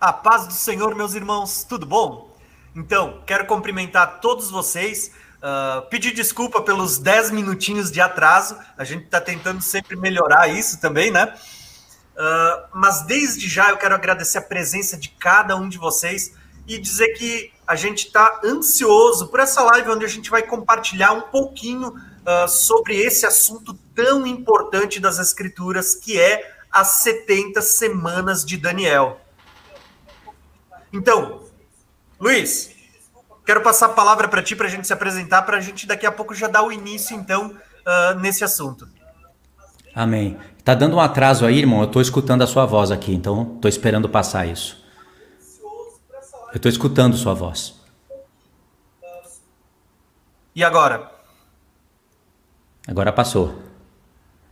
A paz do Senhor, meus irmãos, tudo bom? Então, quero cumprimentar todos vocês, uh, pedir desculpa pelos 10 minutinhos de atraso, a gente está tentando sempre melhorar isso também, né? Uh, mas desde já eu quero agradecer a presença de cada um de vocês e dizer que a gente está ansioso por essa live onde a gente vai compartilhar um pouquinho uh, sobre esse assunto tão importante das Escrituras, que é as 70 semanas de Daniel. Então, Luiz, quero passar a palavra para ti para a gente se apresentar, para a gente daqui a pouco já dar o início, então, uh, nesse assunto. Amém. Tá dando um atraso aí, irmão? Eu estou escutando a sua voz aqui, então estou esperando passar isso. Eu estou escutando sua voz. E agora? Agora passou.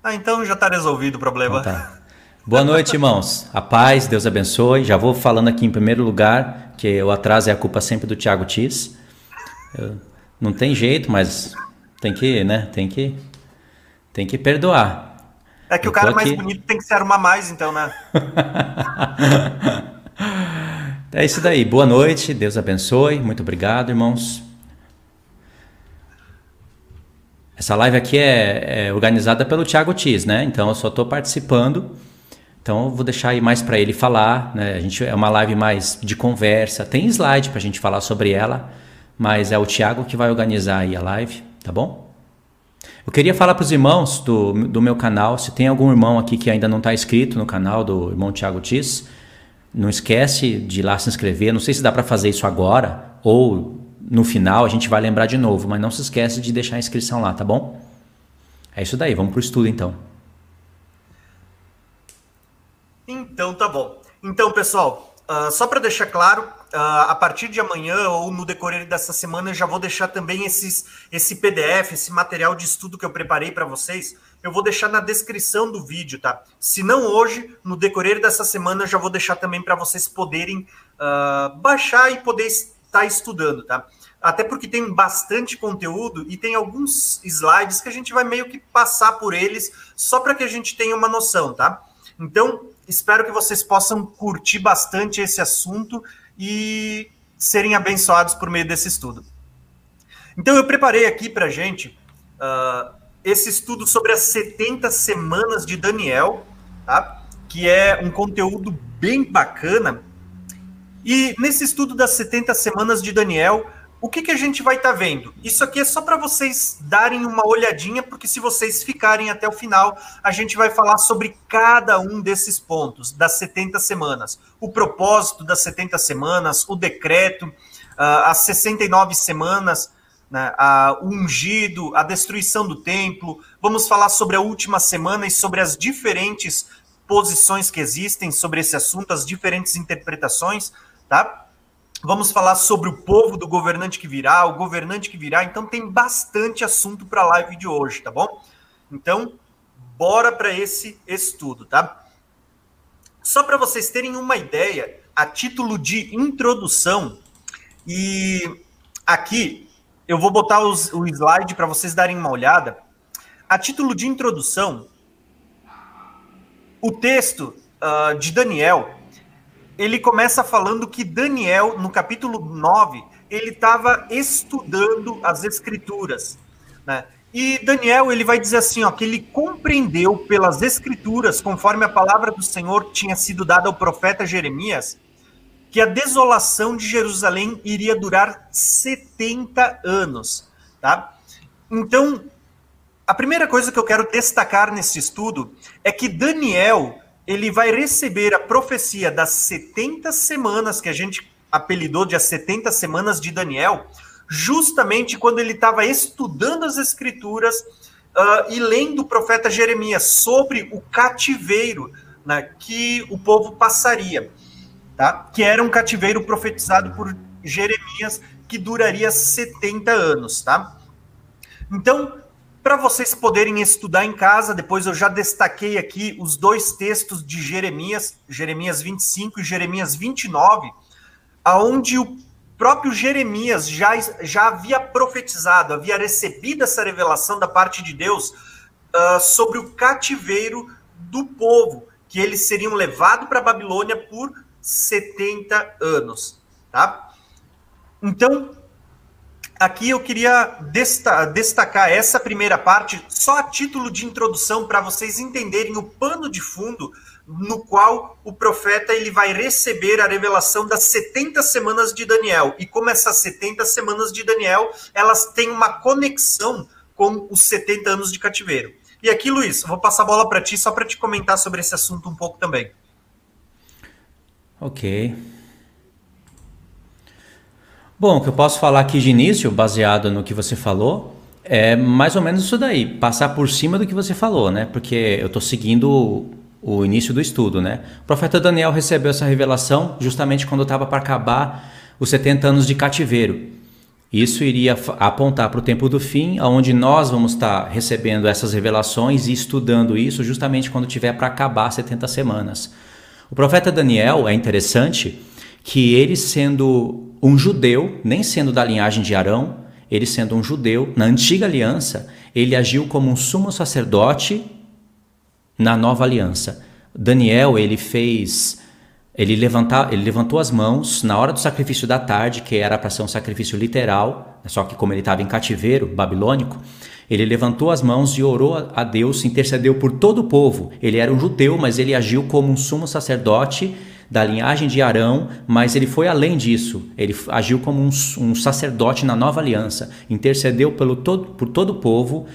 Ah, então já está resolvido o problema. Então tá. Boa noite, irmãos. A paz, Deus abençoe. Já vou falando aqui em primeiro lugar que o atraso é a culpa sempre do Thiago Tis. Eu, não tem jeito, mas tem que, né? Tem que, tem que perdoar. É que Eu o cara mais bonito tem que se arrumar mais, então, né? é isso daí. Boa noite. Deus abençoe. Muito obrigado, irmãos. Essa live aqui é, é organizada pelo Thiago Tis, né? Então eu só estou participando então eu vou deixar aí mais para ele falar, né? A gente é uma live mais de conversa, tem slide para a gente falar sobre ela, mas é o Tiago que vai organizar aí a live, tá bom? Eu queria falar para os irmãos do, do meu canal, se tem algum irmão aqui que ainda não está inscrito no canal do irmão Tiago Tis, não esquece de ir lá se inscrever. Não sei se dá para fazer isso agora ou no final a gente vai lembrar de novo, mas não se esquece de deixar a inscrição lá, tá bom? É isso daí, vamos pro estudo então. Então tá bom. Então, pessoal, uh, só para deixar claro, uh, a partir de amanhã ou no decorrer dessa semana eu já vou deixar também esses, esse PDF, esse material de estudo que eu preparei para vocês. Eu vou deixar na descrição do vídeo, tá? Se não hoje, no decorrer dessa semana eu já vou deixar também para vocês poderem uh, baixar e poder estar estudando, tá? Até porque tem bastante conteúdo e tem alguns slides que a gente vai meio que passar por eles só para que a gente tenha uma noção, tá? Então, Espero que vocês possam curtir bastante esse assunto e serem abençoados por meio desse estudo. Então, eu preparei aqui para a gente uh, esse estudo sobre as 70 semanas de Daniel, tá? que é um conteúdo bem bacana. E nesse estudo das 70 semanas de Daniel, o que, que a gente vai estar tá vendo? Isso aqui é só para vocês darem uma olhadinha, porque se vocês ficarem até o final, a gente vai falar sobre cada um desses pontos das 70 semanas. O propósito das 70 semanas, o decreto, uh, as 69 semanas, né, a, o ungido, a destruição do templo. Vamos falar sobre a última semana e sobre as diferentes posições que existem sobre esse assunto, as diferentes interpretações, tá? Vamos falar sobre o povo do governante que virá, o governante que virá. Então tem bastante assunto para a live de hoje, tá bom? Então, bora para esse estudo, tá? Só para vocês terem uma ideia, a título de introdução, e aqui eu vou botar os, o slide para vocês darem uma olhada. A título de introdução, o texto uh, de Daniel ele começa falando que Daniel, no capítulo 9, ele estava estudando as escrituras, né? E Daniel, ele vai dizer assim, ó, que ele compreendeu pelas escrituras, conforme a palavra do Senhor tinha sido dada ao profeta Jeremias, que a desolação de Jerusalém iria durar 70 anos, tá? Então, a primeira coisa que eu quero destacar nesse estudo é que Daniel, ele vai receber a profecia das 70 semanas, que a gente apelidou de as 70 semanas de Daniel, justamente quando ele estava estudando as escrituras uh, e lendo o profeta Jeremias sobre o cativeiro né, que o povo passaria, tá? que era um cativeiro profetizado por Jeremias que duraria 70 anos. Tá? Então, para vocês poderem estudar em casa, depois eu já destaquei aqui os dois textos de Jeremias, Jeremias 25 e Jeremias 29, aonde o próprio Jeremias já, já havia profetizado, havia recebido essa revelação da parte de Deus uh, sobre o cativeiro do povo, que eles seriam levados para a Babilônia por 70 anos, tá? Então, aqui eu queria destacar essa primeira parte só a título de introdução para vocês entenderem o pano de fundo no qual o profeta ele vai receber a revelação das 70 semanas de Daniel e como essas 70 semanas de Daniel elas têm uma conexão com os 70 anos de cativeiro. E aqui, Luiz, vou passar a bola para ti só para te comentar sobre esse assunto um pouco também. Ok. Bom, o que eu posso falar aqui de início, baseado no que você falou, é mais ou menos isso daí, passar por cima do que você falou, né? Porque eu estou seguindo o início do estudo, né? O profeta Daniel recebeu essa revelação justamente quando estava para acabar os 70 anos de cativeiro. Isso iria apontar para o tempo do fim, onde nós vamos estar tá recebendo essas revelações e estudando isso justamente quando tiver para acabar 70 semanas. O profeta Daniel é interessante que ele sendo um judeu, nem sendo da linhagem de Arão, ele sendo um judeu, na antiga aliança, ele agiu como um sumo sacerdote na nova aliança. Daniel, ele fez ele, levanta, ele levantou as mãos na hora do sacrifício da tarde, que era para ser um sacrifício literal, só que como ele estava em cativeiro babilônico, ele levantou as mãos e orou a Deus, intercedeu por todo o povo. Ele era um judeu, mas ele agiu como um sumo sacerdote da linhagem de Arão, mas ele foi além disso. Ele agiu como um, um sacerdote na nova aliança, intercedeu pelo todo, por todo o povo,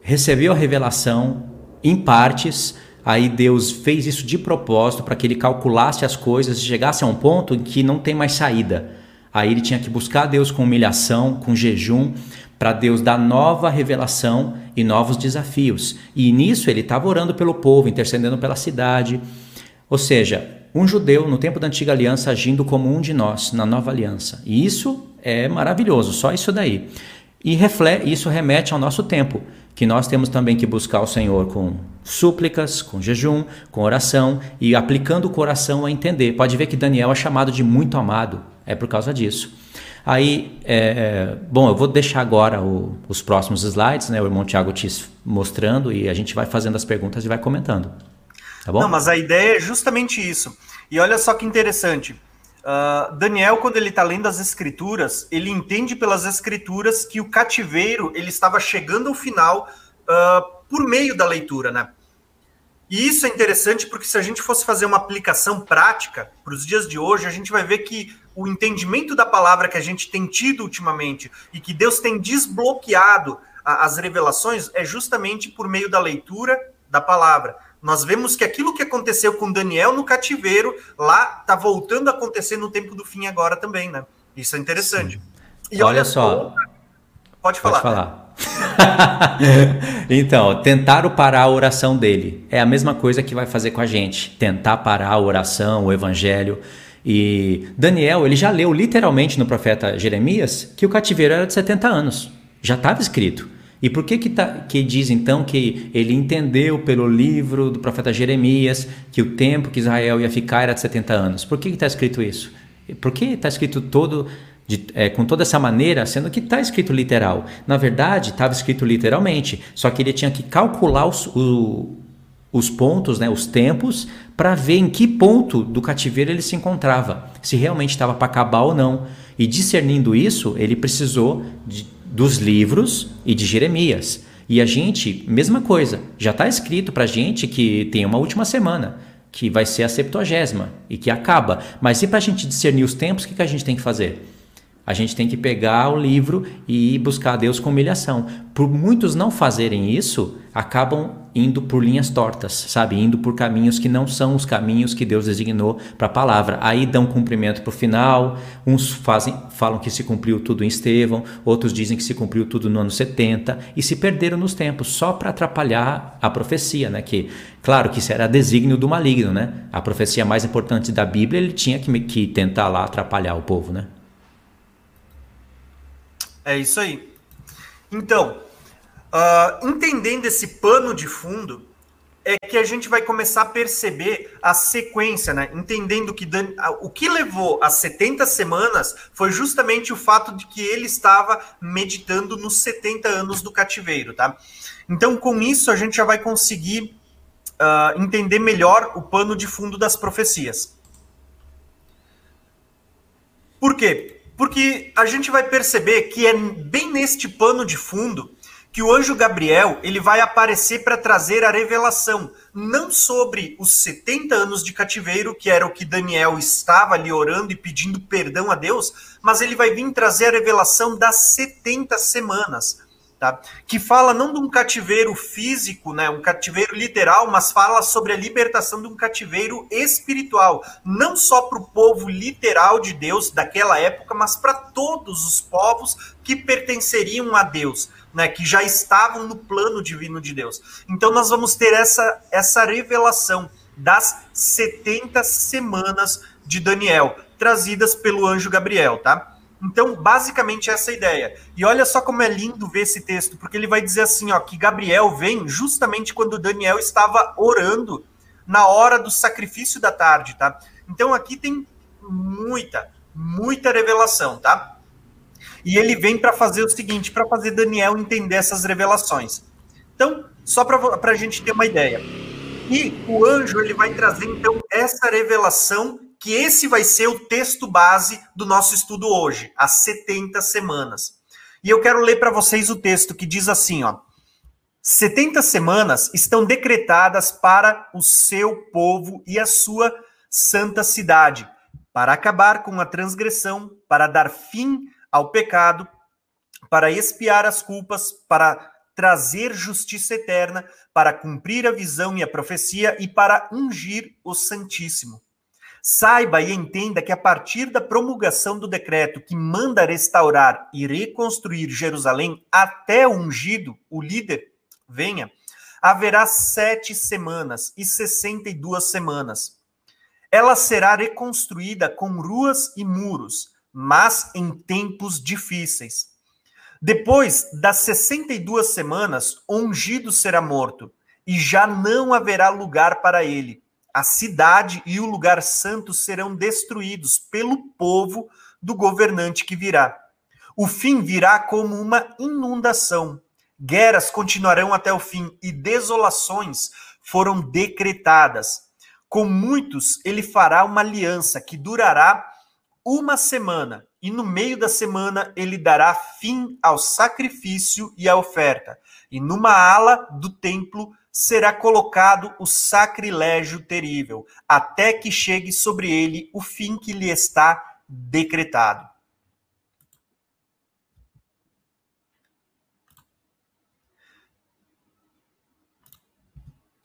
recebeu a revelação em partes. Aí Deus fez isso de propósito para que ele calculasse as coisas e chegasse a um ponto em que não tem mais saída. Aí ele tinha que buscar Deus com humilhação, com jejum, para Deus dar nova revelação e novos desafios. E nisso ele estava orando pelo povo, intercedendo pela cidade. Ou seja, um judeu no tempo da antiga aliança agindo como um de nós na nova aliança. E isso é maravilhoso, só isso daí. E reflete, isso remete ao nosso tempo, que nós temos também que buscar o Senhor com súplicas, com jejum, com oração e aplicando o coração a entender. Pode ver que Daniel é chamado de muito amado, é por causa disso. Aí, é, é bom, eu vou deixar agora o, os próximos slides, né? O irmão Tiago te mostrando e a gente vai fazendo as perguntas e vai comentando. Tá bom? Não, mas a ideia é justamente isso. E olha só que interessante. Uh, Daniel, quando ele está lendo as escrituras, ele entende pelas escrituras que o cativeiro ele estava chegando ao final uh, por meio da leitura, né? E isso é interessante porque se a gente fosse fazer uma aplicação prática para os dias de hoje, a gente vai ver que o entendimento da palavra que a gente tem tido ultimamente e que Deus tem desbloqueado a, as revelações é justamente por meio da leitura da palavra nós vemos que aquilo que aconteceu com Daniel no cativeiro, lá está voltando a acontecer no tempo do fim agora também, né? Isso é interessante. E olha, olha só. Pode falar. Pode falar. então, tentaram parar a oração dele. É a mesma coisa que vai fazer com a gente. Tentar parar a oração, o evangelho. E Daniel, ele já leu literalmente no profeta Jeremias que o cativeiro era de 70 anos. Já estava escrito. E por que que, tá, que diz então que ele entendeu pelo livro do profeta Jeremias que o tempo que Israel ia ficar era de 70 anos? Por que está escrito isso? Por que está escrito todo de, é, com toda essa maneira, sendo que está escrito literal? Na verdade, estava escrito literalmente, só que ele tinha que calcular os, o, os pontos, né, os tempos, para ver em que ponto do cativeiro ele se encontrava, se realmente estava para acabar ou não. E discernindo isso, ele precisou de dos livros e de Jeremias. E a gente, mesma coisa, já está escrito para a gente que tem uma última semana, que vai ser a septuagésima e que acaba. Mas e para a gente discernir os tempos, o que, que a gente tem que fazer? A gente tem que pegar o livro e buscar a Deus com humilhação. Por muitos não fazerem isso, acabam indo por linhas tortas, sabe? Indo por caminhos que não são os caminhos que Deus designou para a palavra. Aí dão cumprimento para o final, uns fazem, falam que se cumpriu tudo em Estevão, outros dizem que se cumpriu tudo no ano 70 e se perderam nos tempos só para atrapalhar a profecia, né? Que, claro, que era desígnio do maligno, né? A profecia mais importante da Bíblia, ele tinha que, que tentar lá atrapalhar o povo, né? É isso aí. Então, uh, entendendo esse pano de fundo, é que a gente vai começar a perceber a sequência, né? Entendendo que Dan... o que levou as 70 semanas foi justamente o fato de que ele estava meditando nos 70 anos do cativeiro, tá? Então, com isso, a gente já vai conseguir uh, entender melhor o pano de fundo das profecias. Por quê? Porque a gente vai perceber que é bem neste pano de fundo que o anjo Gabriel ele vai aparecer para trazer a revelação, não sobre os 70 anos de cativeiro, que era o que Daniel estava ali orando e pedindo perdão a Deus, mas ele vai vir trazer a revelação das 70 semanas tá? que fala não de um cativeiro físico, né, um cativeiro literal, mas fala sobre a libertação de um cativeiro espiritual, não só para o povo literal de Deus daquela época, mas para todos os povos que pertenceriam a Deus, né, que já estavam no plano divino de Deus. Então nós vamos ter essa, essa revelação das 70 semanas de Daniel, trazidas pelo anjo Gabriel, tá? Então, basicamente, essa é a ideia. E olha só como é lindo ver esse texto, porque ele vai dizer assim, ó, que Gabriel vem justamente quando Daniel estava orando na hora do sacrifício da tarde, tá? Então aqui tem muita, muita revelação, tá? E ele vem para fazer o seguinte, para fazer Daniel entender essas revelações. Então, só para a gente ter uma ideia. E o anjo ele vai trazer então essa revelação que esse vai ser o texto base do nosso estudo hoje, as 70 semanas. E eu quero ler para vocês o texto que diz assim, ó: 70 semanas estão decretadas para o seu povo e a sua santa cidade, para acabar com a transgressão, para dar fim ao pecado, para expiar as culpas, para trazer justiça eterna, para cumprir a visão e a profecia e para ungir o Santíssimo. Saiba e entenda que a partir da promulgação do decreto que manda restaurar e reconstruir Jerusalém até o ungido, o líder, venha, haverá sete semanas e sessenta e duas semanas. Ela será reconstruída com ruas e muros, mas em tempos difíceis. Depois das sessenta e duas semanas, o ungido será morto, e já não haverá lugar para ele a cidade e o lugar santo serão destruídos pelo povo do governante que virá. O fim virá como uma inundação. Guerras continuarão até o fim e desolações foram decretadas. Com muitos ele fará uma aliança que durará uma semana, e no meio da semana ele dará fim ao sacrifício e à oferta. E numa ala do templo será colocado o sacrilégio terrível, até que chegue sobre ele o fim que lhe está decretado.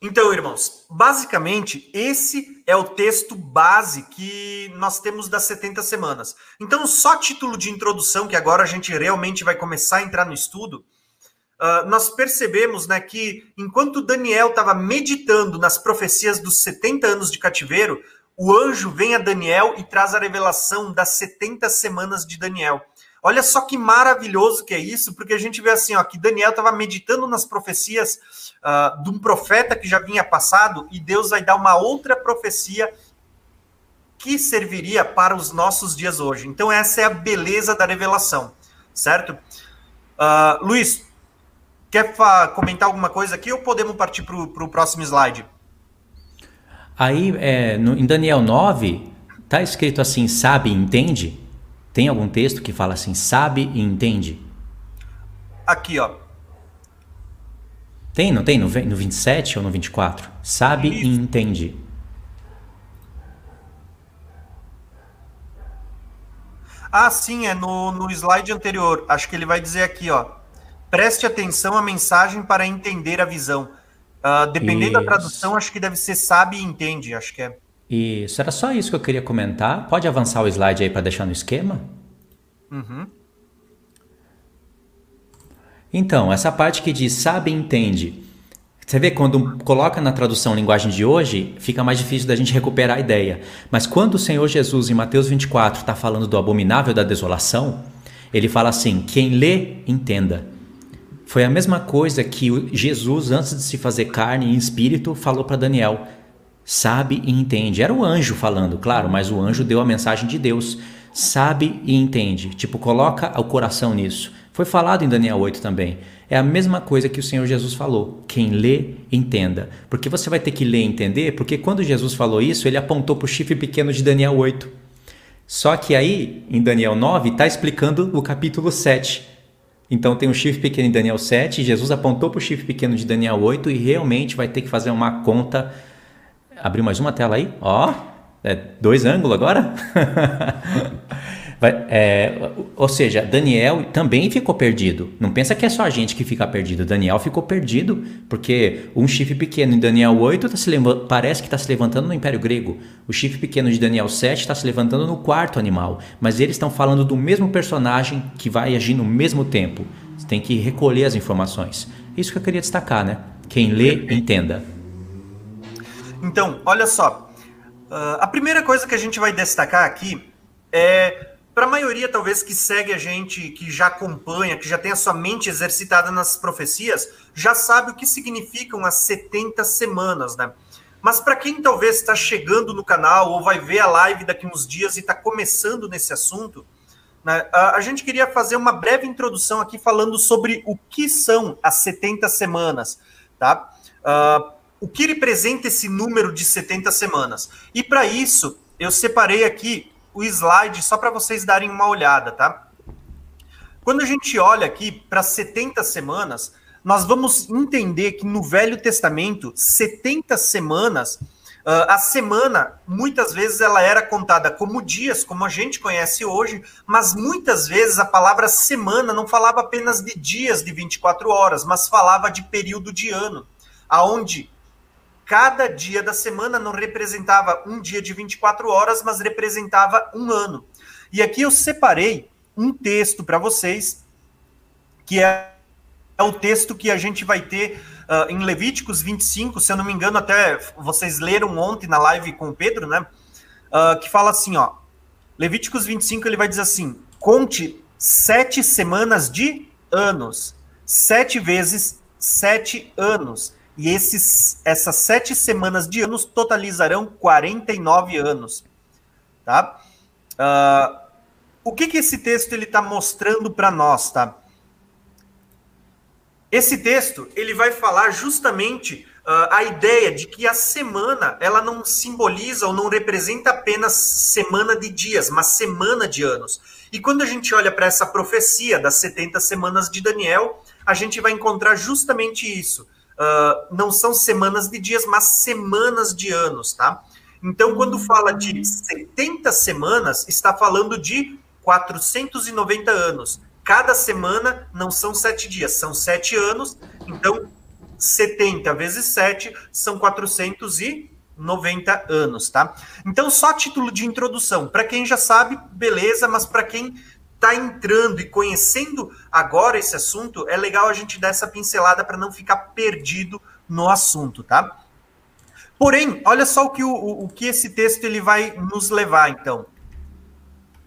Então, irmãos, basicamente esse é o texto base que nós temos das 70 semanas. Então, só título de introdução, que agora a gente realmente vai começar a entrar no estudo, uh, nós percebemos né, que enquanto Daniel estava meditando nas profecias dos 70 anos de cativeiro, o anjo vem a Daniel e traz a revelação das 70 semanas de Daniel. Olha só que maravilhoso que é isso, porque a gente vê assim, ó, que Daniel estava meditando nas profecias uh, de um profeta que já vinha passado, e Deus vai dar uma outra profecia que serviria para os nossos dias hoje. Então, essa é a beleza da revelação, certo? Uh, Luiz, Quer comentar alguma coisa aqui ou podemos partir para o próximo slide? Aí, é, no, em Daniel 9, tá escrito assim: sabe e entende? Tem algum texto que fala assim: sabe e entende? Aqui, ó. Tem, não tem? No, no 27 ou no 24? Sabe Isso. e entende. Ah, sim, é no, no slide anterior. Acho que ele vai dizer aqui, ó. Preste atenção à mensagem para entender a visão. Uh, dependendo isso. da tradução, acho que deve ser sabe e entende, acho que é. Isso, era só isso que eu queria comentar. Pode avançar o slide aí para deixar no esquema? Uhum. Então, essa parte que diz sabe e entende. Você vê, quando coloca na tradução linguagem de hoje, fica mais difícil da gente recuperar a ideia. Mas quando o Senhor Jesus, em Mateus 24, está falando do abominável da desolação, ele fala assim: quem lê, entenda. Foi a mesma coisa que Jesus, antes de se fazer carne em espírito, falou para Daniel: sabe e entende. Era o anjo falando, claro, mas o anjo deu a mensagem de Deus. Sabe e entende. Tipo, coloca o coração nisso. Foi falado em Daniel 8 também. É a mesma coisa que o Senhor Jesus falou. Quem lê, entenda. Porque você vai ter que ler e entender, porque quando Jesus falou isso, ele apontou para o chifre pequeno de Daniel 8. Só que aí, em Daniel 9, está explicando o capítulo 7. Então tem o chifre pequeno em Daniel 7, Jesus apontou para o chifre pequeno de Daniel 8 e realmente vai ter que fazer uma conta. Abriu mais uma tela aí? Ó, é dois ângulos agora? Vai, é, ou seja, Daniel também ficou perdido. Não pensa que é só a gente que fica perdido. Daniel ficou perdido porque um chifre pequeno em Daniel 8 tá se parece que está se levantando no Império Grego. O chifre pequeno de Daniel 7 está se levantando no quarto animal. Mas eles estão falando do mesmo personagem que vai agir no mesmo tempo. Você tem que recolher as informações. Isso que eu queria destacar, né? Quem lê, entenda. Então, olha só. Uh, a primeira coisa que a gente vai destacar aqui é para a maioria, talvez, que segue a gente, que já acompanha, que já tem a sua mente exercitada nas profecias, já sabe o que significam as 70 semanas, né? Mas para quem talvez está chegando no canal ou vai ver a live daqui uns dias e está começando nesse assunto, né, a, a, gente queria fazer uma breve introdução aqui falando sobre o que são as 70 semanas, tá? Uh, o que representa esse número de 70 semanas? E para isso, eu separei aqui o slide só para vocês darem uma olhada, tá? Quando a gente olha aqui para 70 semanas, nós vamos entender que no Velho Testamento, 70 semanas, uh, a semana, muitas vezes ela era contada como dias, como a gente conhece hoje, mas muitas vezes a palavra semana não falava apenas de dias de 24 horas, mas falava de período de ano, aonde cada dia da semana não representava um dia de 24 horas, mas representava um ano. E aqui eu separei um texto para vocês, que é, é, o texto que a gente vai ter uh, em Levíticos 25, se eu não me engano, até vocês leram ontem na live com o Pedro, né? Uh, que fala assim, ó. Levíticos 25, ele vai dizer assim: conte sete semanas de anos, sete vezes sete anos e esses, essas sete semanas de anos totalizarão 49 anos. Tá? Uh, o que, que esse texto ele está mostrando para nós? Tá? Esse texto ele vai falar justamente uh, a ideia de que a semana ela não simboliza ou não representa apenas semana de dias, mas semana de anos. E quando a gente olha para essa profecia das 70 semanas de Daniel, a gente vai encontrar justamente isso uh, não são semanas de dias, mas semanas de anos, tá? Então, quando fala de 70 semanas, está falando de 490 anos. Cada semana não são sete dias, são sete anos. Então, 70 vezes 7 são 490 anos, tá? Então, só título de introdução. Para quem já sabe, beleza, mas para quem está entrando e conhecendo agora esse assunto, é legal a gente dar essa pincelada para não ficar perdido no assunto, tá? Porém, olha só o que, o, o que esse texto ele vai nos levar, então.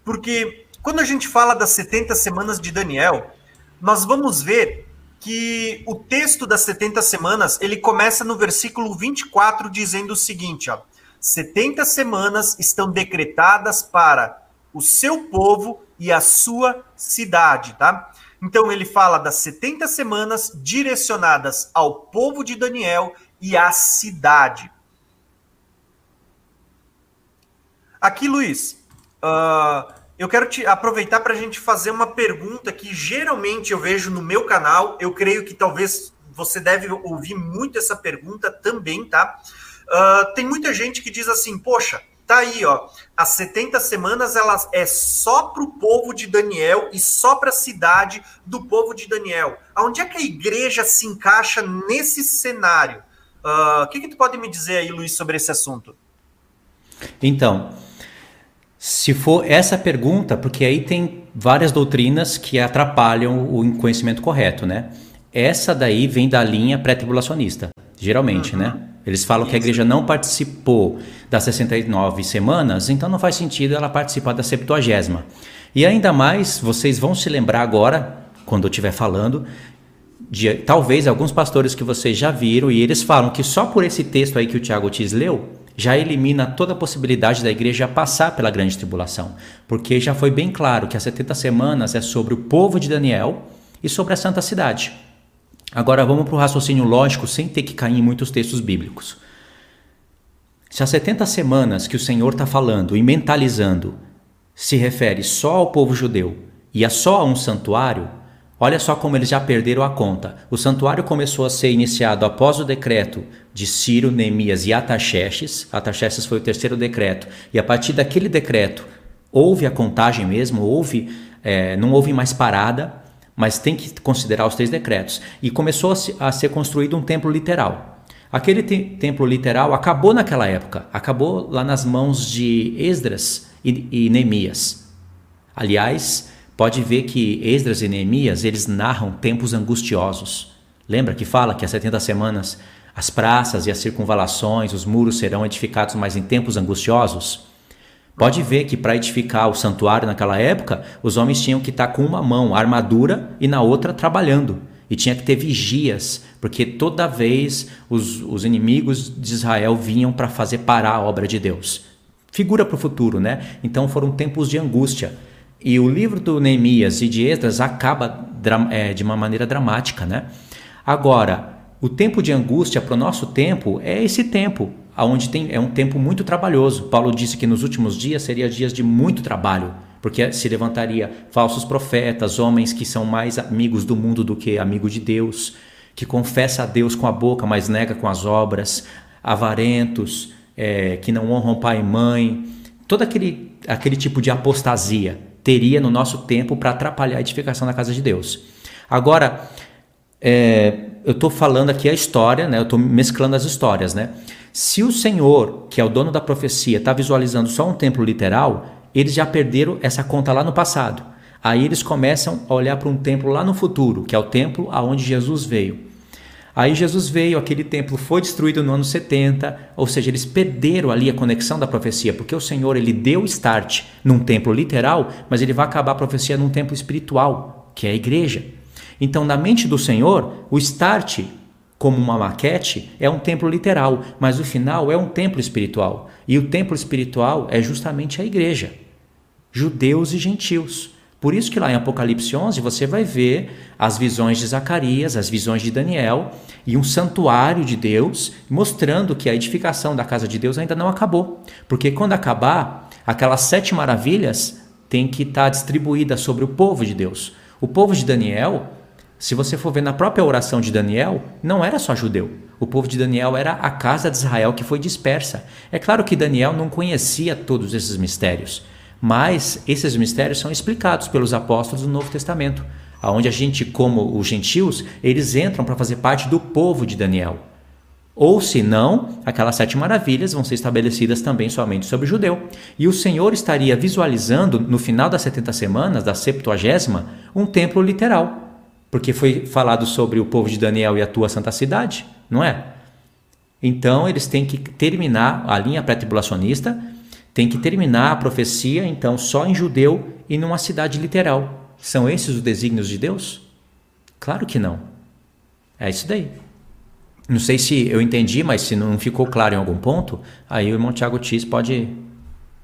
Porque quando a gente fala das 70 semanas de Daniel, nós vamos ver que o texto das 70 semanas, ele começa no versículo 24 dizendo o seguinte, ó: 70 semanas estão decretadas para o seu povo e a sua cidade, tá? Então ele fala das 70 semanas direcionadas ao povo de Daniel e à cidade. Aqui, Luiz, uh, eu quero te aproveitar para a gente fazer uma pergunta que geralmente eu vejo no meu canal. Eu creio que talvez você deve ouvir muito essa pergunta também, tá? Uh, tem muita gente que diz assim, poxa, Tá aí, ó. As 70 semanas elas é só para o povo de Daniel e só para a cidade do povo de Daniel. Aonde é que a igreja se encaixa nesse cenário? Uh, o que, que tu pode me dizer aí, Luiz, sobre esse assunto? Então, se for essa pergunta, porque aí tem várias doutrinas que atrapalham o conhecimento correto, né? Essa daí vem da linha pré-tribulacionista, geralmente, né? uhum. né? Eles falam Isso. que a igreja não participou das 69 semanas, então não faz sentido ela participar da 70. E ainda mais, vocês vão se lembrar agora, quando eu estiver falando, de talvez alguns pastores que vocês já viram, e eles falam que só por esse texto aí que o Tiago Tis leu, já elimina toda a possibilidade da igreja passar pela grande tribulação. Porque já foi bem claro que as 70 semanas é sobre o povo de Daniel e sobre a santa cidade. Agora vamos para o raciocínio lógico sem ter que cair em muitos textos bíblicos. Se as 70 semanas que o Senhor está falando e mentalizando se refere só ao povo judeu e a só a um santuário, olha só como eles já perderam a conta. O santuário começou a ser iniciado após o decreto de Ciro, Neemias e Ataxerxes. Ataxerxes foi o terceiro decreto. E a partir daquele decreto, houve a contagem mesmo, houve, é, não houve mais parada, mas tem que considerar os três decretos. E começou a, se, a ser construído um templo literal. Aquele te templo literal acabou naquela época, acabou lá nas mãos de Esdras e, e Neemias. Aliás, pode ver que Esdras e Neemias eles narram tempos angustiosos. Lembra que fala que as 70 semanas as praças e as circunvalações, os muros serão edificados mais em tempos angustiosos? Pode ver que para edificar o santuário naquela época, os homens tinham que estar com uma mão armadura e na outra trabalhando. E tinha que ter vigias, porque toda vez os, os inimigos de Israel vinham para fazer parar a obra de Deus. Figura para o futuro, né? Então foram tempos de angústia. E o livro do Neemias e de Esdras acaba é, de uma maneira dramática, né? Agora, o tempo de angústia para o nosso tempo é esse tempo, onde tem, é um tempo muito trabalhoso. Paulo disse que nos últimos dias seria dias de muito trabalho, porque se levantaria falsos profetas, homens que são mais amigos do mundo do que amigos de Deus, que confessa a Deus com a boca, mas nega com as obras, avarentos, é, que não honram pai e mãe, todo aquele, aquele tipo de apostasia teria no nosso tempo para atrapalhar a edificação da casa de Deus. Agora, é, eu estou falando aqui a história, né? eu estou mesclando as histórias. Né? Se o Senhor, que é o dono da profecia, está visualizando só um templo literal, eles já perderam essa conta lá no passado. Aí eles começam a olhar para um templo lá no futuro, que é o templo aonde Jesus veio. Aí Jesus veio, aquele templo foi destruído no ano 70, ou seja, eles perderam ali a conexão da profecia, porque o Senhor ele deu start num templo literal, mas ele vai acabar a profecia num templo espiritual, que é a igreja. Então, na mente do Senhor, o start, como uma maquete, é um templo literal, mas o final é um templo espiritual. E o templo espiritual é justamente a igreja, judeus e gentios. Por isso que lá em Apocalipse 11 você vai ver as visões de Zacarias, as visões de Daniel e um santuário de Deus mostrando que a edificação da casa de Deus ainda não acabou. Porque quando acabar, aquelas sete maravilhas têm que estar distribuídas sobre o povo de Deus. O povo de Daniel se você for ver na própria oração de Daniel, não era só judeu. O povo de Daniel era a casa de Israel que foi dispersa. É claro que Daniel não conhecia todos esses mistérios, mas esses mistérios são explicados pelos apóstolos do Novo Testamento, aonde a gente, como os gentios, eles entram para fazer parte do povo de Daniel. Ou se não, aquelas sete maravilhas vão ser estabelecidas também somente sobre o judeu. E o Senhor estaria visualizando, no final das 70 semanas, da Septuagésima, um templo literal porque foi falado sobre o povo de Daniel e a tua santa cidade, não é? Então eles têm que terminar a linha pré-tribulacionista, tem que terminar a profecia então só em judeu e numa cidade literal. São esses os desígnios de Deus? Claro que não. É isso daí. Não sei se eu entendi, mas se não ficou claro em algum ponto, aí o irmão Tiago Tis pode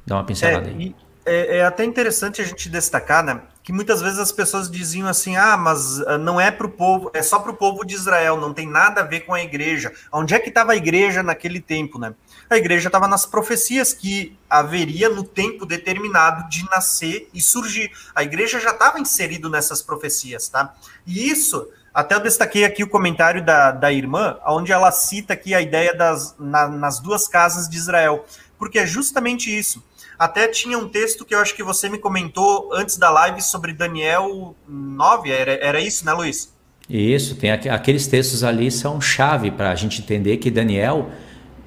dar uma pincelada é, aí. É, é, até interessante a gente destacar, né? Que muitas vezes as pessoas diziam assim: ah, mas ah, não é para o povo, é só para o povo de Israel, não tem nada a ver com a igreja. Onde é que estava a igreja naquele tempo, né? A igreja estava nas profecias que haveria no tempo determinado de nascer e surgir. A igreja já estava inserido nessas profecias, tá? E isso, até eu destaquei aqui o comentário da, da irmã, onde ela cita aqui a ideia das na, nas duas casas de Israel, porque é justamente isso até tinha um texto que eu acho que você me comentou antes da live sobre Daniel 9, era, era isso, né, Luiz? Isso, tem aqueles textos ali são chave para a gente entender que Daniel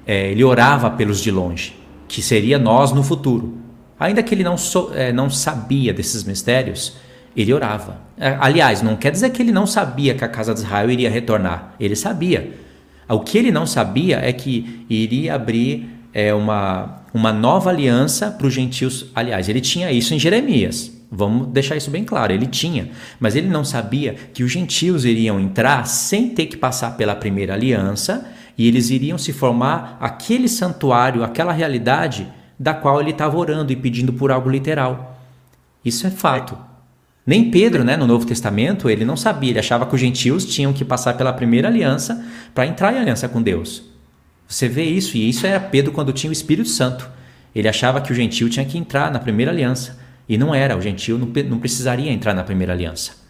é, ele orava pelos de longe, que seria nós no futuro. Ainda que ele não, so, é, não sabia desses mistérios, ele orava. É, aliás, não quer dizer que ele não sabia que a casa de Israel iria retornar. Ele sabia. O que ele não sabia é que iria abrir é, uma, uma nova aliança para os gentios. Aliás, ele tinha isso em Jeremias. Vamos deixar isso bem claro, ele tinha, mas ele não sabia que os gentios iriam entrar sem ter que passar pela primeira aliança e eles iriam se formar aquele santuário, aquela realidade da qual ele estava orando e pedindo por algo literal. Isso é fato. Nem Pedro, né, no Novo Testamento, ele não sabia, ele achava que os gentios tinham que passar pela primeira aliança para entrar em aliança com Deus. Você vê isso, e isso era Pedro quando tinha o Espírito Santo. Ele achava que o gentio tinha que entrar na primeira aliança. E não era, o gentio não, não precisaria entrar na primeira aliança.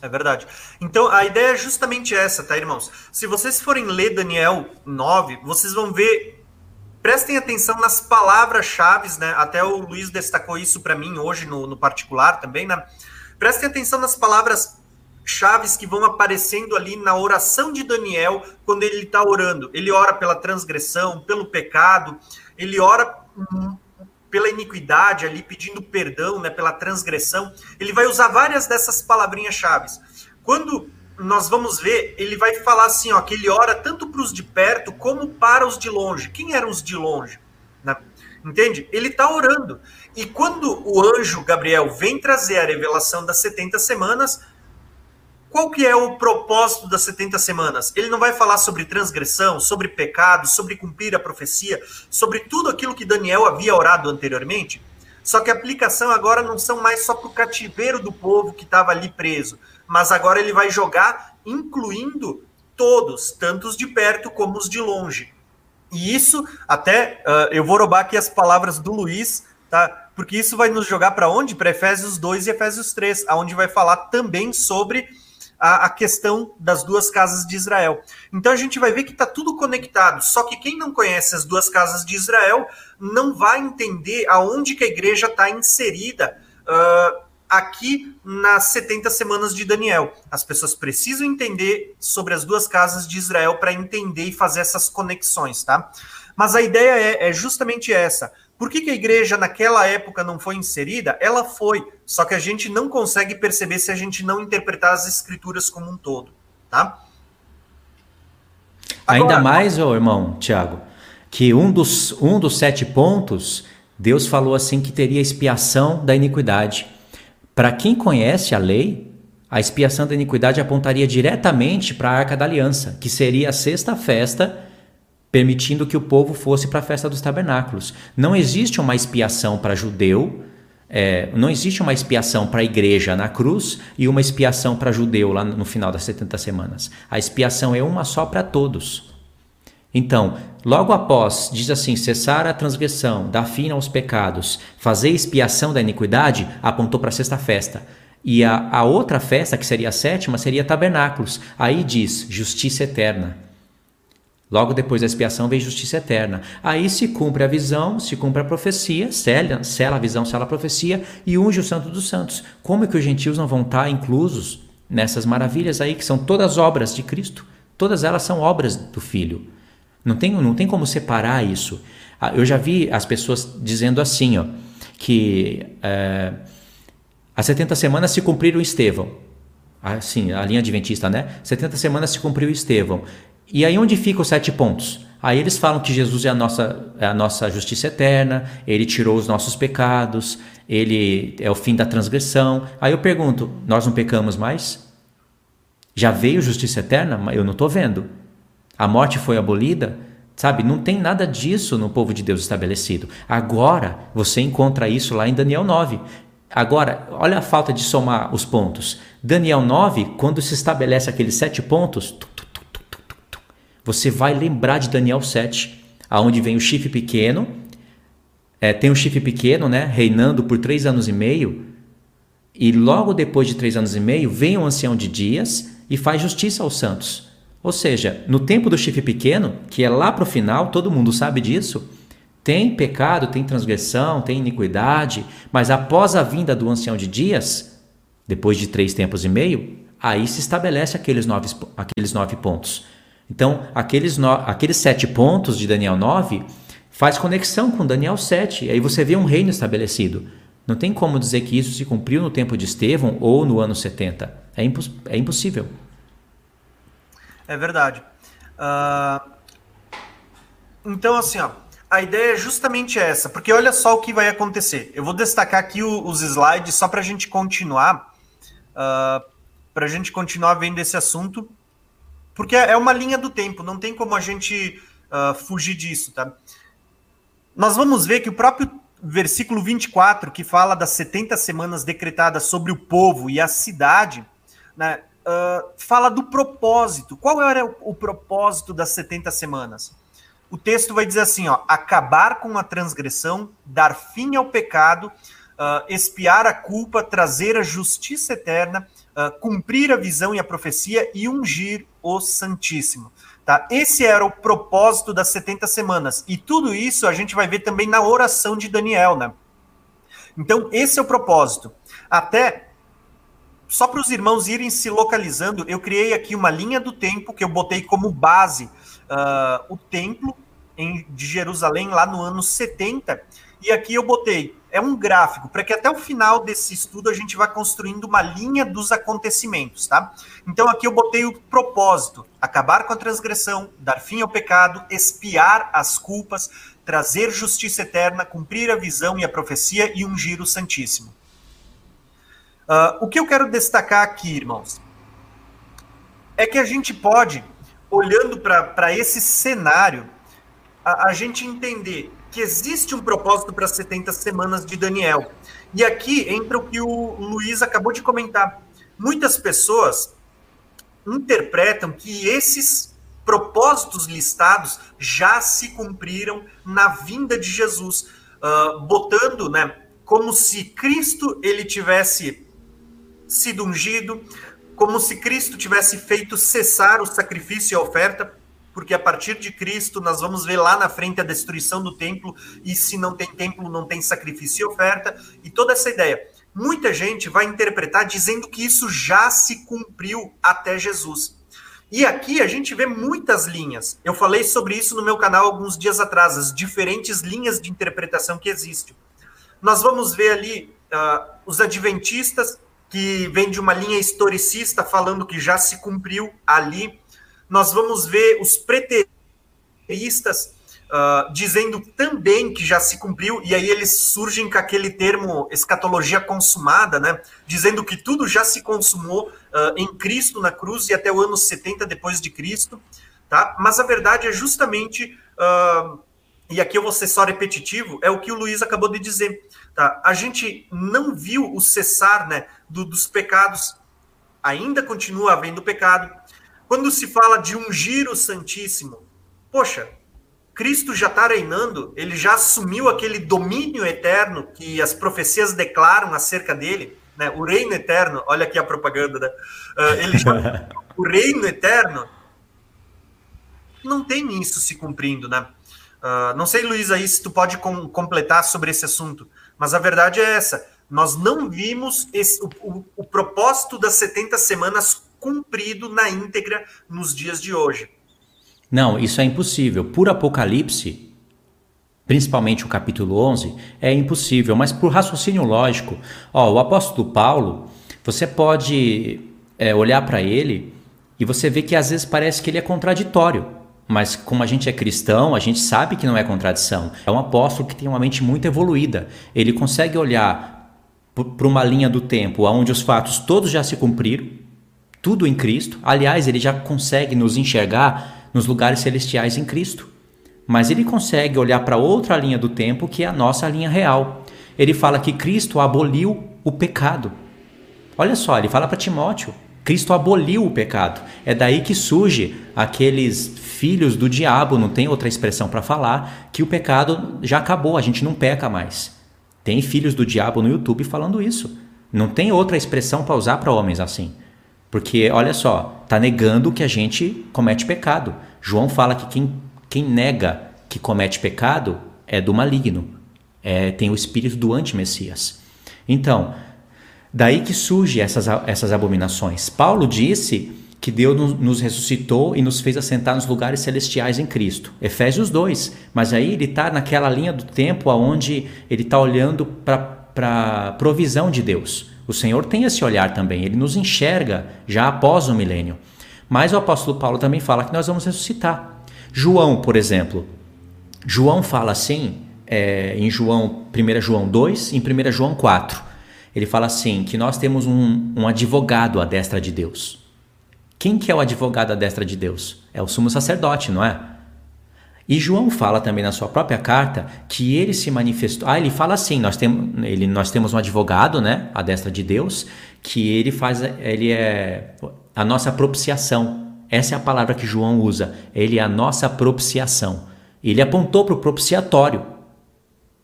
É verdade. Então a ideia é justamente essa, tá, irmãos? Se vocês forem ler Daniel 9, vocês vão ver. Prestem atenção nas palavras-chave, né? Até o Luiz destacou isso para mim hoje no, no particular também, né? Prestem atenção nas palavras chaves que vão aparecendo ali na oração de Daniel quando ele está orando. Ele ora pela transgressão, pelo pecado, ele ora pela iniquidade ali, pedindo perdão, né, pela transgressão. Ele vai usar várias dessas palavrinhas chaves. Quando nós vamos ver, ele vai falar assim, ó, que ele ora tanto para os de perto como para os de longe. Quem eram os de longe? Né? Entende? Ele está orando. E quando o anjo Gabriel vem trazer a revelação das 70 semanas, qual que é o propósito das 70 semanas? Ele não vai falar sobre transgressão, sobre pecado, sobre cumprir a profecia, sobre tudo aquilo que Daniel havia orado anteriormente? Só que a aplicação agora não são mais só para o cativeiro do povo que estava ali preso, mas agora ele vai jogar incluindo todos, tanto os de perto como os de longe. E isso, até uh, eu vou roubar aqui as palavras do Luiz, tá? Porque isso vai nos jogar para onde? Para Efésios 2 e Efésios 3, aonde vai falar também sobre a, a questão das duas casas de Israel. Então a gente vai ver que está tudo conectado. Só que quem não conhece as duas casas de Israel não vai entender aonde que a igreja está inserida uh, aqui nas 70 semanas de Daniel. As pessoas precisam entender sobre as duas casas de Israel para entender e fazer essas conexões, tá? Mas a ideia é, é justamente essa. Por que, que, a igreja naquela época não foi inserida? Ela foi, só que a gente não consegue perceber se a gente não interpretar as escrituras como um todo, tá? Agora, Ainda mais, ô irmão Tiago, que um dos, um dos sete pontos, Deus falou assim que teria expiação da iniquidade. Para quem conhece a lei, a expiação da iniquidade apontaria diretamente para a Arca da Aliança, que seria a sexta festa permitindo que o povo fosse para a festa dos tabernáculos. Não existe uma expiação para judeu, é, não existe uma expiação para a igreja na cruz e uma expiação para judeu lá no final das 70 semanas. A expiação é uma só para todos. Então, logo após, diz assim: cessar a transgressão, dar fim aos pecados, fazer expiação da iniquidade, apontou para a sexta festa. E a, a outra festa, que seria a sétima, seria tabernáculos. Aí diz justiça eterna. Logo depois da expiação vem justiça eterna. Aí se cumpre a visão, se cumpre a profecia, sela, sela a visão, sela a profecia e unge o santo dos santos. Como é que os gentios não vão estar inclusos nessas maravilhas aí que são todas obras de Cristo? Todas elas são obras do Filho. Não tem, não tem como separar isso. Ah, eu já vi as pessoas dizendo assim, ó, que é, as 70 semanas se cumpriram Estevão. Assim, a linha adventista, né? 70 semanas se cumpriu Estevão. E aí onde ficam os sete pontos? Aí eles falam que Jesus é a nossa, é a nossa justiça eterna, ele tirou os nossos pecados, ele é o fim da transgressão. Aí eu pergunto: nós não pecamos mais? Já veio justiça eterna? Eu não estou vendo. A morte foi abolida? Sabe, não tem nada disso no povo de Deus estabelecido. Agora você encontra isso lá em Daniel 9. Agora, olha a falta de somar os pontos. Daniel 9, quando se estabelece aqueles sete pontos, você vai lembrar de Daniel 7, aonde vem o chifre pequeno, é, tem um chifre pequeno, né, reinando por três anos e meio, e logo depois de três anos e meio vem o ancião de dias e faz justiça aos santos. Ou seja, no tempo do chifre pequeno, que é lá para o final, todo mundo sabe disso, tem pecado, tem transgressão, tem iniquidade, mas após a vinda do ancião de dias, depois de três tempos e meio, aí se estabelece aqueles nove, aqueles nove pontos. Então, aqueles, no, aqueles sete pontos de Daniel 9 faz conexão com Daniel 7. Aí você vê um reino estabelecido. Não tem como dizer que isso se cumpriu no tempo de Estevão ou no ano 70. É, imposs é impossível. É verdade. Uh, então, assim, ó, a ideia é justamente essa, porque olha só o que vai acontecer. Eu vou destacar aqui o, os slides só para a gente continuar, uh, ah, para a gente continuar vendo esse assunto porque é uma linha do tempo, não tem como a gente uh, fugir disso, tá? Nós vamos ver que o próprio versículo 24, que fala das 70 semanas decretadas sobre o povo e a cidade, né, uh, fala do propósito. Qual era o, o propósito das 70 semanas? O texto vai dizer assim: ó, acabar com a transgressão, dar fim ao pecado, uh, expiar a culpa, trazer a justiça eterna, uh, cumprir a visão e a profecia e ungir o Santíssimo. Tá? Esse era o propósito das 70 semanas. E tudo isso a gente vai ver também na oração de Daniel, né? Então, esse é o propósito. Até só para os irmãos irem se localizando, eu criei aqui uma linha do tempo que eu botei como base uh, o templo em, de Jerusalém lá no ano 70. E aqui eu botei, é um gráfico, para que até o final desse estudo a gente vá construindo uma linha dos acontecimentos, tá? Então aqui eu botei o propósito: acabar com a transgressão, dar fim ao pecado, expiar as culpas, trazer justiça eterna, cumprir a visão e a profecia e ungir o Santíssimo. Uh, o que eu quero destacar aqui, irmãos, é que a gente pode, olhando para esse cenário, a, a gente entender que existe um propósito para 70 semanas de Daniel. E aqui entra o que o Luiz acabou de comentar. Muitas pessoas interpretam que esses propósitos listados já se cumpriram na vinda de Jesus, uh, botando, né, como se Cristo ele tivesse sido ungido, como se Cristo tivesse feito cessar o sacrifício e a oferta, porque a partir de Cristo nós vamos ver lá na frente a destruição do templo, e se não tem templo, não tem sacrifício e oferta, e toda essa ideia. Muita gente vai interpretar dizendo que isso já se cumpriu até Jesus. E aqui a gente vê muitas linhas. Eu falei sobre isso no meu canal alguns dias atrás, as diferentes linhas de interpretação que existem. Nós vamos ver ali uh, os adventistas, que vem de uma linha historicista falando que já se cumpriu ali nós vamos ver os preteristas uh, dizendo também que já se cumpriu, e aí eles surgem com aquele termo escatologia consumada, né? Dizendo que tudo já se consumou uh, em Cristo na cruz e até o ano 70 depois de Cristo, tá? Mas a verdade é justamente. Uh, e aqui eu vou ser só repetitivo, é o que o Luiz acabou de dizer. Tá? A gente não viu o cessar né, do, dos pecados, ainda continua havendo pecado, quando se fala de ungir o Santíssimo, poxa, Cristo já está reinando, ele já assumiu aquele domínio eterno que as profecias declaram acerca dele, né? O reino eterno, olha aqui a propaganda, né? Uh, ele já, o reino eterno não tem isso se cumprindo, né? Uh, não sei, Luiz, aí se tu pode com, completar sobre esse assunto, mas a verdade é essa: nós não vimos esse, o, o, o propósito das 70 semanas cumprido na íntegra nos dias de hoje. Não, isso é impossível. Por Apocalipse, principalmente o capítulo 11, é impossível, mas por raciocínio lógico, ó, o apóstolo Paulo, você pode é, olhar para ele e você vê que às vezes parece que ele é contraditório. Mas como a gente é cristão, a gente sabe que não é contradição. É um apóstolo que tem uma mente muito evoluída. Ele consegue olhar para uma linha do tempo onde os fatos todos já se cumpriram, tudo em Cristo. Aliás, ele já consegue nos enxergar nos lugares celestiais em Cristo. Mas ele consegue olhar para outra linha do tempo que é a nossa linha real. Ele fala que Cristo aboliu o pecado. Olha só, ele fala para Timóteo: Cristo aboliu o pecado. É daí que surge aqueles filhos do diabo, não tem outra expressão para falar, que o pecado já acabou, a gente não peca mais. Tem filhos do diabo no YouTube falando isso. Não tem outra expressão para usar para homens assim. Porque, olha só, está negando que a gente comete pecado. João fala que quem, quem nega que comete pecado é do maligno, é, tem o espírito do anti-messias. Então, daí que surgem essas, essas abominações. Paulo disse que Deus nos ressuscitou e nos fez assentar nos lugares celestiais em Cristo. Efésios 2. Mas aí ele está naquela linha do tempo onde ele está olhando para a provisão de Deus. O Senhor tem esse olhar também, ele nos enxerga já após o milênio. Mas o apóstolo Paulo também fala que nós vamos ressuscitar. João, por exemplo, João fala assim, é, em João, 1 João 2 e em 1 João 4. Ele fala assim, que nós temos um, um advogado à destra de Deus. Quem que é o advogado à destra de Deus? É o sumo sacerdote, não é? E João fala também na sua própria carta que ele se manifestou. Ah, ele fala assim: nós, tem, ele, nós temos um advogado, né, a destra de Deus, que ele faz, ele é a nossa propiciação. Essa é a palavra que João usa. Ele é a nossa propiciação. Ele apontou para o propiciatório.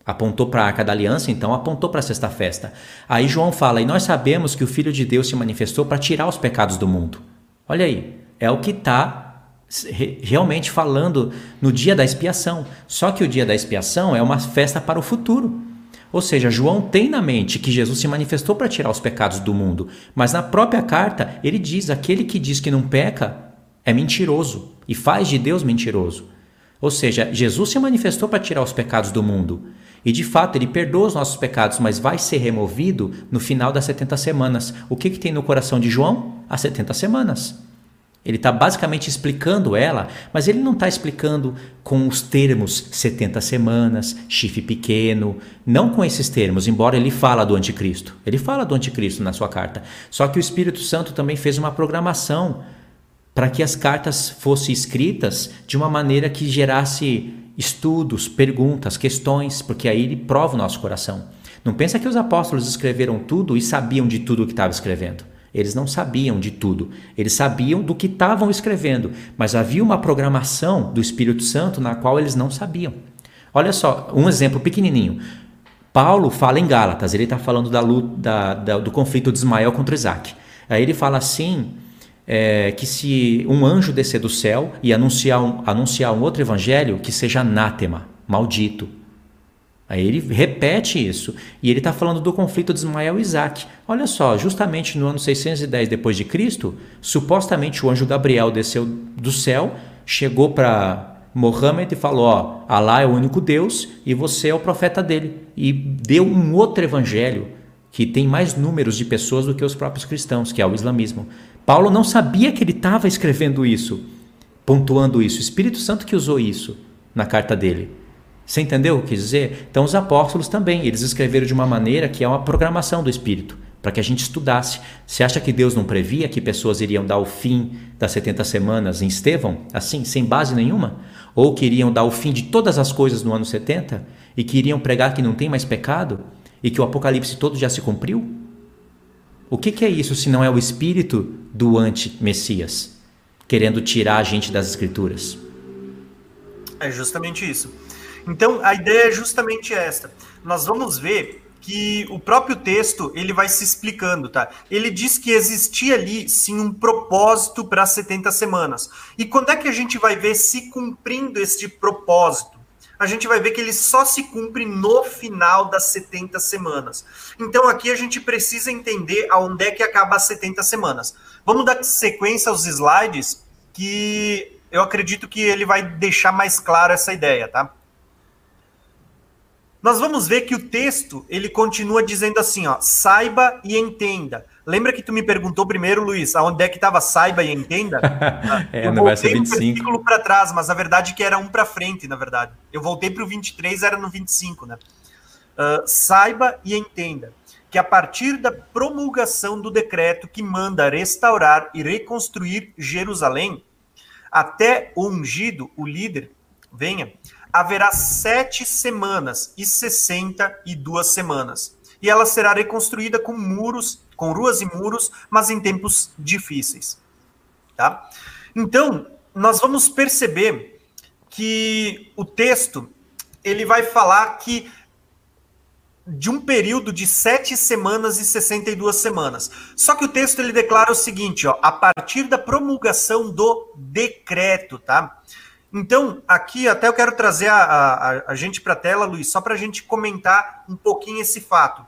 Apontou para a Arca da Aliança, então apontou para a sexta festa. Aí João fala: E nós sabemos que o Filho de Deus se manifestou para tirar os pecados do mundo. Olha aí, é o que está realmente falando no dia da expiação. Só que o dia da expiação é uma festa para o futuro. Ou seja, João tem na mente que Jesus se manifestou para tirar os pecados do mundo, mas na própria carta ele diz: aquele que diz que não peca é mentiroso e faz de Deus mentiroso. Ou seja, Jesus se manifestou para tirar os pecados do mundo. E de fato, ele perdoa os nossos pecados, mas vai ser removido no final das 70 semanas. O que, que tem no coração de João? As 70 semanas. Ele está basicamente explicando ela, mas ele não está explicando com os termos 70 semanas, chifre pequeno, não com esses termos, embora ele fala do anticristo. Ele fala do anticristo na sua carta. Só que o Espírito Santo também fez uma programação para que as cartas fossem escritas de uma maneira que gerasse estudos, perguntas, questões, porque aí ele prova o nosso coração. Não pensa que os apóstolos escreveram tudo e sabiam de tudo o que estava escrevendo. Eles não sabiam de tudo. Eles sabiam do que estavam escrevendo, mas havia uma programação do Espírito Santo na qual eles não sabiam. Olha só, um exemplo pequenininho. Paulo fala em Gálatas, ele está falando da, da, da, do conflito de Ismael contra Isaac. Aí ele fala assim: é, que se um anjo descer do céu e anunciar um, anunciar um outro evangelho, que seja anátema, maldito. Aí ele repete isso. E ele está falando do conflito de Ismael e Isaac. Olha só, justamente no ano 610 depois de Cristo, supostamente o anjo Gabriel desceu do céu, chegou para Mohammed e falou: Ó, Alá é o único Deus e você é o profeta dele. E deu um outro evangelho que tem mais números de pessoas do que os próprios cristãos, que é o islamismo. Paulo não sabia que ele estava escrevendo isso, pontuando isso. O Espírito Santo que usou isso na carta dele. Você entendeu o que quis dizer? Então os apóstolos também, eles escreveram de uma maneira que é uma programação do Espírito, para que a gente estudasse. Você acha que Deus não previa que pessoas iriam dar o fim das 70 semanas em Estevão, assim, sem base nenhuma? Ou que iriam dar o fim de todas as coisas no ano 70 e que iriam pregar que não tem mais pecado e que o Apocalipse todo já se cumpriu? O que, que é isso se não é o espírito do anti-Messias querendo tirar a gente das Escrituras? É justamente isso. Então, a ideia é justamente esta. Nós vamos ver que o próprio texto ele vai se explicando, tá? Ele diz que existia ali sim um propósito para 70 semanas. E quando é que a gente vai ver se cumprindo este propósito? A gente vai ver que ele só se cumpre no final das 70 semanas. Então aqui a gente precisa entender aonde é que acaba as 70 semanas. Vamos dar sequência aos slides que eu acredito que ele vai deixar mais claro essa ideia, tá? Nós vamos ver que o texto ele continua dizendo assim, ó, saiba e entenda. Lembra que tu me perguntou primeiro, Luiz, aonde é que estava saiba e entenda? é, eu no verso 25. um versículo para trás, mas a verdade é que era um para frente, na verdade. Eu voltei para o 23, era no 25, né? Uh, saiba e entenda que a partir da promulgação do decreto que manda restaurar e reconstruir Jerusalém, até o ungido, o líder, venha, haverá sete semanas e sessenta e duas semanas. E ela será reconstruída com muros, com ruas e muros, mas em tempos difíceis. Tá? Então, nós vamos perceber que o texto ele vai falar que de um período de sete semanas e 62 semanas. Só que o texto ele declara o seguinte, ó, a partir da promulgação do decreto, tá? Então, aqui até eu quero trazer a, a, a gente para a tela, Luiz, só para a gente comentar um pouquinho esse fato.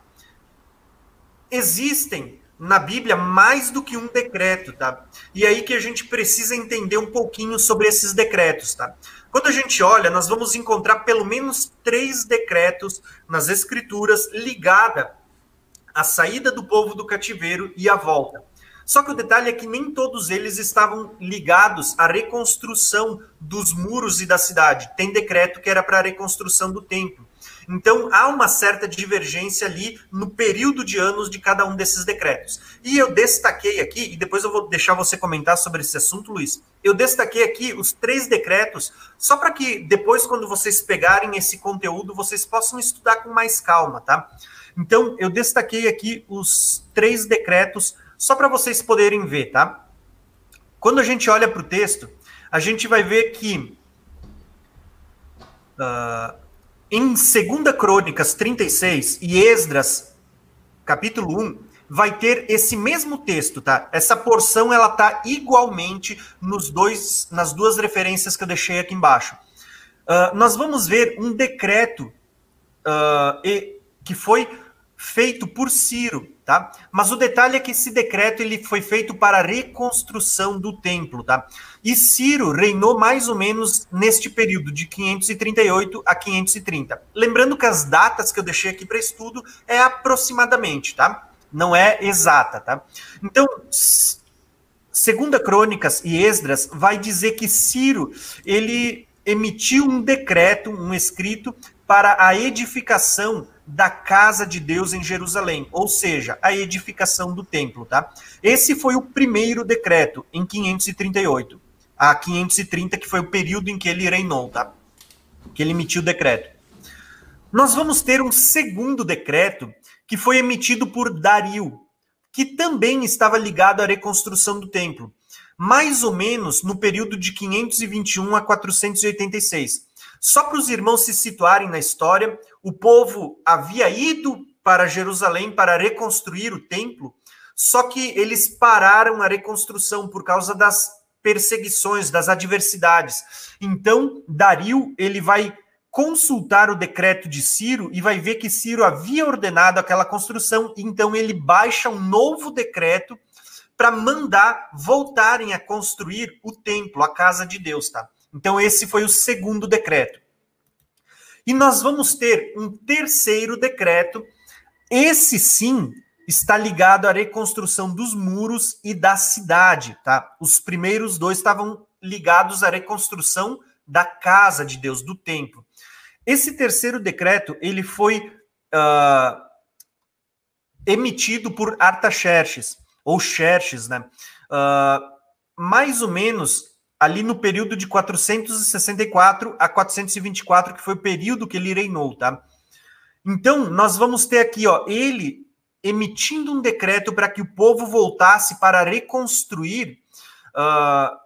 Existem na Bíblia mais do que um decreto, tá? E aí que a gente precisa entender um pouquinho sobre esses decretos, tá? Quando a gente olha, nós vamos encontrar pelo menos três decretos nas Escrituras ligada à saída do povo do cativeiro e à volta. Só que o detalhe é que nem todos eles estavam ligados à reconstrução dos muros e da cidade. Tem decreto que era para a reconstrução do templo. Então há uma certa divergência ali no período de anos de cada um desses decretos. E eu destaquei aqui, e depois eu vou deixar você comentar sobre esse assunto, Luiz. Eu destaquei aqui os três decretos, só para que depois, quando vocês pegarem esse conteúdo, vocês possam estudar com mais calma, tá? Então, eu destaquei aqui os três decretos só para vocês poderem ver, tá? Quando a gente olha para o texto, a gente vai ver que uh, em 2 Crônicas 36 e Esdras, capítulo 1, vai ter esse mesmo texto, tá? Essa porção ela tá igualmente nos dois, nas duas referências que eu deixei aqui embaixo. Uh, nós vamos ver um decreto uh, e, que foi feito por Ciro, tá? Mas o detalhe é que esse decreto ele foi feito para a reconstrução do templo, tá? E Ciro reinou mais ou menos neste período de 538 a 530. Lembrando que as datas que eu deixei aqui para estudo é aproximadamente, tá? Não é exata, tá? Então, segunda Crônicas e Esdras vai dizer que Ciro ele emitiu um decreto, um escrito para a edificação da casa de Deus em Jerusalém, ou seja, a edificação do templo, tá? Esse foi o primeiro decreto em 538 a 530, que foi o período em que ele reinou, tá? Que ele emitiu o decreto. Nós vamos ter um segundo decreto que foi emitido por Dario, que também estava ligado à reconstrução do templo, mais ou menos no período de 521 a 486. Só para os irmãos se situarem na história, o povo havia ido para Jerusalém para reconstruir o templo, só que eles pararam a reconstrução por causa das perseguições, das adversidades. Então, Dario, ele vai consultar o decreto de Ciro e vai ver que Ciro havia ordenado aquela construção, então ele baixa um novo decreto para mandar voltarem a construir o templo, a casa de Deus, tá? Então, esse foi o segundo decreto. E nós vamos ter um terceiro decreto. Esse sim está ligado à reconstrução dos muros e da cidade, tá? Os primeiros dois estavam ligados à reconstrução da casa de Deus, do templo. Esse terceiro decreto ele foi uh, emitido por Artaxerxes ou Xerxes, né? Uh, mais ou menos ali no período de 464 a 424, que foi o período que ele reinou, tá? Então, nós vamos ter aqui, ó, ele emitindo um decreto para que o povo voltasse para reconstruir. Uh,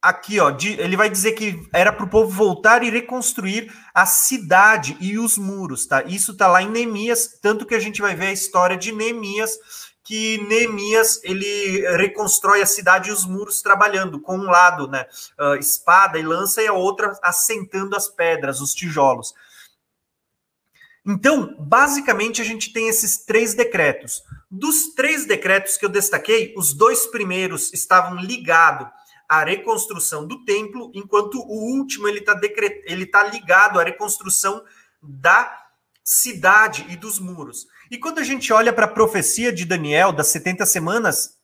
aqui, ó, de, ele vai dizer que era para o povo voltar e reconstruir a cidade e os muros, tá? Isso tá lá em Neemias, tanto que a gente vai ver a história de Neemias que Neemias ele reconstrói a cidade e os muros trabalhando com um lado, né, uh, espada e lança e a outra assentando as pedras, os tijolos. Então, basicamente a gente tem esses três decretos. Dos três decretos que eu destaquei, os dois primeiros estavam ligados à reconstrução do templo, enquanto o último ele está decret... tá ligado à reconstrução da cidade e dos muros. E quando a gente olha para a profecia de Daniel das 70 semanas,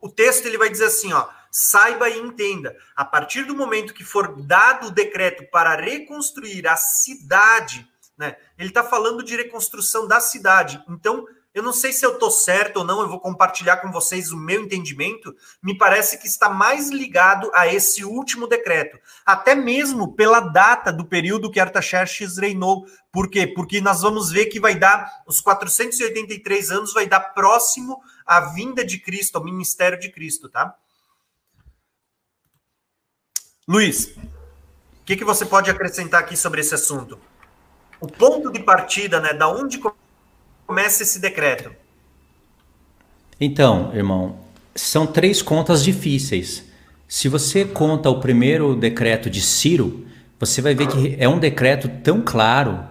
o texto ele vai dizer assim, ó: saiba e entenda, a partir do momento que for dado o decreto para reconstruir a cidade, né? Ele está falando de reconstrução da cidade. Então, eu não sei se eu estou certo ou não, eu vou compartilhar com vocês o meu entendimento. Me parece que está mais ligado a esse último decreto, até mesmo pela data do período que Artaxerxes reinou. Por quê? Porque nós vamos ver que vai dar os 483 anos, vai dar próximo à vinda de Cristo, ao ministério de Cristo, tá? Luiz, o que, que você pode acrescentar aqui sobre esse assunto? O ponto de partida, né? Da onde começa esse decreto? Então, irmão, são três contas difíceis. Se você conta o primeiro decreto de Ciro, você vai ver que é um decreto tão claro,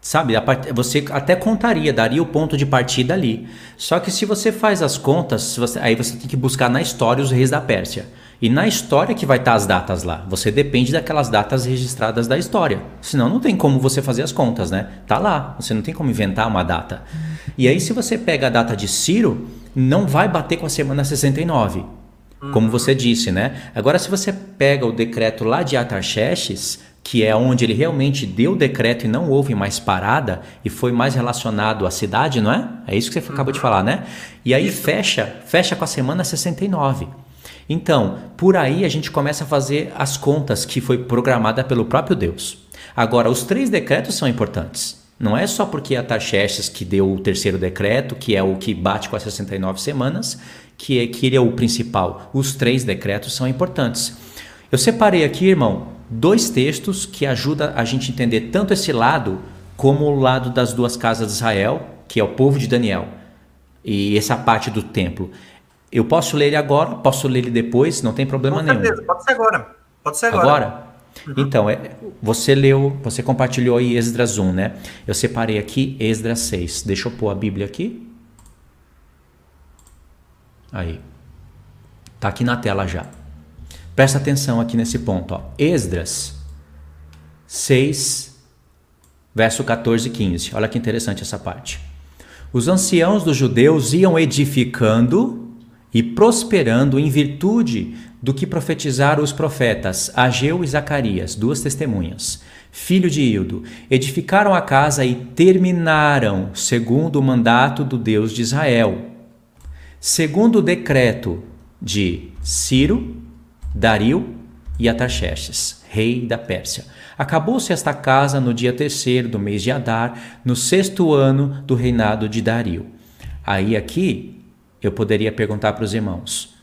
sabe? Você até contaria, daria o ponto de partida ali. Só que se você faz as contas, aí você tem que buscar na história os reis da Pérsia. E na história que vai estar as datas lá. Você depende daquelas datas registradas da história. Senão não tem como você fazer as contas, né? Tá lá. Você não tem como inventar uma data. E aí, se você pega a data de Ciro, não vai bater com a semana 69. Como você disse, né? Agora, se você pega o decreto lá de Atarxerxes, que é onde ele realmente deu o decreto e não houve mais parada, e foi mais relacionado à cidade, não é? É isso que você acabou de falar, né? E aí fecha, fecha com a semana 69. Então, por aí a gente começa a fazer as contas que foi programada pelo próprio Deus. Agora, os três decretos são importantes. Não é só porque a Tarxerxes que deu o terceiro decreto, que é o que bate com as 69 semanas, que, é, que ele é o principal. Os três decretos são importantes. Eu separei aqui, irmão, dois textos que ajudam a gente entender tanto esse lado como o lado das duas casas de Israel, que é o povo de Daniel, e essa parte do templo. Eu posso ler ele agora, posso ler ele depois, não tem problema Com certeza, nenhum. Pode ser agora. Pode ser agora. Agora? Uhum. Então, é, você leu, você compartilhou aí Esdras 1, né? Eu separei aqui Esdras 6. Deixa eu pôr a Bíblia aqui. Aí. Tá aqui na tela já. Presta atenção aqui nesse ponto, ó. Esdras 6, verso 14 e 15. Olha que interessante essa parte. Os anciãos dos judeus iam edificando e prosperando em virtude do que profetizaram os profetas Ageu e Zacarias, duas testemunhas, filho de Hildo. Edificaram a casa e terminaram, segundo o mandato do Deus de Israel. Segundo o decreto de Ciro, Dario e Atarxerxes, rei da Pérsia. Acabou-se esta casa no dia terceiro do mês de Adar, no sexto ano do reinado de Dario. Aí aqui eu poderia perguntar para os irmãos.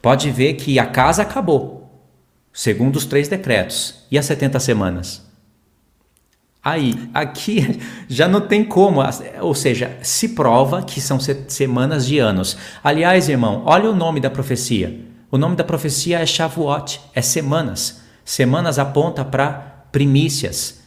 Pode ver que a casa acabou, segundo os três decretos. E as 70 semanas? Aí, aqui já não tem como, ou seja, se prova que são semanas de anos. Aliás, irmão, olha o nome da profecia. O nome da profecia é Shavuot, é semanas. Semanas aponta para primícias.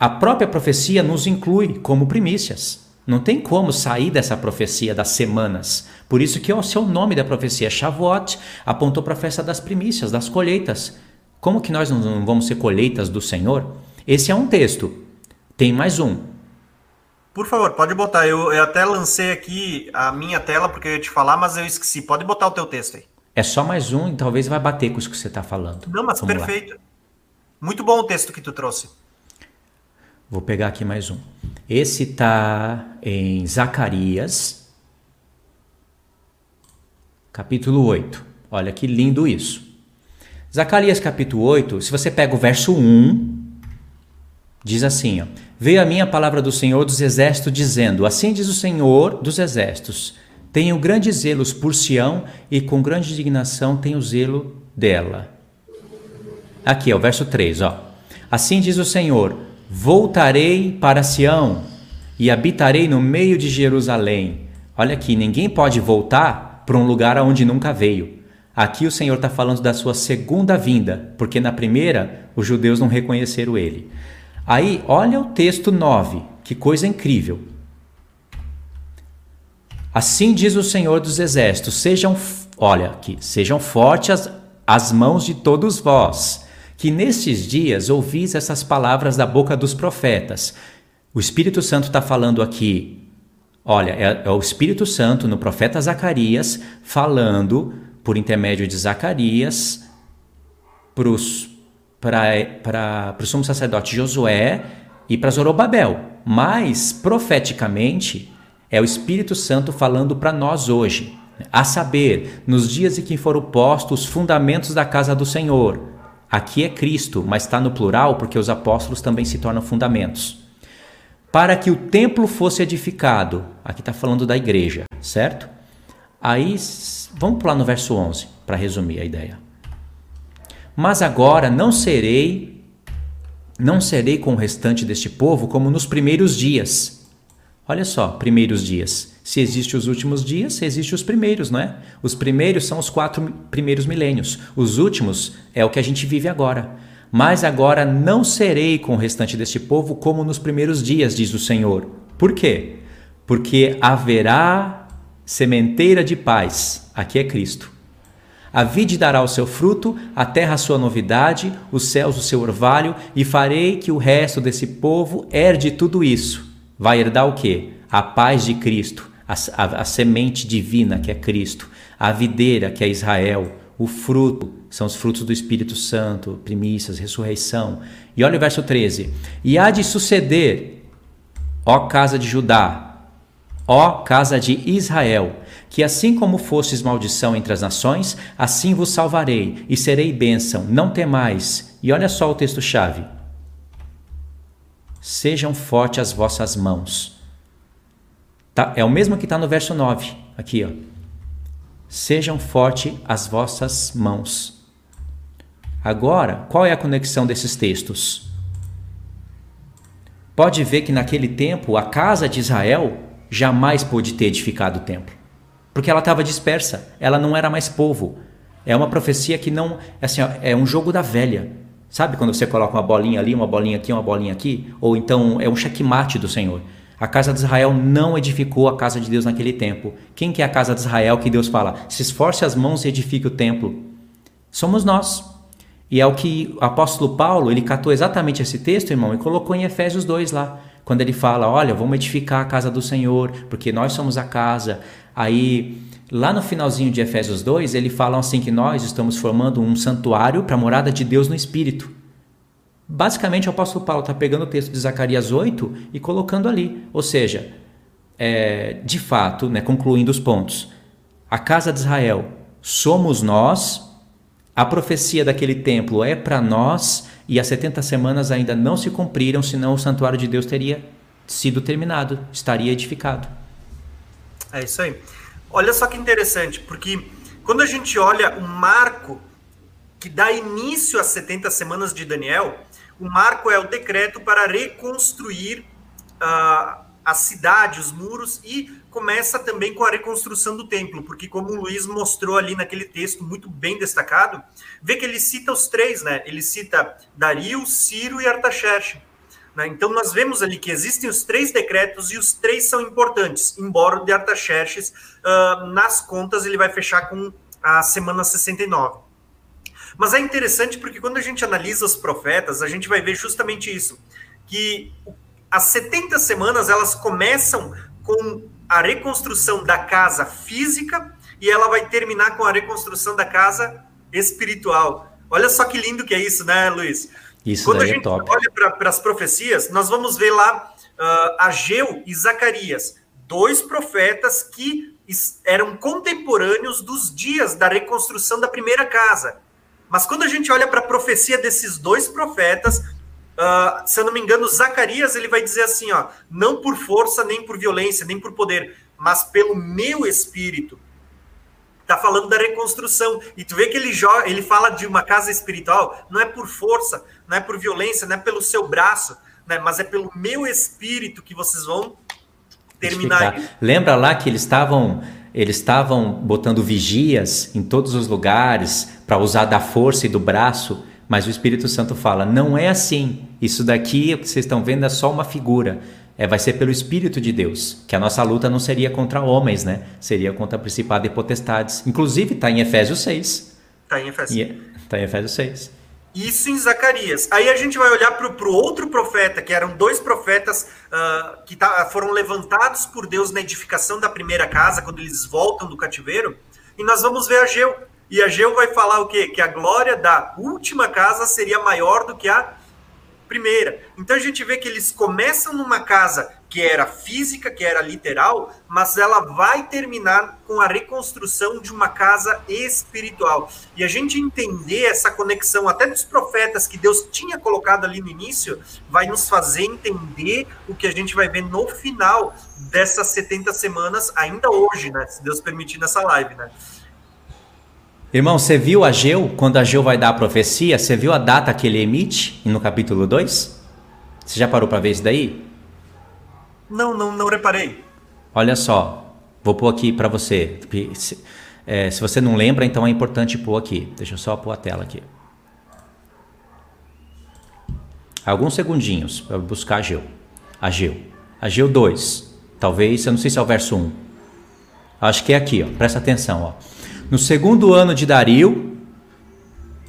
A própria profecia nos inclui como primícias. Não tem como sair dessa profecia das semanas. Por isso que é o seu nome da profecia, Shavuot, apontou para a festa das primícias, das colheitas. Como que nós não vamos ser colheitas do Senhor? Esse é um texto. Tem mais um. Por favor, pode botar. Eu, eu até lancei aqui a minha tela porque eu ia te falar, mas eu esqueci. Pode botar o teu texto aí. É só mais um e talvez vai bater com isso que você está falando. Não, mas Vamos perfeito. Lá. Muito bom o texto que tu trouxe. Vou pegar aqui mais um. Esse está em Zacarias, capítulo 8. Olha que lindo isso. Zacarias capítulo 8, se você pega o verso 1, diz assim: ó, Veio a minha palavra do Senhor dos Exércitos, dizendo: Assim diz o Senhor dos Exércitos: tenho grandes zelos por Sião e com grande indignação tenho zelo dela. Aqui, é o verso 3, ó. Assim diz o Senhor: Voltarei para Sião e habitarei no meio de Jerusalém. Olha aqui, ninguém pode voltar para um lugar aonde nunca veio. Aqui o Senhor está falando da sua segunda vinda, porque na primeira os judeus não reconheceram ele. Aí, olha o texto 9, que coisa incrível. Assim diz o Senhor dos Exércitos: sejam, olha aqui, sejam fortes as, as mãos de todos vós, que nestes dias ouvis essas palavras da boca dos profetas. O Espírito Santo está falando aqui, olha, é, é o Espírito Santo no profeta Zacarias falando por intermédio de Zacarias para o sumo sacerdote Josué e para Zorobabel. Mas, profeticamente, é o Espírito Santo falando para nós hoje. A saber, nos dias em que foram postos os fundamentos da casa do Senhor. Aqui é Cristo, mas está no plural porque os apóstolos também se tornam fundamentos. Para que o templo fosse edificado. Aqui está falando da igreja, certo? Aí, vamos pular no verso 11, para resumir a ideia. Mas agora não serei, não serei com o restante deste povo como nos primeiros dias Olha só, primeiros dias. Se existe os últimos dias, existe os primeiros, não é? Os primeiros são os quatro primeiros milênios. Os últimos é o que a gente vive agora. Mas agora não serei com o restante deste povo como nos primeiros dias, diz o Senhor. Por quê? Porque haverá sementeira de paz. Aqui é Cristo. A vide dará o seu fruto, a terra a sua novidade, os céus o seu orvalho, e farei que o resto desse povo herde tudo isso vai herdar o quê? A paz de Cristo, a, a, a semente divina que é Cristo, a videira que é Israel, o fruto, são os frutos do Espírito Santo, primícias, ressurreição. E olha o verso 13: E há de suceder, ó casa de Judá, ó casa de Israel, que assim como fostes maldição entre as nações, assim vos salvarei e serei bênção, não temais. E olha só o texto-chave: sejam fortes as vossas mãos. Tá? É o mesmo que está no verso 9, aqui. Ó. Sejam fortes as vossas mãos. Agora, qual é a conexão desses textos? Pode ver que naquele tempo a casa de Israel jamais pôde ter edificado o templo, porque ela estava dispersa, ela não era mais povo. É uma profecia que não. Assim, é um jogo da velha. Sabe quando você coloca uma bolinha ali, uma bolinha aqui, uma bolinha aqui? Ou então é um checkmate do Senhor. A casa de Israel não edificou a casa de Deus naquele tempo. Quem que é a casa de Israel que Deus fala? Se esforce as mãos e edifique o templo. Somos nós. E é o que o apóstolo Paulo, ele catou exatamente esse texto, irmão, e colocou em Efésios 2 lá. Quando ele fala, olha, vamos edificar a casa do Senhor, porque nós somos a casa. Aí, lá no finalzinho de Efésios 2, ele fala assim que nós estamos formando um santuário para a morada de Deus no Espírito. Basicamente, o apóstolo Paulo está pegando o texto de Zacarias 8 e colocando ali. Ou seja, é, de fato, né, concluindo os pontos, a casa de Israel somos nós, a profecia daquele templo é para nós e as 70 semanas ainda não se cumpriram, senão o santuário de Deus teria sido terminado, estaria edificado. É isso aí. Olha só que interessante, porque quando a gente olha o marco que dá início às 70 semanas de Daniel, o marco é o decreto para reconstruir uh, a cidade, os muros, e começa também com a reconstrução do templo, porque como o Luiz mostrou ali naquele texto muito bem destacado, vê que ele cita os três, né? Ele cita Dario, Ciro e Artaxerxes. Né? Então nós vemos ali que existem os três decretos e os três são importantes, embora o de Artaxerxes, uh, nas contas, ele vai fechar com a semana 69. Mas é interessante porque quando a gente analisa os profetas, a gente vai ver justamente isso, que as 70 semanas elas começam com a reconstrução da casa física e ela vai terminar com a reconstrução da casa espiritual. Olha só que lindo que é isso, né, Luiz? Isso Quando a é gente top. olha para as profecias, nós vamos ver lá uh, Ageu e Zacarias, dois profetas que eram contemporâneos dos dias da reconstrução da primeira casa. Mas quando a gente olha para a profecia desses dois profetas, uh, se eu não me engano, Zacarias ele vai dizer assim, ó, não por força, nem por violência, nem por poder, mas pelo meu espírito. Tá falando da reconstrução. E tu vê que ele joga, ele fala de uma casa espiritual, não é por força, não é por violência, não é pelo seu braço, né, mas é pelo meu espírito que vocês vão terminar. Lembra lá que eles estavam eles estavam botando vigias em todos os lugares para usar da força e do braço, mas o Espírito Santo fala: não é assim. Isso daqui que vocês estão vendo é só uma figura. É, vai ser pelo Espírito de Deus, que a nossa luta não seria contra homens, né? Seria contra principado e potestades. Inclusive, está em Efésios 6. Está em Efésios. Está em Efésios 6. Isso em Zacarias. Aí a gente vai olhar para o outro profeta, que eram dois profetas uh, que tá, foram levantados por Deus na edificação da primeira casa, quando eles voltam do cativeiro, e nós vamos ver Ageu. E Ageu vai falar o quê? Que a glória da última casa seria maior do que a primeira. Então a gente vê que eles começam numa casa que era física, que era literal, mas ela vai terminar com a reconstrução de uma casa espiritual. E a gente entender essa conexão até dos profetas que Deus tinha colocado ali no início, vai nos fazer entender o que a gente vai ver no final dessas 70 semanas, ainda hoje, né? Se Deus permitir nessa live, né? Irmão, você viu Ageu, quando Ageu vai dar a profecia, você viu a data que ele emite no capítulo 2? Você já parou para ver isso daí? Não, não, não reparei. Olha só, vou pôr aqui para você. Se, é, se você não lembra, então é importante pôr aqui. Deixa eu só pôr a tela aqui. Alguns segundinhos para buscar Ageu. Ageu. Ageu 2. Talvez, eu não sei se é o verso 1. Acho que é aqui, ó. Presta atenção, ó. No segundo ano de Dario,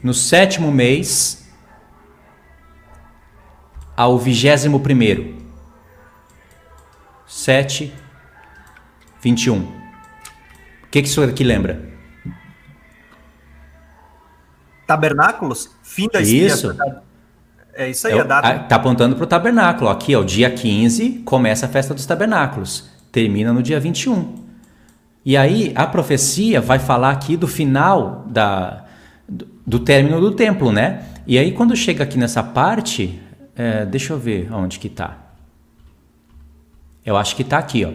no sétimo mês, ao vigésimo primeiro. Sete, vinte e um. O que, que isso aqui lembra? Tabernáculos? Fim da Isso. É isso aí, é, a data. Está apontando para o tabernáculo. Aqui, ó, dia 15, começa a festa dos tabernáculos. Termina no dia 21. E aí a profecia vai falar aqui do final da, do, do término do templo, né? E aí quando chega aqui nessa parte, é, deixa eu ver onde que está. Eu acho que está aqui, ó.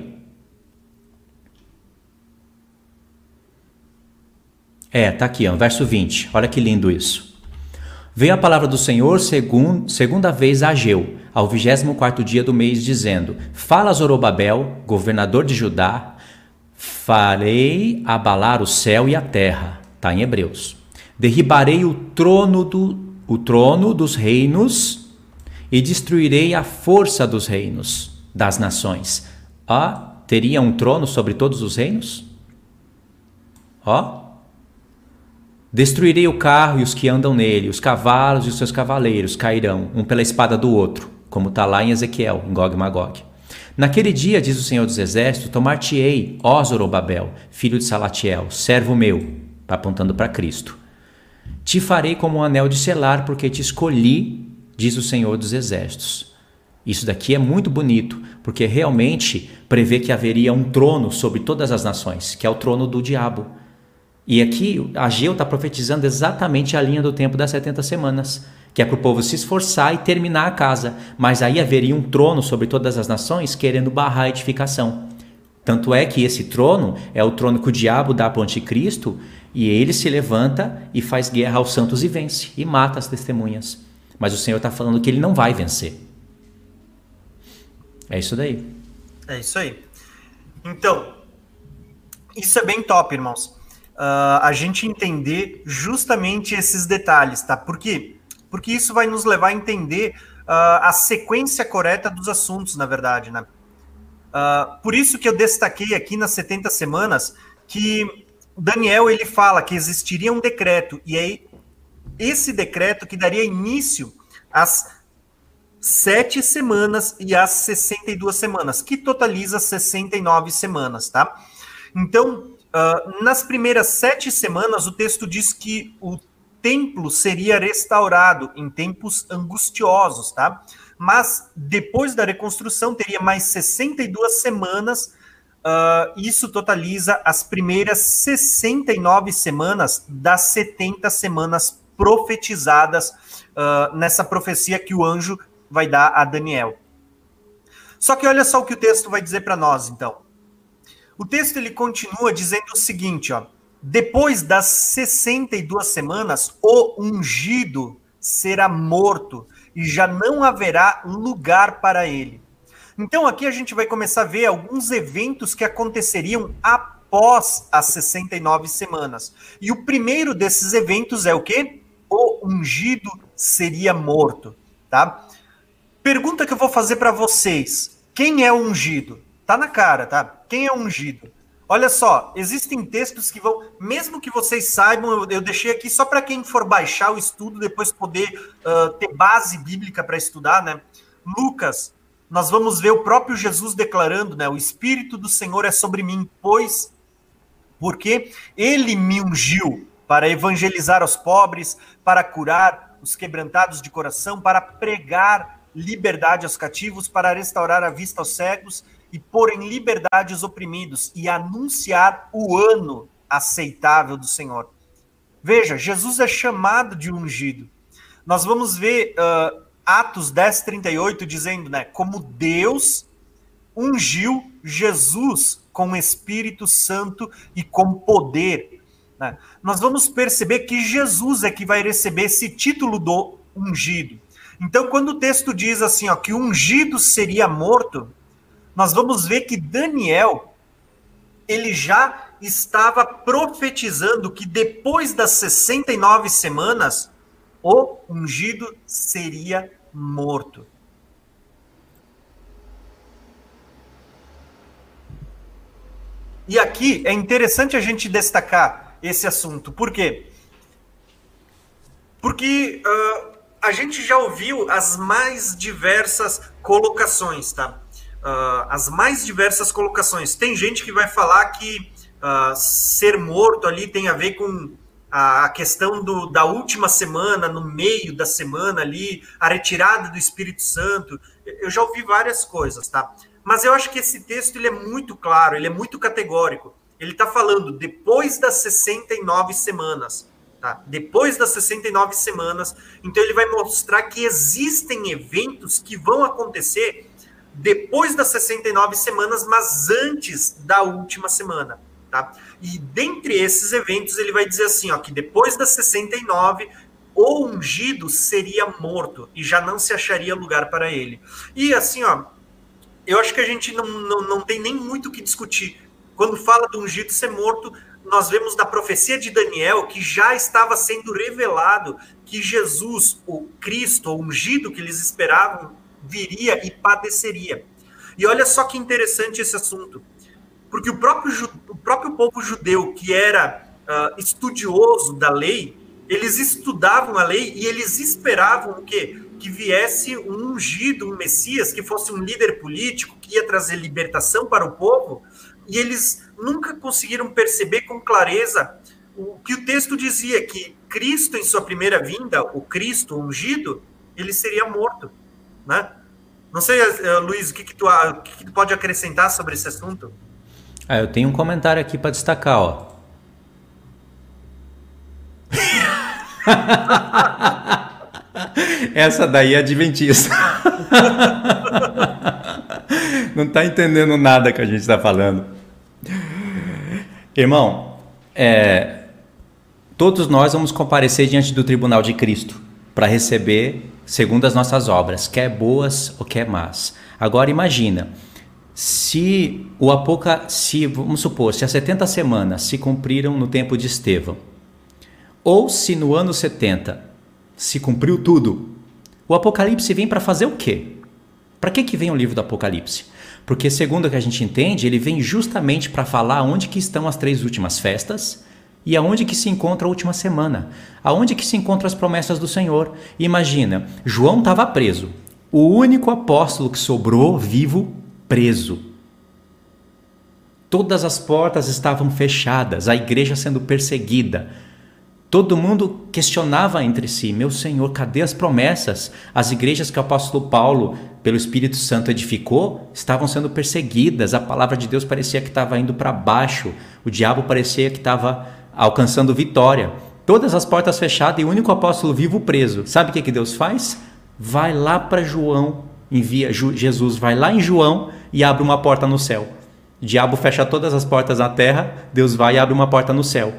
É, tá aqui, ó, verso 20. Olha que lindo isso. Veio a palavra do Senhor segun, segunda vez a Ageu, ao vigésimo quarto dia do mês, dizendo: Fala Zorobabel, governador de Judá, farei abalar o céu e a terra. Está em Hebreus. Derribarei o trono, do, o trono dos reinos e destruirei a força dos reinos das nações. Ah, teria um trono sobre todos os reinos? Ó, Destruirei o carro e os que andam nele, os cavalos e os seus cavaleiros cairão, um pela espada do outro, como está lá em Ezequiel, em Gog e Magog. Naquele dia, diz o Senhor dos Exércitos, tomar-te-ei, ó Zorobabel, filho de Salatiel, servo meu, apontando para Cristo. Te farei como um anel de selar, porque te escolhi, diz o Senhor dos Exércitos. Isso daqui é muito bonito, porque realmente prevê que haveria um trono sobre todas as nações, que é o trono do diabo e aqui Ageu está profetizando exatamente a linha do tempo das 70 semanas, que é para o povo se esforçar e terminar a casa, mas aí haveria um trono sobre todas as nações querendo barrar a edificação. Tanto é que esse trono é o trono que o diabo dá para o anticristo e ele se levanta e faz guerra aos santos e vence, e mata as testemunhas. Mas o Senhor está falando que ele não vai vencer. É isso daí. É isso aí. Então, isso é bem top, irmãos uh, a gente entender justamente esses detalhes, tá? Por quê? Porque isso vai nos levar a entender uh, a sequência correta dos assuntos, na verdade, né? Uh, por isso que eu destaquei aqui nas 70 semanas que Daniel ele fala que existiria um decreto, e aí esse decreto que daria início às sete semanas e às 62 semanas, que totaliza 69 semanas, tá? Então, Uh, nas primeiras sete semanas, o texto diz que o templo seria restaurado em tempos angustiosos, tá? Mas depois da reconstrução teria mais 62 semanas. Uh, isso totaliza as primeiras 69 semanas das 70 semanas profetizadas uh, nessa profecia que o anjo vai dar a Daniel. Só que olha só o que o texto vai dizer para nós, então. O texto ele continua dizendo o seguinte, ó: depois das 62 semanas, o ungido será morto e já não haverá lugar para ele. Então aqui a gente vai começar a ver alguns eventos que aconteceriam após as 69 semanas. E o primeiro desses eventos é o quê? O ungido seria morto, tá? Pergunta que eu vou fazer para vocês: quem é o ungido? Tá na cara, tá? Quem é ungido? Olha só, existem textos que vão, mesmo que vocês saibam, eu, eu deixei aqui só para quem for baixar o estudo, depois poder uh, ter base bíblica para estudar, né? Lucas, nós vamos ver o próprio Jesus declarando, né? O Espírito do Senhor é sobre mim, pois porque ele me ungiu para evangelizar os pobres, para curar os quebrantados de coração, para pregar liberdade aos cativos, para restaurar a vista aos cegos e pôr em liberdade os oprimidos e anunciar o ano aceitável do Senhor. Veja, Jesus é chamado de ungido. Nós vamos ver uh, Atos 10, 38 dizendo, né? Como Deus ungiu Jesus com Espírito Santo e com poder. Né? Nós vamos perceber que Jesus é que vai receber esse título do ungido. Então, quando o texto diz assim, ó, que o ungido seria morto, nós vamos ver que Daniel ele já estava profetizando que depois das 69 semanas o ungido seria morto. E aqui é interessante a gente destacar esse assunto. Por quê? Porque uh, a gente já ouviu as mais diversas colocações, tá? Uh, as mais diversas colocações. Tem gente que vai falar que uh, ser morto ali tem a ver com a, questão do, da última semana, no meio da semana ali, a retirada do Espírito Santo. Eu já ouvi várias coisas, tá? Mas eu acho que esse texto ele é muito claro, ele é muito categórico. Ele está falando depois das 69 semanas. Tá? Depois das 69 semanas, então ele vai mostrar que existem eventos que vão acontecer depois das 69 semanas, mas antes da última semana. Tá? E dentre esses eventos, ele vai dizer assim: ó, que depois das 69 o ungido seria morto e já não se acharia lugar para ele. E assim, ó, eu acho que a gente não, não, não tem nem muito o que discutir. Quando fala do ungido ser morto, nós vemos na profecia de Daniel que já estava sendo revelado que Jesus, o Cristo, o ungido que eles esperavam, viria e padeceria. E olha só que interessante esse assunto. Porque o próprio, o próprio povo judeu, que era uh, estudioso da lei, eles estudavam a lei e eles esperavam o quê? Que viesse um ungido, um Messias, que fosse um líder político, que ia trazer libertação para o povo, e eles nunca conseguiram perceber com clareza o que o texto dizia, que Cristo, em sua primeira vinda, o Cristo ungido, ele seria morto, né? Não sei, uh, Luiz, o que, que, tu, o que, que tu pode acrescentar sobre esse assunto? Ah, eu tenho um comentário aqui para destacar, ó. Essa daí é adventista. Não está entendendo nada que a gente está falando. Irmão, é, todos nós vamos comparecer diante do tribunal de Cristo para receber segundo as nossas obras, quer boas ou quer más. Agora imagina, se o Apocalipse, vamos supor, se as 70 semanas se cumpriram no tempo de Estevão, ou se no ano 70 se cumpriu tudo, o Apocalipse vem para fazer o quê? Para que, que vem o livro do Apocalipse? Porque segundo o que a gente entende, ele vem justamente para falar onde que estão as três últimas festas e aonde que se encontra a última semana, aonde que se encontram as promessas do Senhor. Imagina, João estava preso, o único apóstolo que sobrou vivo preso. Todas as portas estavam fechadas, a igreja sendo perseguida, Todo mundo questionava entre si: Meu Senhor, cadê as promessas? As igrejas que o apóstolo Paulo, pelo Espírito Santo, edificou estavam sendo perseguidas, a palavra de Deus parecia que estava indo para baixo, o diabo parecia que estava alcançando vitória. Todas as portas fechadas e o único apóstolo vivo preso. Sabe o que, que Deus faz? Vai lá para João, envia Jesus, vai lá em João e abre uma porta no céu. O diabo fecha todas as portas na terra, Deus vai e abre uma porta no céu.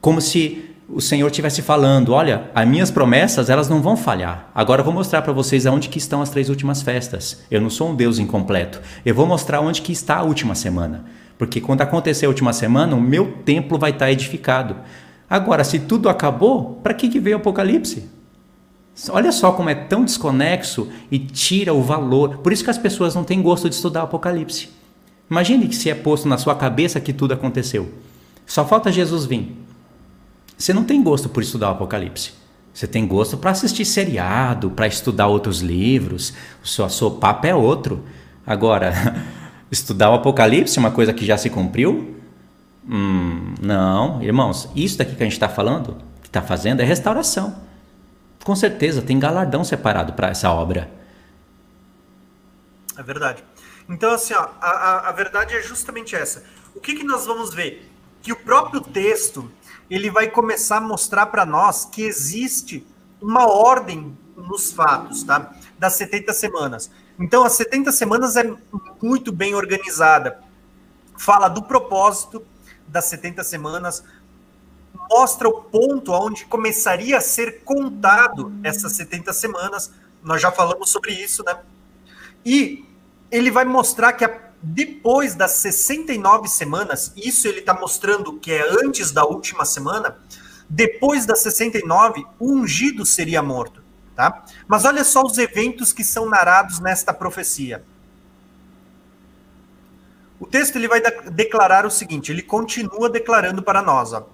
Como se o Senhor estivesse falando, olha, as minhas promessas, elas não vão falhar. Agora eu vou mostrar para vocês aonde que estão as três últimas festas. Eu não sou um Deus incompleto. Eu vou mostrar onde que está a última semana. Porque quando acontecer a última semana, o meu templo vai estar edificado. Agora, se tudo acabou, para que, que veio o Apocalipse? Olha só como é tão desconexo e tira o valor. Por isso que as pessoas não têm gosto de estudar o Apocalipse. Imagine que se é posto na sua cabeça que tudo aconteceu. Só falta Jesus vir. Você não tem gosto por estudar o Apocalipse. Você tem gosto para assistir seriado, para estudar outros livros. O seu, seu papo é outro. Agora, estudar o Apocalipse, uma coisa que já se cumpriu? Hum, não, irmãos, isso daqui que a gente está falando, que está fazendo, é restauração. Com certeza, tem galardão separado para essa obra. É verdade. Então, assim, ó, a, a, a verdade é justamente essa. O que, que nós vamos ver? Que o próprio texto ele vai começar a mostrar para nós que existe uma ordem nos fatos, tá? Das 70 semanas. Então, as 70 semanas é muito bem organizada. Fala do propósito das 70 semanas, mostra o ponto onde começaria a ser contado essas 70 semanas. Nós já falamos sobre isso, né? E ele vai mostrar que a depois das 69 semanas, isso ele está mostrando que é antes da última semana, depois das 69, o ungido seria morto. Tá? Mas olha só os eventos que são narrados nesta profecia. O texto ele vai declarar o seguinte, ele continua declarando para nós. Ó,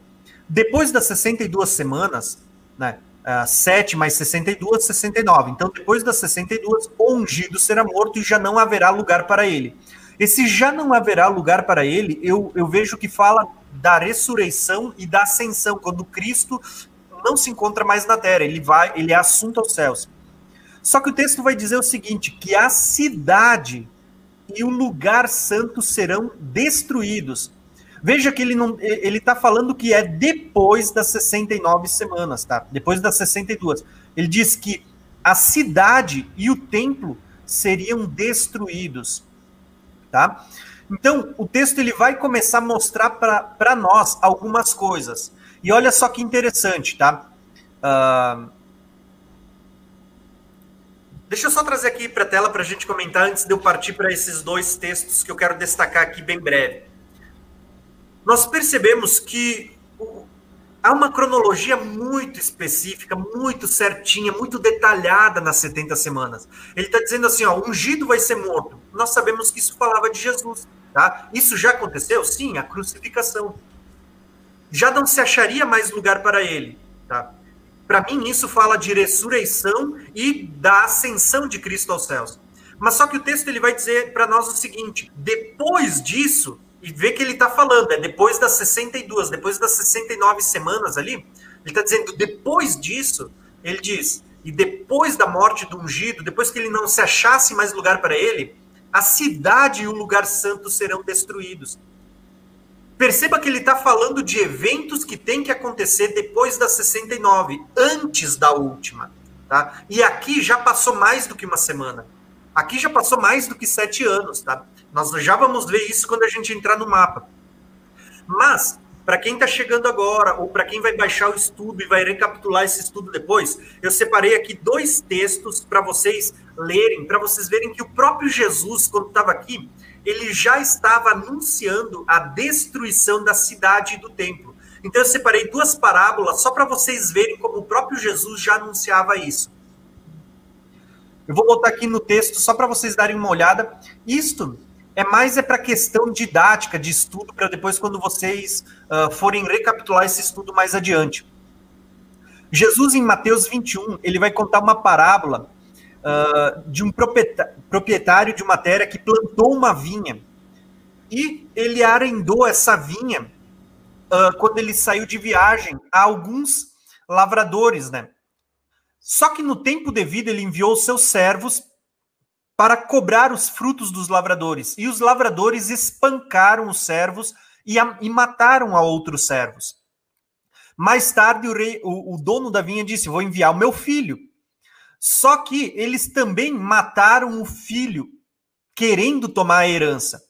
depois das 62 semanas, né, uh, 7 mais 62, 69. Então, depois das 62, o ungido será morto e já não haverá lugar para ele. Esse já não haverá lugar para ele, eu, eu vejo que fala da ressurreição e da ascensão, quando Cristo não se encontra mais na terra, ele vai, ele é assunto aos céus. Só que o texto vai dizer o seguinte, que a cidade e o lugar santo serão destruídos. Veja que ele não ele está falando que é depois das 69 semanas, tá? Depois das 62. Ele diz que a cidade e o templo seriam destruídos tá? Então, o texto ele vai começar a mostrar para nós algumas coisas. E olha só que interessante, tá? Uh, deixa eu só trazer aqui para a tela para a gente comentar antes de eu partir para esses dois textos que eu quero destacar aqui bem breve. Nós percebemos que há uma cronologia muito específica, muito certinha, muito detalhada nas 70 semanas. Ele está dizendo assim: ó, ungido vai ser morto. Nós sabemos que isso falava de Jesus. Tá? Isso já aconteceu? Sim, a crucificação. Já não se acharia mais lugar para ele. Tá? Para mim, isso fala de ressurreição e da ascensão de Cristo aos céus. Mas só que o texto ele vai dizer para nós o seguinte: depois disso, e vê que ele está falando, é depois das 62, depois das 69 semanas ali, ele está dizendo, depois disso, ele diz, e depois da morte do ungido, depois que ele não se achasse mais lugar para ele, a cidade e o lugar santo serão destruídos. Perceba que ele está falando de eventos que têm que acontecer depois das 69, antes da última. Tá? E aqui já passou mais do que uma semana. Aqui já passou mais do que sete anos. Tá? Nós já vamos ver isso quando a gente entrar no mapa. Mas, para quem está chegando agora, ou para quem vai baixar o estudo e vai recapitular esse estudo depois, eu separei aqui dois textos para vocês lerem, para vocês verem que o próprio Jesus, quando estava aqui, ele já estava anunciando a destruição da cidade e do templo. Então eu separei duas parábolas só para vocês verem como o próprio Jesus já anunciava isso. Eu vou botar aqui no texto só para vocês darem uma olhada. Isto é mais é para questão didática de estudo, para depois, quando vocês uh, forem recapitular esse estudo mais adiante. Jesus, em Mateus 21, ele vai contar uma parábola uh, de um proprietário de uma terra que plantou uma vinha e ele arrendou essa vinha uh, quando ele saiu de viagem a alguns lavradores, né? Só que no tempo devido ele enviou seus servos para cobrar os frutos dos lavradores. E os lavradores espancaram os servos e, a, e mataram a outros servos. Mais tarde, o, rei, o, o dono da vinha disse: Vou enviar o meu filho. Só que eles também mataram o filho, querendo tomar a herança.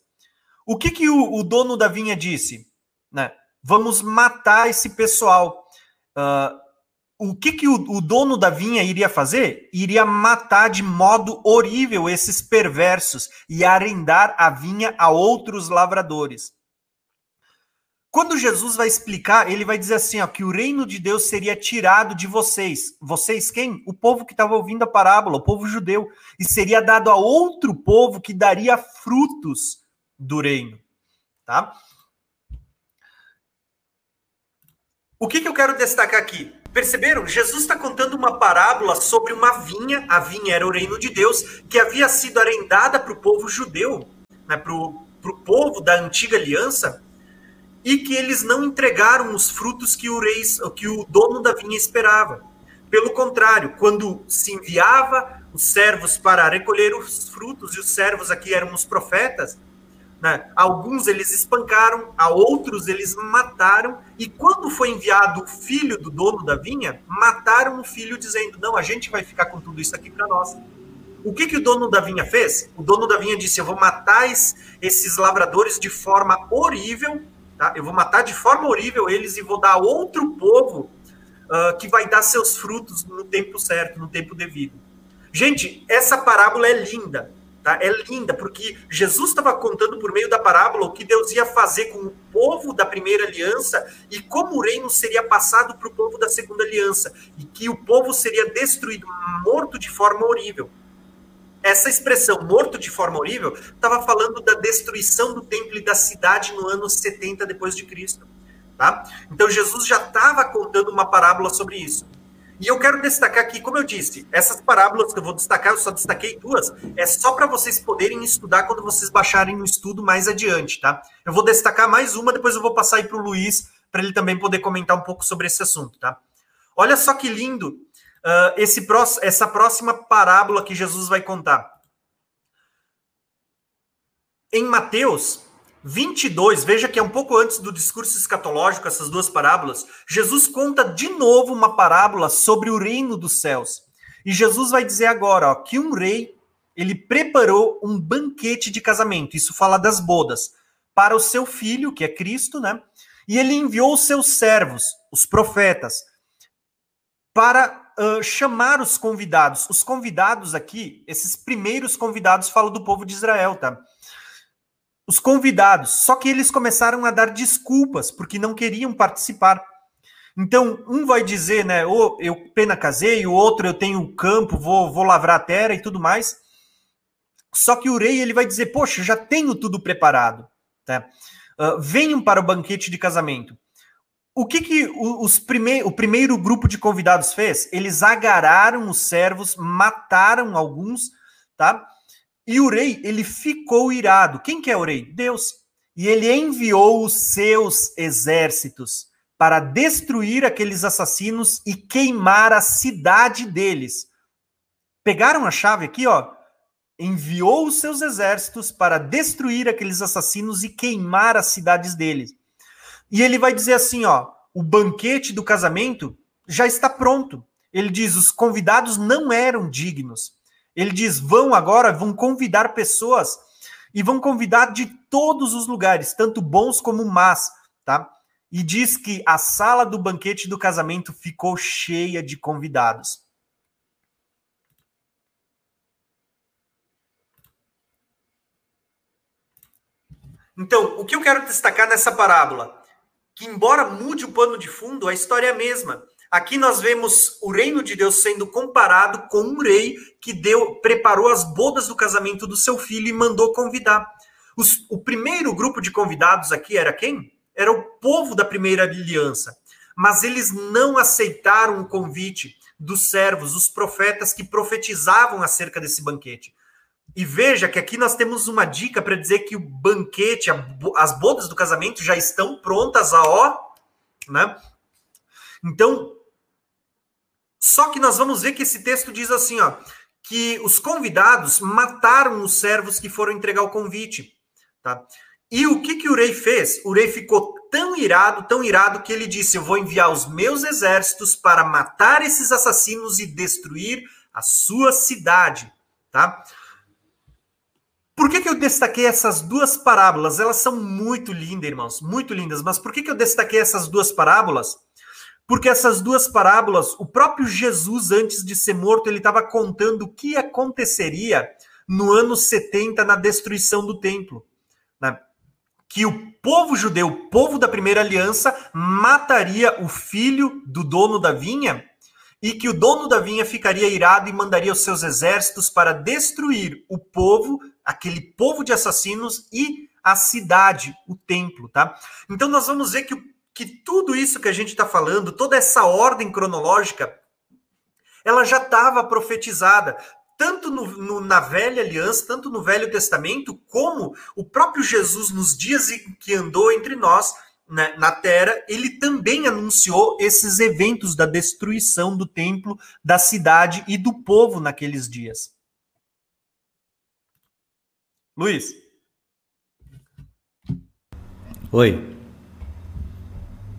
O que, que o, o dono da vinha disse? Né? Vamos matar esse pessoal. Uh, o que, que o, o, dono da vinha iria fazer? Iria matar de modo horrível esses perversos e arrendar a vinha a outros lavradores. Quando Jesus vai explicar, ele vai dizer assim, ó, que o reino de Deus seria tirado de vocês. Vocês quem? O povo que estava ouvindo a parábola, o povo judeu, e seria dado a outro povo que daria frutos do reino, tá? O que, que eu quero destacar aqui? Perceberam? Jesus está contando uma parábola sobre uma vinha, a vinha era o reino de Deus, que havia sido arrendada para o povo judeu, né, para o povo da antiga aliança, e que eles não entregaram os frutos que o, rei, que o dono da vinha esperava. Pelo contrário, quando se enviava os servos para recolher os frutos, e os servos aqui eram os profetas, né? Alguns eles espancaram, a outros eles mataram, e quando foi enviado o filho do dono da vinha, mataram o filho, dizendo: Não, a gente vai ficar com tudo isso aqui para nós. O que, que o dono da vinha fez? O dono da vinha disse: Eu vou matar esses lavradores de forma horrível, tá? eu vou matar de forma horrível eles e vou dar outro povo uh, que vai dar seus frutos no tempo certo, no tempo devido. Gente, essa parábola é linda. Tá? É linda, porque Jesus estava contando por meio da parábola o que Deus ia fazer com o povo da primeira aliança e como o reino seria passado para o povo da segunda aliança, e que o povo seria destruído, morto de forma horrível. Essa expressão, morto de forma horrível, estava falando da destruição do templo e da cidade no ano 70 depois de Cristo. Tá? Então Jesus já estava contando uma parábola sobre isso. E eu quero destacar aqui, como eu disse, essas parábolas que eu vou destacar, eu só destaquei duas, é só para vocês poderem estudar quando vocês baixarem o estudo mais adiante, tá? Eu vou destacar mais uma, depois eu vou passar aí para o Luiz, para ele também poder comentar um pouco sobre esse assunto, tá? Olha só que lindo uh, esse essa próxima parábola que Jesus vai contar. Em Mateus, 22, veja que é um pouco antes do discurso escatológico, essas duas parábolas, Jesus conta de novo uma parábola sobre o reino dos céus. E Jesus vai dizer agora ó, que um rei, ele preparou um banquete de casamento, isso fala das bodas, para o seu filho, que é Cristo, né? E ele enviou os seus servos, os profetas, para uh, chamar os convidados. Os convidados aqui, esses primeiros convidados, falam do povo de Israel, tá? Os convidados, só que eles começaram a dar desculpas porque não queriam participar. Então, um vai dizer, né, oh, eu pena casei, o outro eu tenho campo, vou, vou lavrar a terra e tudo mais. Só que o rei ele vai dizer, poxa, já tenho tudo preparado. Tá? Uh, venham para o banquete de casamento. O que, que os prime o primeiro grupo de convidados fez? Eles agarraram os servos, mataram alguns, tá? E o rei, ele ficou irado. Quem que é o rei? Deus. E ele enviou os seus exércitos para destruir aqueles assassinos e queimar a cidade deles. Pegaram a chave aqui, ó. Enviou os seus exércitos para destruir aqueles assassinos e queimar as cidades deles. E ele vai dizer assim, ó, o banquete do casamento já está pronto. Ele diz, os convidados não eram dignos. Ele diz, vão agora, vão convidar pessoas e vão convidar de todos os lugares, tanto bons como más, tá? E diz que a sala do banquete do casamento ficou cheia de convidados. Então, o que eu quero destacar nessa parábola? Que, embora mude o pano de fundo, a história é a mesma. Aqui nós vemos o reino de Deus sendo comparado com um rei que deu, preparou as bodas do casamento do seu filho e mandou convidar. Os, o primeiro grupo de convidados aqui era quem? Era o povo da primeira aliança. Mas eles não aceitaram o convite dos servos, os profetas que profetizavam acerca desse banquete. E veja que aqui nós temos uma dica para dizer que o banquete, as bodas do casamento já estão prontas a ó, né? Então, só que nós vamos ver que esse texto diz assim, ó, que os convidados mataram os servos que foram entregar o convite, tá? E o que que o rei fez? O rei ficou tão irado, tão irado que ele disse: "Eu vou enviar os meus exércitos para matar esses assassinos e destruir a sua cidade", tá? Por que, que eu destaquei essas duas parábolas? Elas são muito lindas, irmãos, muito lindas. Mas por que, que eu destaquei essas duas parábolas? Porque essas duas parábolas, o próprio Jesus, antes de ser morto, ele estava contando o que aconteceria no ano 70 na destruição do templo. Né? Que o povo judeu, o povo da primeira aliança, mataria o filho do dono da vinha e que o dono da vinha ficaria irado e mandaria os seus exércitos para destruir o povo aquele povo de assassinos e a cidade, o templo, tá? Então nós vamos ver que, que tudo isso que a gente está falando, toda essa ordem cronológica, ela já estava profetizada, tanto no, no, na velha aliança, tanto no Velho Testamento, como o próprio Jesus, nos dias em que andou entre nós, né, na terra, ele também anunciou esses eventos da destruição do templo, da cidade e do povo naqueles dias. Luiz. Oi.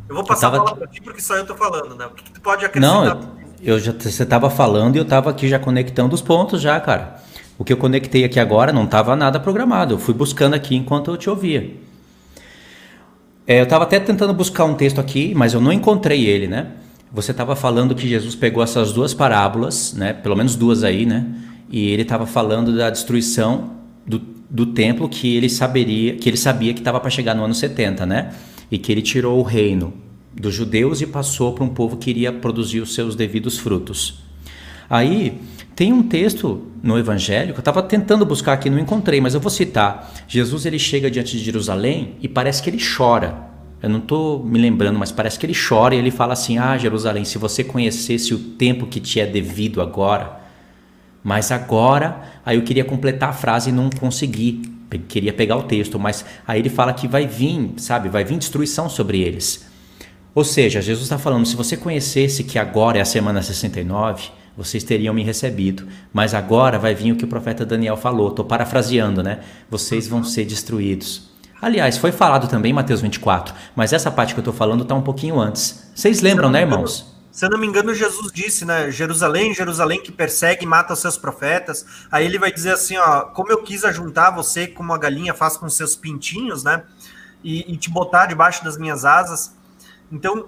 Eu vou passar eu tava... a bola para ti porque só eu tô falando, né? O que, que tu pode acrescentar? Não, eu já você estava falando e eu estava aqui já conectando os pontos já, cara. O que eu conectei aqui agora não estava nada programado. Eu fui buscando aqui enquanto eu te ouvia. É, eu estava até tentando buscar um texto aqui, mas eu não encontrei ele, né? Você estava falando que Jesus pegou essas duas parábolas, né? Pelo menos duas aí, né? E ele estava falando da destruição do, do templo que ele saberia, que ele sabia que estava para chegar no ano 70, né? E que ele tirou o reino dos judeus e passou para um povo que iria produzir os seus devidos frutos. Aí tem um texto no Evangelho que eu estava tentando buscar aqui, não encontrei, mas eu vou citar. Jesus ele chega diante de Jerusalém e parece que ele chora. Eu não estou me lembrando, mas parece que ele chora e ele fala assim: Ah, Jerusalém, se você conhecesse o tempo que te é devido agora, mas agora, aí eu queria completar a frase e não consegui. Queria pegar o texto, mas aí ele fala que vai vir, sabe, vai vir destruição sobre eles. Ou seja, Jesus está falando: se você conhecesse que agora é a semana 69, vocês teriam me recebido. Mas agora vai vir o que o profeta Daniel falou. Estou parafraseando, né? Vocês vão ser destruídos. Aliás, foi falado também Mateus 24, mas essa parte que eu estou falando está um pouquinho antes. Vocês lembram, né, irmãos? Se não me engano, Jesus disse, né? Jerusalém, Jerusalém que persegue e mata os seus profetas. Aí ele vai dizer assim, ó, como eu quis ajuntar você como a galinha faz com seus pintinhos, né? E, e te botar debaixo das minhas asas. Então,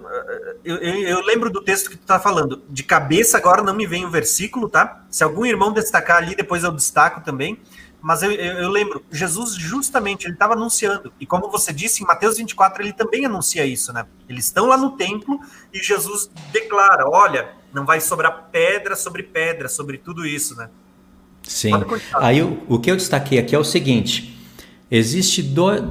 eu, eu, eu, lembro do texto que tu tá falando. De cabeça agora não me vem o versículo, tá? Se algum irmão destacar ali, depois eu destaco também. Mas eu, eu, eu lembro, Jesus justamente, ele estava anunciando. E como você disse, em Mateus 24, ele também anuncia isso, né? Eles estão lá no templo e Jesus declara, olha, não vai sobrar pedra sobre pedra, sobre tudo isso, né? Sim. Aí o, o que eu destaquei aqui é o seguinte, existe dois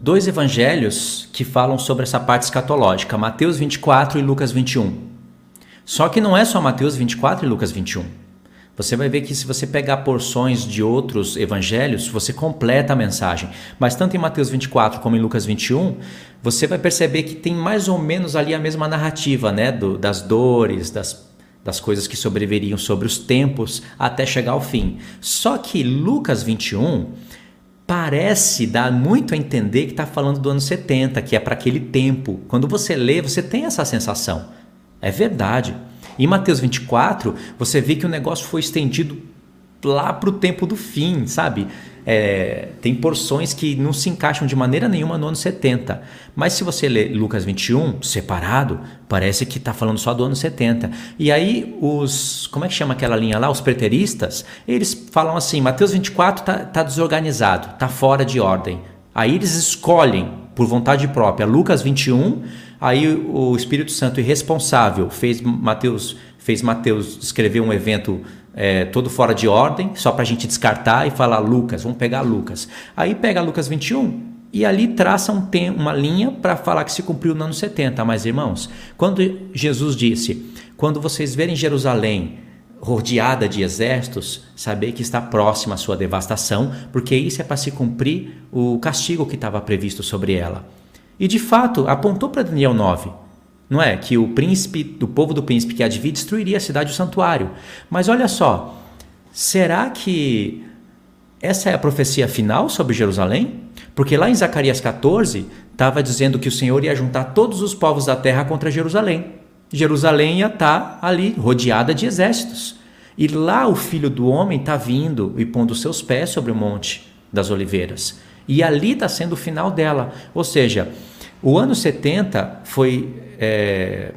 dois evangelhos que falam sobre essa parte escatológica, Mateus 24 e Lucas 21. Só que não é só Mateus 24 e Lucas 21. Você vai ver que se você pegar porções de outros evangelhos, você completa a mensagem. Mas tanto em Mateus 24 como em Lucas 21, você vai perceber que tem mais ou menos ali a mesma narrativa, né? Do, das dores, das, das coisas que sobreviveriam sobre os tempos até chegar ao fim. Só que Lucas 21 parece dar muito a entender que está falando do ano 70, que é para aquele tempo. Quando você lê, você tem essa sensação. É verdade. Em Mateus 24, você vê que o negócio foi estendido lá para o tempo do fim, sabe? É, tem porções que não se encaixam de maneira nenhuma no ano 70. Mas se você ler Lucas 21, separado, parece que está falando só do ano 70. E aí, os. Como é que chama aquela linha lá? Os preteristas, eles falam assim: Mateus 24 está tá desorganizado, está fora de ordem. Aí eles escolhem, por vontade própria, Lucas 21 Aí o Espírito Santo irresponsável fez Mateus, fez Mateus escrever um evento é, todo fora de ordem, só para a gente descartar e falar Lucas, vamos pegar Lucas. Aí pega Lucas 21 e ali traça um tem, uma linha para falar que se cumpriu no ano 70. Mas irmãos, quando Jesus disse, quando vocês verem Jerusalém rodeada de exércitos, saber que está próxima a sua devastação, porque isso é para se cumprir o castigo que estava previsto sobre ela. E de fato apontou para Daniel 9, não é? Que o príncipe, do povo do príncipe que vir, destruiria a cidade e o santuário. Mas olha só, será que essa é a profecia final sobre Jerusalém? Porque lá em Zacarias 14 estava dizendo que o Senhor ia juntar todos os povos da terra contra Jerusalém. Jerusalém ia estar tá ali rodeada de exércitos. E lá o filho do homem está vindo e pondo seus pés sobre o monte das oliveiras. E ali está sendo o final dela. Ou seja, o ano 70 foi é,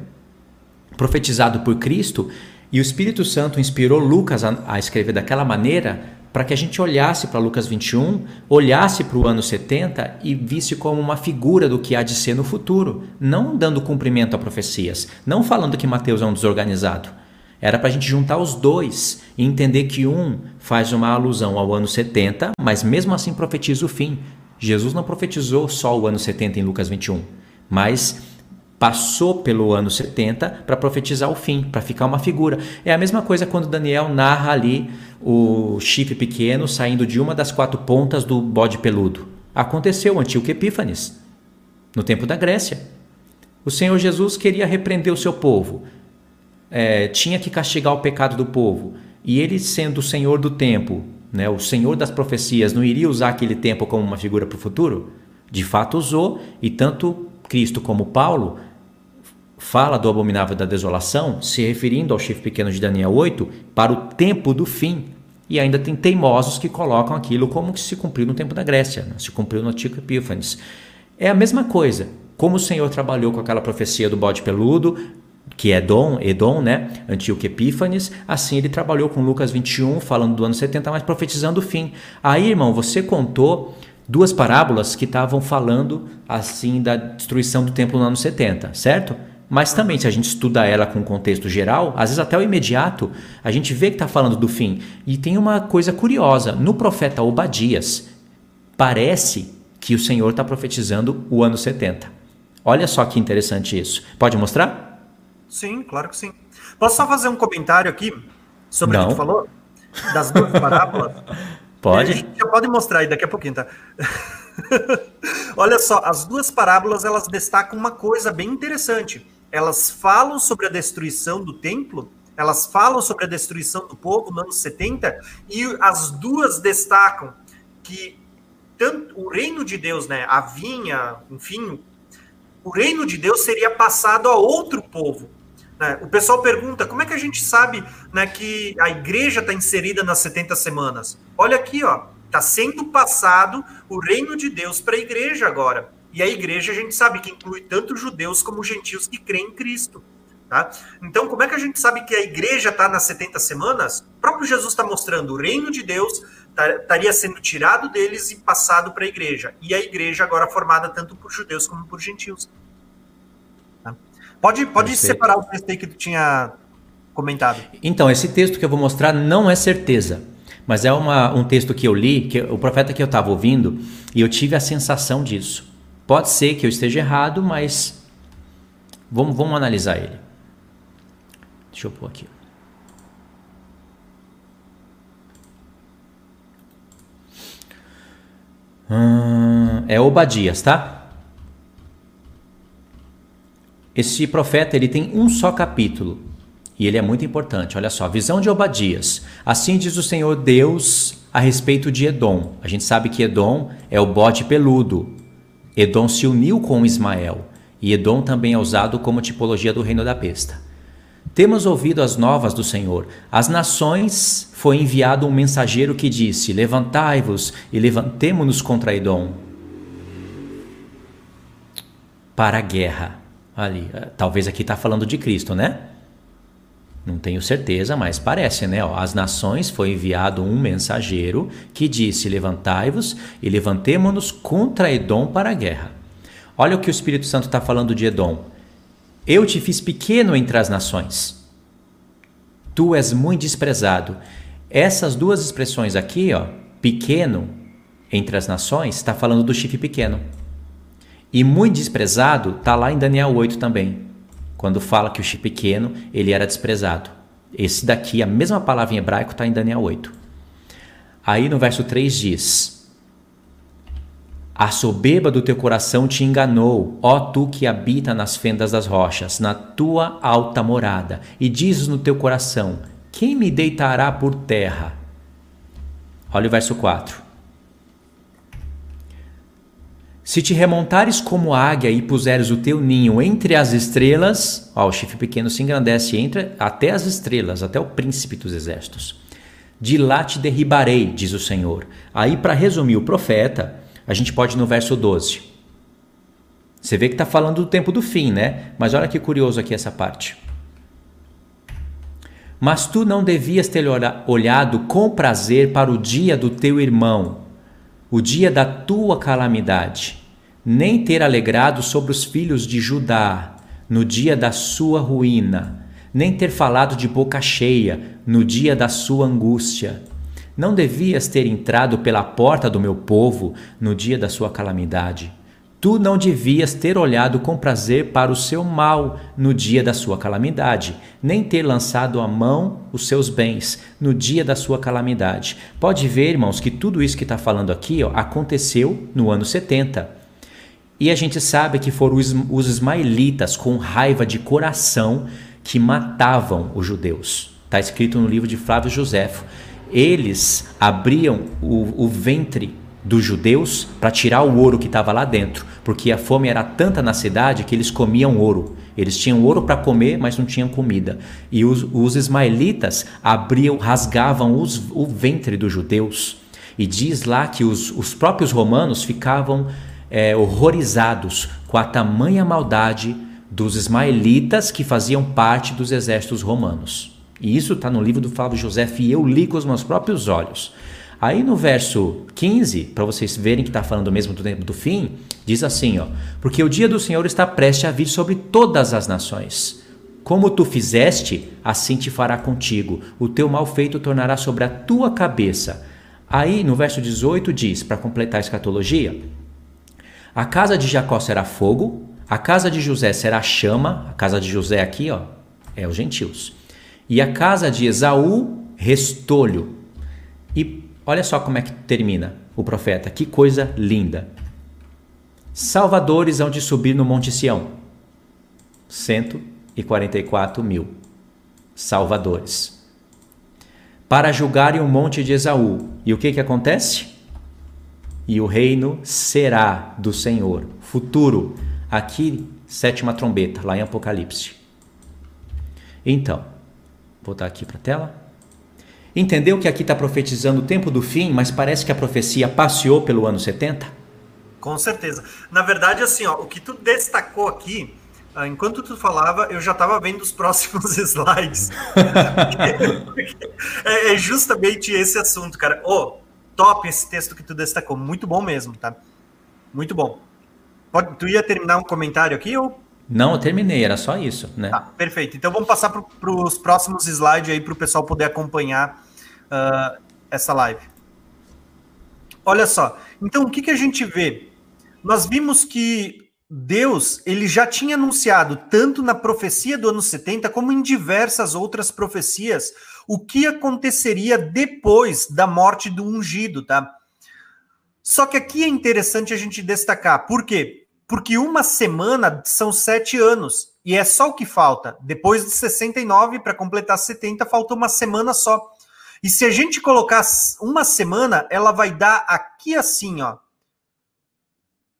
profetizado por Cristo e o Espírito Santo inspirou Lucas a, a escrever daquela maneira para que a gente olhasse para Lucas 21, olhasse para o ano 70 e visse como uma figura do que há de ser no futuro, não dando cumprimento a profecias, não falando que Mateus é um desorganizado. Era para a gente juntar os dois e entender que um faz uma alusão ao ano 70, mas mesmo assim profetiza o fim. Jesus não profetizou só o ano 70 em Lucas 21, mas passou pelo ano 70 para profetizar o fim, para ficar uma figura. É a mesma coisa quando Daniel narra ali o chifre pequeno saindo de uma das quatro pontas do bode peludo. Aconteceu Antíoco Epífanes, no tempo da Grécia. O Senhor Jesus queria repreender o seu povo é, tinha que castigar o pecado do povo, e ele sendo o Senhor do tempo, né, o Senhor das profecias, não iria usar aquele tempo como uma figura para o futuro? De fato usou, e tanto Cristo como Paulo fala do abominável da desolação, se referindo ao chifre pequeno de Daniel 8, para o tempo do fim. E ainda tem teimosos que colocam aquilo como que se cumpriu no tempo da Grécia, né? se cumpriu no Antigo Epífanes. É a mesma coisa. Como o Senhor trabalhou com aquela profecia do bode peludo, que é Edom, Edom, né? Antíoco Epífanes, assim ele trabalhou com Lucas 21, falando do ano 70, mas profetizando o fim. Aí, irmão, você contou duas parábolas que estavam falando assim da destruição do templo no ano 70, certo? Mas também, se a gente estuda ela com contexto geral, às vezes até o imediato, a gente vê que está falando do fim. E tem uma coisa curiosa: no profeta Obadias, parece que o Senhor está profetizando o ano 70. Olha só que interessante isso. Pode mostrar? Sim, claro que sim. Posso só fazer um comentário aqui sobre Não. o que tu falou? Das duas parábolas? Pode. A gente já pode mostrar aí daqui a pouquinho, tá? Olha só, as duas parábolas elas destacam uma coisa bem interessante. Elas falam sobre a destruição do templo, elas falam sobre a destruição do povo no ano 70, e as duas destacam que tanto o reino de Deus, né, a vinha, enfim, o reino de Deus seria passado a outro povo. Né? O pessoal pergunta como é que a gente sabe né, que a igreja está inserida nas 70 semanas? Olha aqui, ó, está sendo passado o reino de Deus para a igreja agora. E a igreja a gente sabe que inclui tanto judeus como gentios que creem em Cristo. Tá? Então, como é que a gente sabe que a igreja está nas 70 semanas? O próprio Jesus está mostrando o reino de Deus estaria sendo tirado deles e passado para a igreja. E a igreja agora formada tanto por judeus como por gentios. Pode, pode separar o texto aí que tu tinha comentado. Então, esse texto que eu vou mostrar não é certeza, mas é uma, um texto que eu li, que o profeta que eu estava ouvindo, e eu tive a sensação disso. Pode ser que eu esteja errado, mas vamos, vamos analisar ele. Deixa eu pôr aqui. Hum, é Obadias, tá? Esse profeta ele tem um só capítulo e ele é muito importante. Olha só, visão de Obadias. Assim diz o Senhor Deus a respeito de Edom. A gente sabe que Edom é o bode peludo. Edom se uniu com Ismael e Edom também é usado como tipologia do reino da besta. Temos ouvido as novas do Senhor. As nações foi enviado um mensageiro que disse: Levantai-vos e levantemo-nos contra Edom para a guerra. Ali, eh, talvez aqui está falando de Cristo, né? Não tenho certeza, mas parece, né? As nações foi enviado um mensageiro que disse: Levantai-vos e levantemo-nos contra Edom para a guerra. Olha o que o Espírito Santo está falando de Edom. Eu te fiz pequeno entre as nações. Tu és muito desprezado. Essas duas expressões aqui, ó, pequeno entre as nações, está falando do chifre pequeno. E muito desprezado está lá em Daniel 8 também, quando fala que o chifre pequeno ele era desprezado. Esse daqui, a mesma palavra em hebraico, está em Daniel 8. Aí no verso 3 diz: a soberba do teu coração te enganou, ó tu que habita nas fendas das rochas, na tua alta morada, e dizes no teu coração: Quem me deitará por terra? Olha o verso 4. Se te remontares como águia e puseres o teu ninho entre as estrelas, ó, o chifre pequeno se engrandece entre até as estrelas, até o príncipe dos exércitos. De lá te derribarei, diz o Senhor. Aí, para resumir, o profeta a gente pode ir no verso 12. Você vê que está falando do tempo do fim, né? Mas olha que curioso aqui essa parte. Mas tu não devias ter olhado com prazer para o dia do teu irmão, o dia da tua calamidade, nem ter alegrado sobre os filhos de Judá, no dia da sua ruína, nem ter falado de boca cheia, no dia da sua angústia não devias ter entrado pela porta do meu povo no dia da sua calamidade. Tu não devias ter olhado com prazer para o seu mal no dia da sua calamidade, nem ter lançado a mão os seus bens no dia da sua calamidade. Pode ver, irmãos, que tudo isso que está falando aqui ó, aconteceu no ano 70. E a gente sabe que foram os, ismaelitas com raiva de coração que matavam os judeus. Está escrito no livro de Flávio Joséfo eles abriam o, o ventre dos judeus para tirar o ouro que estava lá dentro, porque a fome era tanta na cidade que eles comiam ouro. Eles tinham ouro para comer, mas não tinham comida. E os, os ismaelitas abriam, rasgavam os, o ventre dos judeus. E diz lá que os, os próprios romanos ficavam é, horrorizados com a tamanha maldade dos ismaelitas que faziam parte dos exércitos romanos. E isso está no livro do Flávio José e eu li com os meus próprios olhos. Aí no verso 15, para vocês verem que está falando mesmo do tempo do fim, diz assim: ó, Porque o dia do Senhor está prestes a vir sobre todas as nações. Como tu fizeste, assim te fará contigo. O teu mal feito tornará sobre a tua cabeça. Aí no verso 18 diz, para completar a escatologia: A casa de Jacó será fogo, a casa de José será chama, a casa de José aqui, ó, é os gentios e a casa de Esaú, restolho. E olha só como é que termina o profeta, que coisa linda. Salvadores hão de subir no Monte Sião. 144 mil salvadores. Para julgarem o monte de Esaú. E o que, que acontece? E o reino será do Senhor. Futuro. Aqui, sétima trombeta, lá em Apocalipse. Então, voltar aqui para a tela. Entendeu que aqui está profetizando o tempo do fim, mas parece que a profecia passeou pelo ano 70? Com certeza. Na verdade, assim, ó, o que tu destacou aqui, ah, enquanto tu falava, eu já estava vendo os próximos slides. é, é, justamente esse assunto, cara. Oh, top esse texto que tu destacou. Muito bom mesmo, tá? Muito bom. Pode, tu ia terminar um comentário aqui ou não, eu terminei, era só isso, né? Tá, perfeito. Então vamos passar para os próximos slides aí para o pessoal poder acompanhar uh, essa live. Olha só. Então o que, que a gente vê? Nós vimos que Deus ele já tinha anunciado tanto na profecia do ano 70 como em diversas outras profecias o que aconteceria depois da morte do ungido, tá? Só que aqui é interessante a gente destacar, por quê? porque uma semana são sete anos. E é só o que falta. Depois de 69, para completar 70, falta uma semana só. E se a gente colocar uma semana, ela vai dar aqui assim, ó.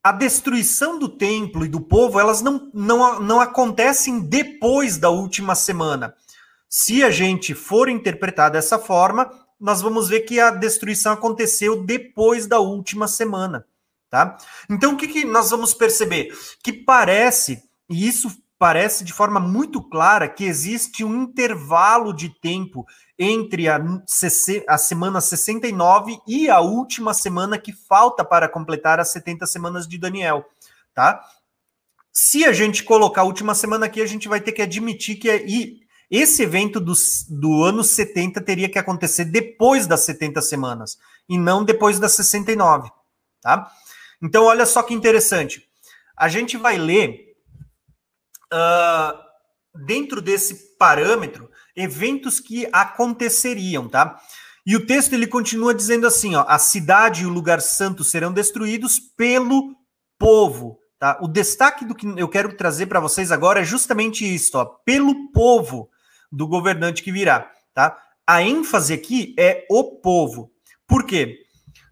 A destruição do templo e do povo, elas não, não, não acontecem depois da última semana. Se a gente for interpretar dessa forma, nós vamos ver que a destruição aconteceu depois da última semana. Tá? Então, o que, que nós vamos perceber? Que parece, e isso parece de forma muito clara, que existe um intervalo de tempo entre a, a semana 69 e a última semana que falta para completar as 70 semanas de Daniel. Tá? Se a gente colocar a última semana aqui, a gente vai ter que admitir que é, esse evento do, do ano 70 teria que acontecer depois das 70 semanas e não depois das 69, tá? Então, olha só que interessante. A gente vai ler, uh, dentro desse parâmetro, eventos que aconteceriam, tá? E o texto ele continua dizendo assim: ó, a cidade e o lugar santo serão destruídos pelo povo. Tá? O destaque do que eu quero trazer para vocês agora é justamente isso, ó, pelo povo do governante que virá. Tá? A ênfase aqui é o povo. Por quê?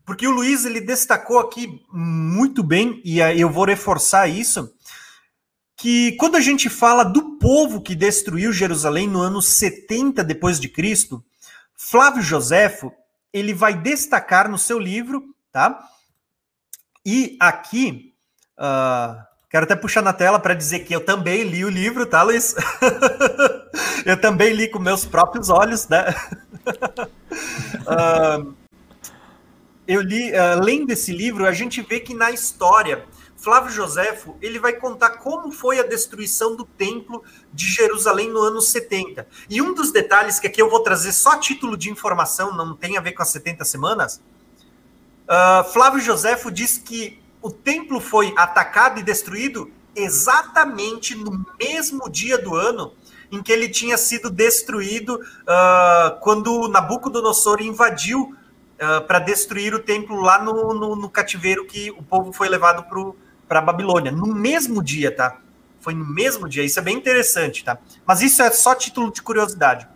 Porque o Luiz ele destacou aqui muito bem, e eu vou reforçar isso, que quando a gente fala do povo que destruiu Jerusalém no ano 70 depois de Cristo, Flávio Joséfo, ele vai destacar no seu livro, tá? E aqui, uh, quero até puxar na tela para dizer que eu também li o livro, tá, Luiz? eu também li com meus próprios olhos, né? uh, eu li, uh, lendo esse livro, a gente vê que na história, Flávio Joséfo, ele vai contar como foi a destruição do templo de Jerusalém no ano 70. E um dos detalhes que aqui eu vou trazer só título de informação, não tem a ver com as 70 semanas, uh, Flávio Joséfo diz que o templo foi atacado e destruído exatamente no mesmo dia do ano em que ele tinha sido destruído uh, quando Nabucodonosor invadiu uh, para destruir o templo lá no, no, no, cativeiro que o povo foi levado para a Babilônia. No mesmo dia, tá? Foi no mesmo dia. Isso é bem interessante, tá? Mas isso é só título de curiosidade.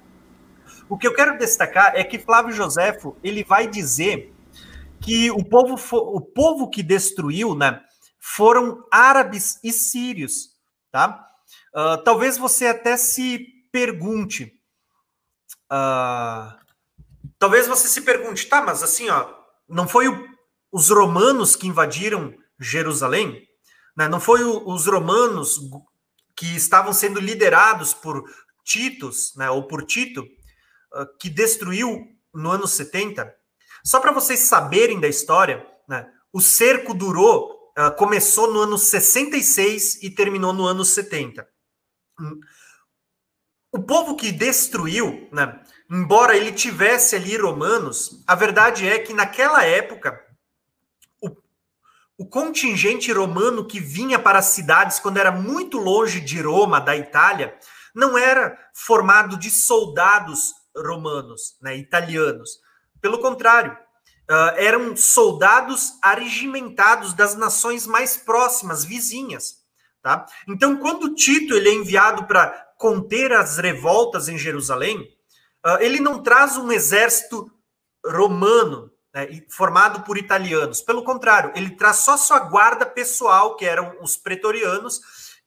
O que eu quero destacar é que Flávio Joséfo ele vai dizer que o povo, o povo que destruiu, né, foram árabes e sírios, tá? Uh, talvez você até se pergunte, uh, Talvez você se pergunte, tá, mas assim, ó, não foi o, os romanos que invadiram Jerusalém? Né? Não foi o, os romanos que estavam sendo liderados por Titus, né, ou por Tito, uh, que destruiu no ano 70? Só para vocês saberem da história, né, o cerco durou, uh, começou no ano 66 e terminou no ano 70. O povo que destruiu, né, embora ele tivesse ali romanos, a verdade é que naquela época o, o contingente romano que vinha para as cidades quando era muito longe de Roma, da Itália, não era formado de soldados romanos, né, italianos. Pelo contrário, uh, eram soldados arregimentados das nações mais próximas, vizinhas. Tá? Então, quando Tito ele é enviado para conter as revoltas em Jerusalém, Uh, ele não traz um exército romano né, formado por italianos. Pelo contrário, ele traz só sua guarda pessoal, que eram os pretorianos,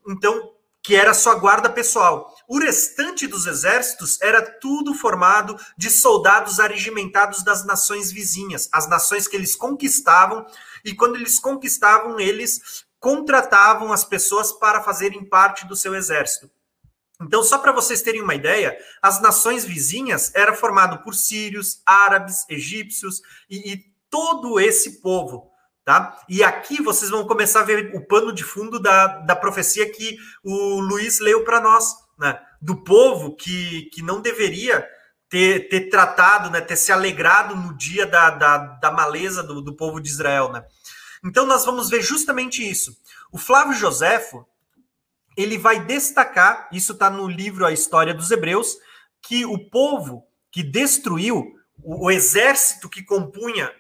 então que era sua guarda pessoal. O restante dos exércitos era tudo formado de soldados arregimentados das nações vizinhas, as nações que eles conquistavam, e quando eles conquistavam, eles contratavam as pessoas para fazerem parte do seu exército. Então, só para vocês terem uma ideia, as nações vizinhas eram formado por sírios, árabes, egípcios e, e todo esse povo. Tá? E aqui vocês vão começar a ver o pano de fundo da, da profecia que o Luiz leu para nós, né? do povo que, que não deveria ter, ter tratado, né? ter se alegrado no dia da, da, da maleza do, do povo de Israel. Né? Então nós vamos ver justamente isso. O Flávio Joséfo, ele vai destacar, isso está no livro A História dos Hebreus, que o povo que destruiu, o, o exército que compunha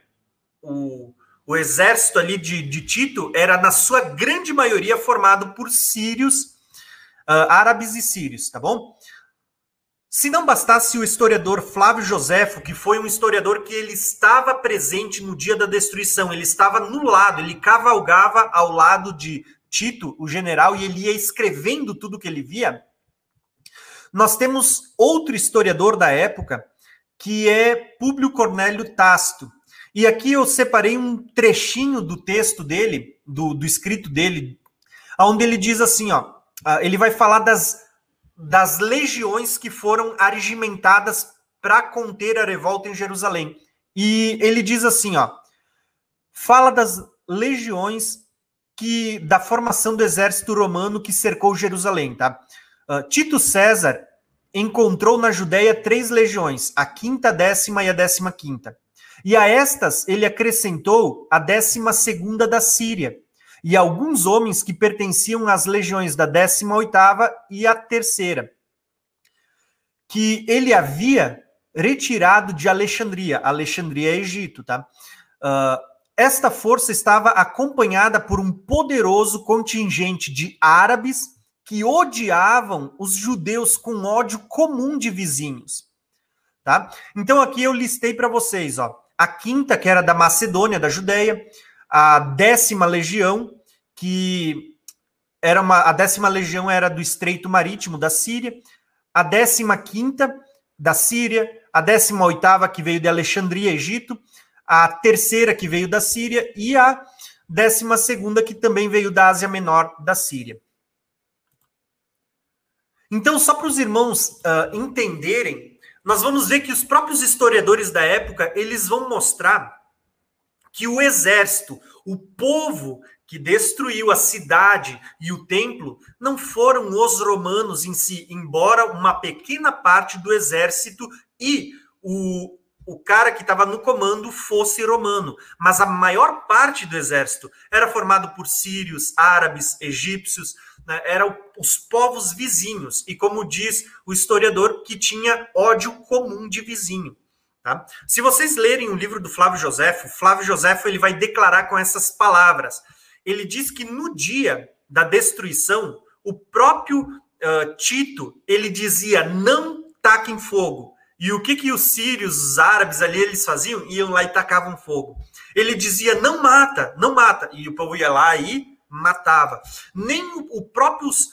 o, o exército ali de, de, Tito era, na sua grande maioria, formado por sírios, uh, árabes e sírios, tá bom? Se não bastasse o historiador Flávio Joséfo, que foi um historiador que ele estava presente no dia da destruição, ele estava no lado, ele cavalgava ao lado de Tito, o general, e ele ia escrevendo tudo que ele via. Nós temos outro historiador da época, que é Públio Cornélio Tácito. E aqui eu separei um trechinho do texto dele, do, do escrito dele, onde ele diz assim, ó, ah, ele vai falar das, das legiões que foram arregimentadas para conter a revolta em Jerusalém. E ele diz assim, ó, fala das legiões que da formação do exército romano que cercou Jerusalém, tá? Uh, Tito César encontrou na Judéia três legiões, a quinta, décima e a décima quinta. E a estas ele acrescentou a décima segunda da Síria, e alguns homens que pertenciam às legiões da décima oitava e a terceira, que ele havia retirado de Alexandria. Alexandria é Egito, tá? Uh, esta força estava acompanhada por um poderoso contingente de árabes que odiavam os judeus com ódio comum de vizinhos. Tá? Então aqui eu listei para vocês, ó a quinta, que era da Macedônia, da Judéia, a décima legião, que era uma, a décima legião era do Estreito Marítimo da Síria, a décima quinta da Síria, a décima oitava que veio de Alexandria, Egito, a terceira que veio da Síria e a décima segunda que também veio da Ásia Menor da Síria. Então, só para os irmãos uh, entenderem nós vamos ver que os próprios historiadores da época, eles vão mostrar que o exército, o povo que destruiu a cidade e o templo, não foram os romanos em si, embora uma pequena parte do exército e o, o cara que estava no comando fosse romano, mas a maior parte do exército era formado por sírios, árabes, egípcios, né, eram os povos vizinhos, e como diz o historiador, que tinha ódio comum de vizinho. Tá? Se vocês lerem o livro do Flávio Joséfo, Flávio Joséfo ele vai declarar com essas palavras. Ele diz que no dia da destruição, o próprio uh, Tito ele dizia: não taquem fogo. E o que que os sírios, os árabes ali eles faziam? Iam lá e tacavam fogo. Ele dizia: não mata, não mata. E o povo ia lá e matava. Nem o, próprios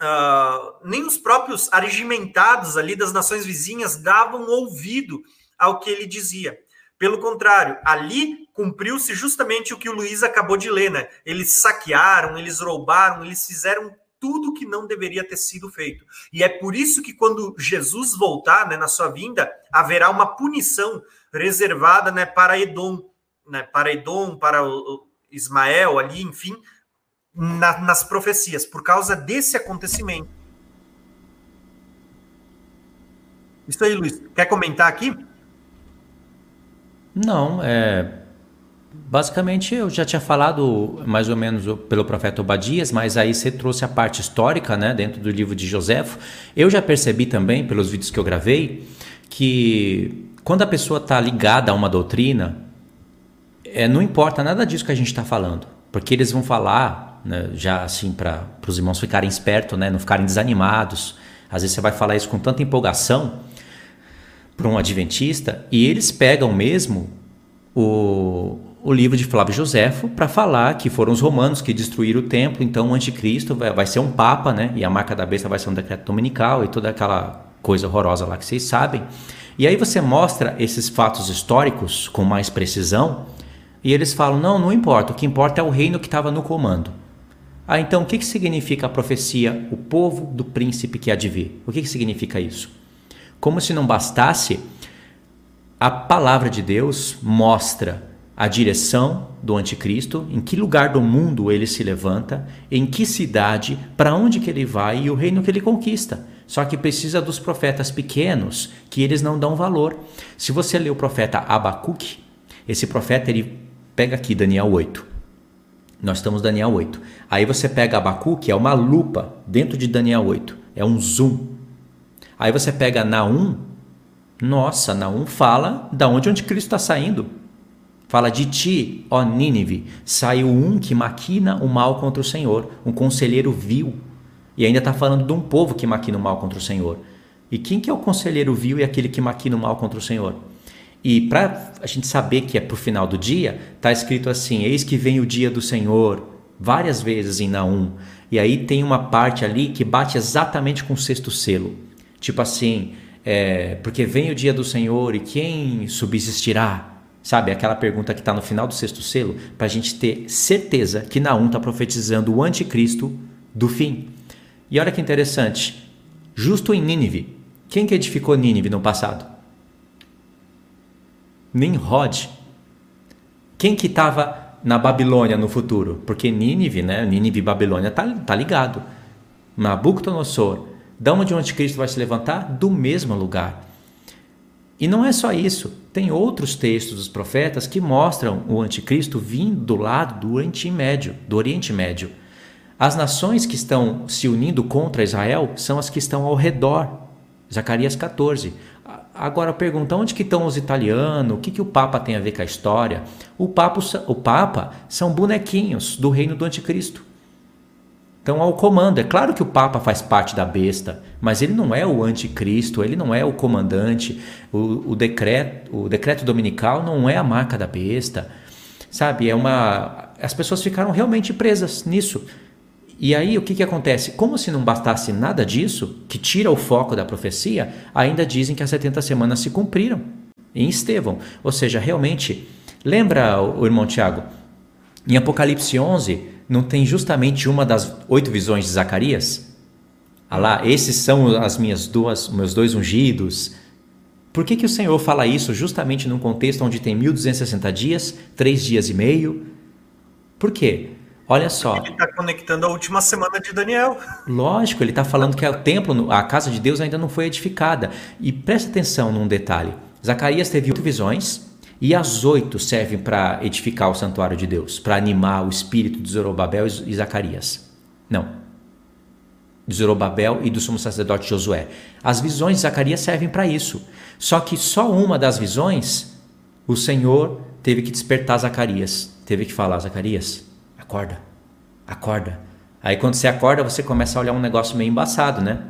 uh, nem os próprios arregimentados ali das nações vizinhas davam ouvido ao que ele dizia. Pelo contrário, ali cumpriu-se justamente o que o Luiz acabou de ler, né? Eles saquearam, eles roubaram, eles fizeram tudo que não deveria ter sido feito. E é por isso que quando Jesus voltar, né, na sua vinda, haverá uma punição reservada, né, para Edom, né, para Edom, para Ismael ali, enfim, na, nas profecias, por causa desse acontecimento. Isso aí, Luiz. Quer comentar aqui? Não, é. Basicamente, eu já tinha falado mais ou menos pelo profeta Obadias, mas aí você trouxe a parte histórica, né, dentro do livro de Joséfo. Eu já percebi também, pelos vídeos que eu gravei, que quando a pessoa está ligada a uma doutrina, é, não importa nada disso que a gente está falando, porque eles vão falar, né, já assim, para os irmãos ficarem espertos, né, não ficarem desanimados. Às vezes você vai falar isso com tanta empolgação para um adventista e eles pegam mesmo o, o livro de Flávio Joséfo para falar que foram os romanos que destruíram o templo, então o anticristo vai, vai, ser um papa, né? E a marca da besta vai ser um decreto dominical e toda aquela coisa horrorosa lá que vocês sabem. E aí você mostra esses fatos históricos com mais precisão e eles falam: não, não importa, o que importa é o reino que estava no comando. Ah, então o que, que significa a profecia, o povo do príncipe que há de vir? O que, que significa isso? Como se não bastasse, a palavra de Deus mostra a direção do anticristo, em que lugar do mundo ele se levanta, em que cidade, para onde que ele vai e o reino que ele conquista. Só que precisa dos profetas pequenos, que eles não dão valor. Se você ler o profeta Abacuque, esse profeta ele pega aqui Daniel 8. Nós estamos Daniel 8. Aí você pega Abacuque, é uma lupa dentro de Daniel 8. É um zoom. Aí você pega Naum. Nossa, Naum fala da onde o anticristo está saindo. Fala de ti, ó Nínive, saiu um que maquina o mal contra o Senhor, um conselheiro vil e ainda está falando de um povo que maquina o mal contra o Senhor. E quem que é o conselheiro vil e aquele que maquina o mal contra o Senhor? E para a gente saber que é para o final do dia, está escrito assim: Eis que vem o dia do Senhor, várias vezes em Naum. E aí tem uma parte ali que bate exatamente com o sexto selo. Tipo assim, é, porque vem o dia do Senhor e quem subsistirá? Sabe, aquela pergunta que está no final do sexto selo, para a gente ter certeza que Naum está profetizando o anticristo do fim. E olha que interessante, justo em Nínive, quem que edificou Nínive no passado? Nimrod. Quem que estava na Babilônia no futuro? Porque Nínive, né? Nínive e Babilônia tá, tá ligado. Nabucodonosor. Da onde o anticristo vai se levantar? Do mesmo lugar. E não é só isso. Tem outros textos dos profetas que mostram o anticristo vindo do lado do Oriente Médio, do Oriente Médio. As nações que estão se unindo contra Israel são as que estão ao redor. Zacarias 14. Agora pergunta, onde que estão os italianos? O que, que o Papa tem a ver com a história? O Papa, o Papa são bonequinhos do reino do anticristo. Então, ao comando. É claro que o Papa faz parte da besta, mas ele não é o anticristo, ele não é o comandante. O, o, decreto, o decreto dominical não é a marca da besta. Sabe? É uma. As pessoas ficaram realmente presas nisso. E aí o que, que acontece? Como se não bastasse nada disso, que tira o foco da profecia, ainda dizem que as 70 semanas se cumpriram em Estevão. Ou seja, realmente, lembra o irmão Tiago? Em Apocalipse 11, não tem justamente uma das oito visões de Zacarias? Ah lá, esses são as minhas duas, meus dois ungidos. Por que, que o Senhor fala isso justamente num contexto onde tem 1260 dias, três dias e meio? Por quê? Olha só. Ele está conectando a última semana de Daniel. Lógico, ele está falando que o templo, a casa de Deus ainda não foi edificada. E presta atenção num detalhe: Zacarias teve oito visões e as oito servem para edificar o santuário de Deus, para animar o espírito de Zorobabel e Zacarias. Não. De Zorobabel e do sumo sacerdote Josué. As visões de Zacarias servem para isso. Só que só uma das visões, o Senhor teve que despertar Zacarias. Teve que falar: Zacarias, acorda, acorda. Aí quando você acorda, você começa a olhar um negócio meio embaçado, né?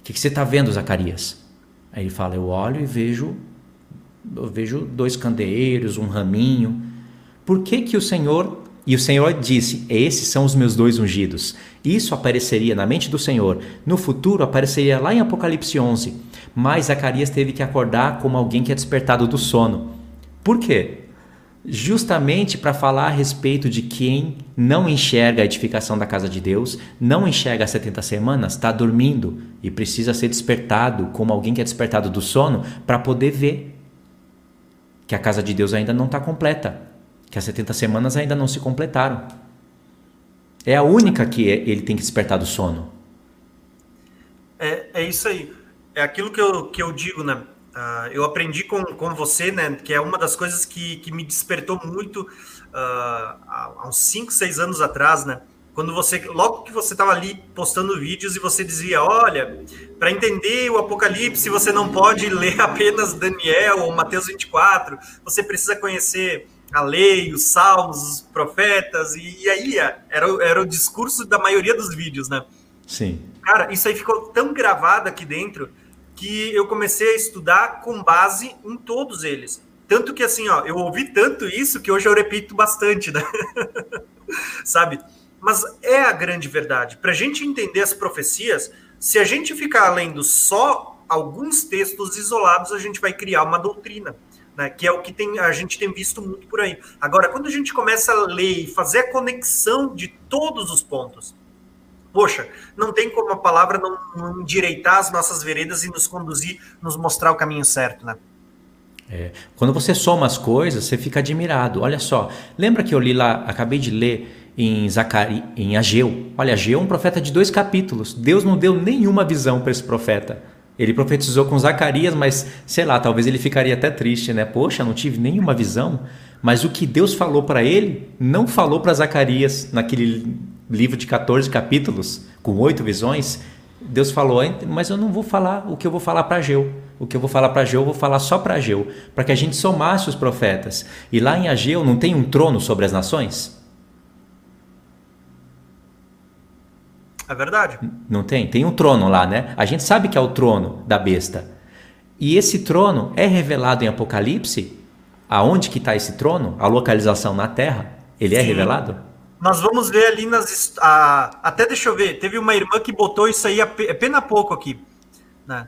O que, que você está vendo, Zacarias? Aí ele fala, eu olho e vejo, eu vejo dois candeeiros, um raminho. Por que que o Senhor e o Senhor disse: Esses são os meus dois ungidos. Isso apareceria na mente do Senhor. No futuro apareceria lá em Apocalipse 11. Mas Zacarias teve que acordar como alguém que é despertado do sono. Por quê? justamente para falar a respeito de quem não enxerga a edificação da casa de Deus, não enxerga as 70 semanas, está dormindo e precisa ser despertado como alguém que é despertado do sono para poder ver que a casa de Deus ainda não está completa, que as 70 semanas ainda não se completaram. É a única que ele tem que despertar do sono. É, é isso aí. É aquilo que eu, que eu digo, né? Uh, eu aprendi com, com você, né, que é uma das coisas que, que me despertou muito uh, há uns 5, 6 anos atrás, né? Quando você, logo que você estava ali postando vídeos e você dizia, olha, para entender o Apocalipse, você não pode ler apenas Daniel ou Mateus 24, você precisa conhecer a lei, os salmos, os profetas, e, e aí era, era o discurso da maioria dos vídeos, né? Sim. Cara, isso aí ficou tão gravado aqui dentro que eu comecei a estudar com base em todos eles. Tanto que assim, ó, eu ouvi tanto isso que hoje eu repito bastante, né? Sabe? Mas é a grande verdade. Para a gente entender as profecias, se a gente ficar lendo só alguns textos isolados, a gente vai criar uma doutrina. Né, que é o que tem, a gente tem visto muito por aí. Agora, quando a gente começa a ler e fazer a conexão de todos os pontos, poxa, não tem como a palavra não, não endireitar as nossas veredas e nos conduzir, nos mostrar o caminho certo, né? É. Quando você soma as coisas, você fica admirado. Olha só, lembra que eu li lá, acabei de ler em Zacari, em Ageu. Olha, Ageu é um profeta de dois capítulos. Deus não deu nenhuma visão para esse profeta. Ele profetizou com Zacarias, mas sei lá, talvez ele ficaria até triste, né? Poxa, não tive nenhuma visão. Mas o que Deus falou para ele, não falou para Zacarias naquele livro de 14 capítulos, com oito visões. Deus falou, mas eu não vou falar o que eu vou falar para Ageu. O que eu vou falar para Ageu, eu vou falar só para Ageu, para que a gente somasse os profetas. E lá em Ageu não tem um trono sobre as nações? É verdade. Não tem? Tem um trono lá, né? A gente sabe que é o trono da besta. E esse trono é revelado em Apocalipse? Aonde que está esse trono? A localização na Terra? Ele é Sim. revelado? Nós vamos ver ali nas. A, até deixa eu ver, teve uma irmã que botou isso aí é pena pouco aqui. Né?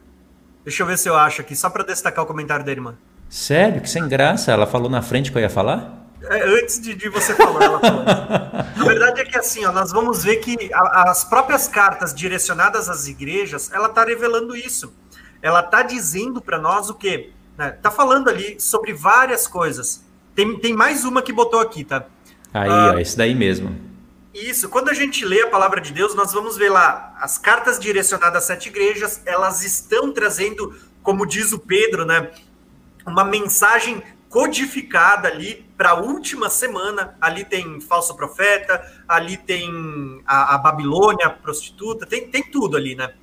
Deixa eu ver se eu acho aqui, só para destacar o comentário da irmã. Sério? Que sem graça. Ela falou na frente que eu ia falar? É, antes de, de, você falar, ela falou. Na verdade é que assim, ó, nós vamos ver que a, as próprias cartas direcionadas às igrejas, ela está revelando isso. Ela está dizendo para nós o quê? Está né? Tá falando ali sobre várias coisas. Tem, tem mais uma que botou aqui, tá? Aí, ah, ó, esse daí mesmo. Isso, quando a gente lê a palavra de Deus, nós vamos ver lá as cartas direcionadas às sete igrejas, elas estão trazendo, como diz o Pedro, né, uma mensagem codificada ali para a última semana. Ali tem falso profeta, ali tem a, a Babilônia, a prostituta, tem, tem tudo ali, né?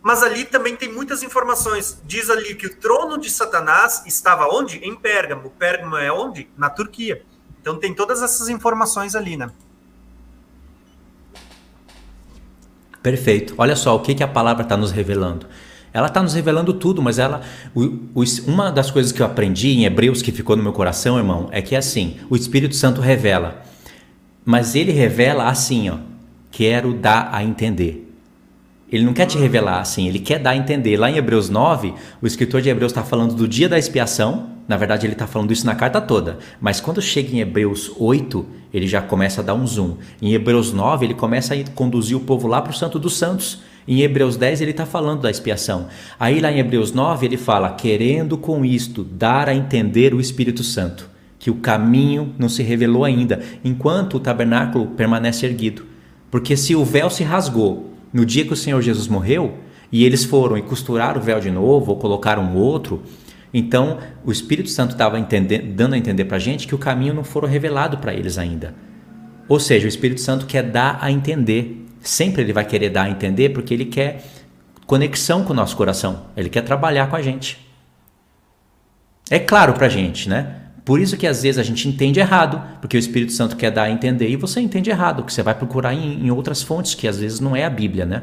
Mas ali também tem muitas informações. Diz ali que o trono de Satanás estava onde? Em Pérgamo. Pérgamo é onde? Na Turquia. Então tem todas essas informações ali, né? Perfeito. Olha só o que, que a palavra está nos revelando. Ela está nos revelando tudo, mas ela. O, o, uma das coisas que eu aprendi em Hebreus que ficou no meu coração, irmão, é que é assim: o Espírito Santo revela. Mas ele revela assim, ó. Quero dar a entender. Ele não quer te revelar assim, ele quer dar a entender. Lá em Hebreus 9, o escritor de Hebreus está falando do dia da expiação, na verdade, ele está falando isso na carta toda. Mas quando chega em Hebreus 8, ele já começa a dar um zoom. Em Hebreus 9, ele começa a conduzir o povo lá para o Santo dos Santos. Em Hebreus 10, ele está falando da expiação. Aí lá em Hebreus 9, ele fala: querendo com isto dar a entender o Espírito Santo, que o caminho não se revelou ainda, enquanto o tabernáculo permanece erguido. Porque se o véu se rasgou no dia que o Senhor Jesus morreu, e eles foram e costuraram o véu de novo, ou colocaram outro, então, o Espírito Santo estava dando a entender para a gente que o caminho não foram revelado para eles ainda. Ou seja, o Espírito Santo quer dar a entender. Sempre ele vai querer dar a entender porque ele quer conexão com o nosso coração. Ele quer trabalhar com a gente. É claro para a gente, né? Por isso que às vezes a gente entende errado, porque o Espírito Santo quer dar a entender e você entende errado, que você vai procurar em, em outras fontes, que às vezes não é a Bíblia, né?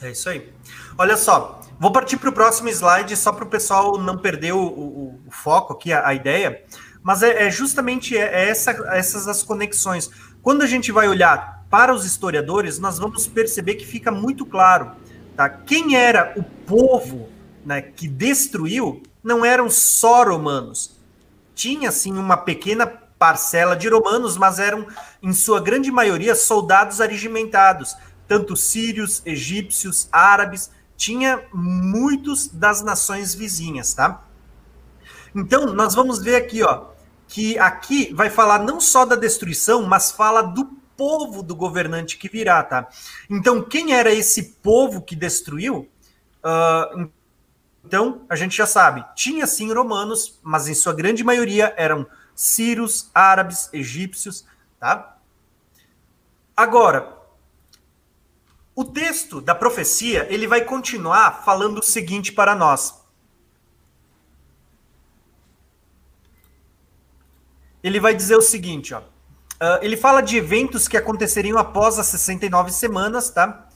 É isso aí. Olha só, Vou partir para o próximo slide, só para o pessoal não perder o, o, o foco aqui, a, a, ideia. Mas é, é justamente é, é essa, essas as conexões. Quando a gente vai olhar para os historiadores, nós vamos perceber que fica muito claro. Tá? Quem era o povo né, que destruiu não eram só romanos. Tinha, sim, uma pequena parcela de romanos, mas eram, em sua grande maioria, soldados arregimentados, tanto sírios, egípcios, árabes, tinha muitos das nações vizinhas, tá? Então, nós vamos ver aqui, ó, que aqui vai falar não só da destruição, mas fala do povo do governante que virá, tá? Então, quem era esse povo que destruiu? Uh, então, a gente já sabe, tinha sim romanos, mas em sua grande maioria eram sírios, árabes, egípcios, tá? Agora, o texto da profecia, ele vai continuar falando o seguinte para nós. Ele vai dizer o seguinte, ó. Uh, ele fala de eventos que aconteceriam após as 69 semanas, tá?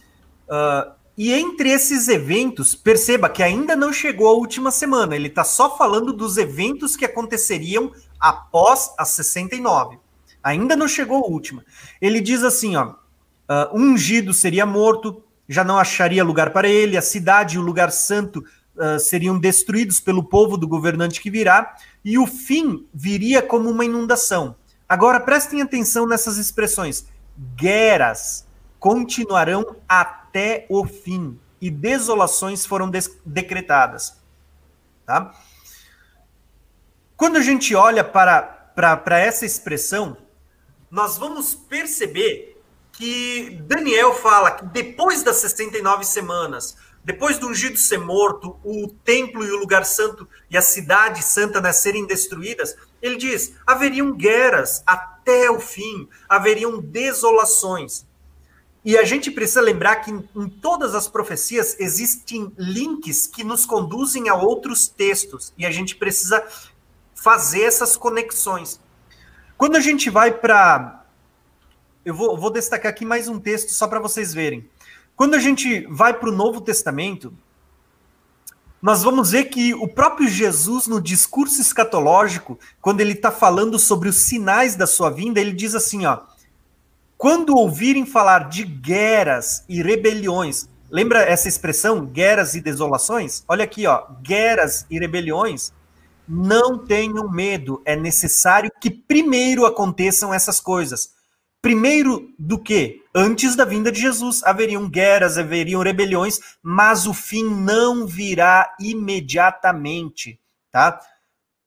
Uh, E entre esses eventos, perceba que ainda não chegou a última semana, ele está só falando dos eventos que aconteceriam após a 69. Ainda não chegou a última. Ele diz assim: ó, uh, ungido seria morto, já não acharia lugar para ele, a cidade e o lugar santo uh, seriam destruídos pelo povo do governante que virá, e o fim viria como uma inundação. Agora prestem atenção nessas expressões. Guerras continuarão até o fim, e desolações foram decretadas. Tá? Quando a gente olha para, para, para essa expressão, nós vamos perceber que Daniel fala que depois das 69 semanas, depois do ungido ser morto, o templo e o lugar santo e a cidade santa né, serem destruídas, ele diz: haveriam guerras até o fim, haveriam desolações. E a gente precisa lembrar que em, em todas as profecias existem links que nos conduzem a outros textos, e a gente precisa fazer essas conexões. Quando a gente vai para. Eu vou, vou, destacar aqui mais um texto só para vocês verem. Quando a gente vai para o Novo Testamento, nós vamos ver que o próprio Jesus, no discurso escatológico, quando ele está falando sobre os sinais da sua vinda, ele diz assim: ó, quando ouvirem falar de guerras e rebeliões, lembra essa expressão, guerras e desolações? Olha aqui, ó, guerras e rebeliões não tenham medo, é necessário que primeiro aconteçam essas coisas. Primeiro do que? Antes da vinda de Jesus, haveriam guerras, haveriam rebeliões, mas o fim não virá imediatamente, tá?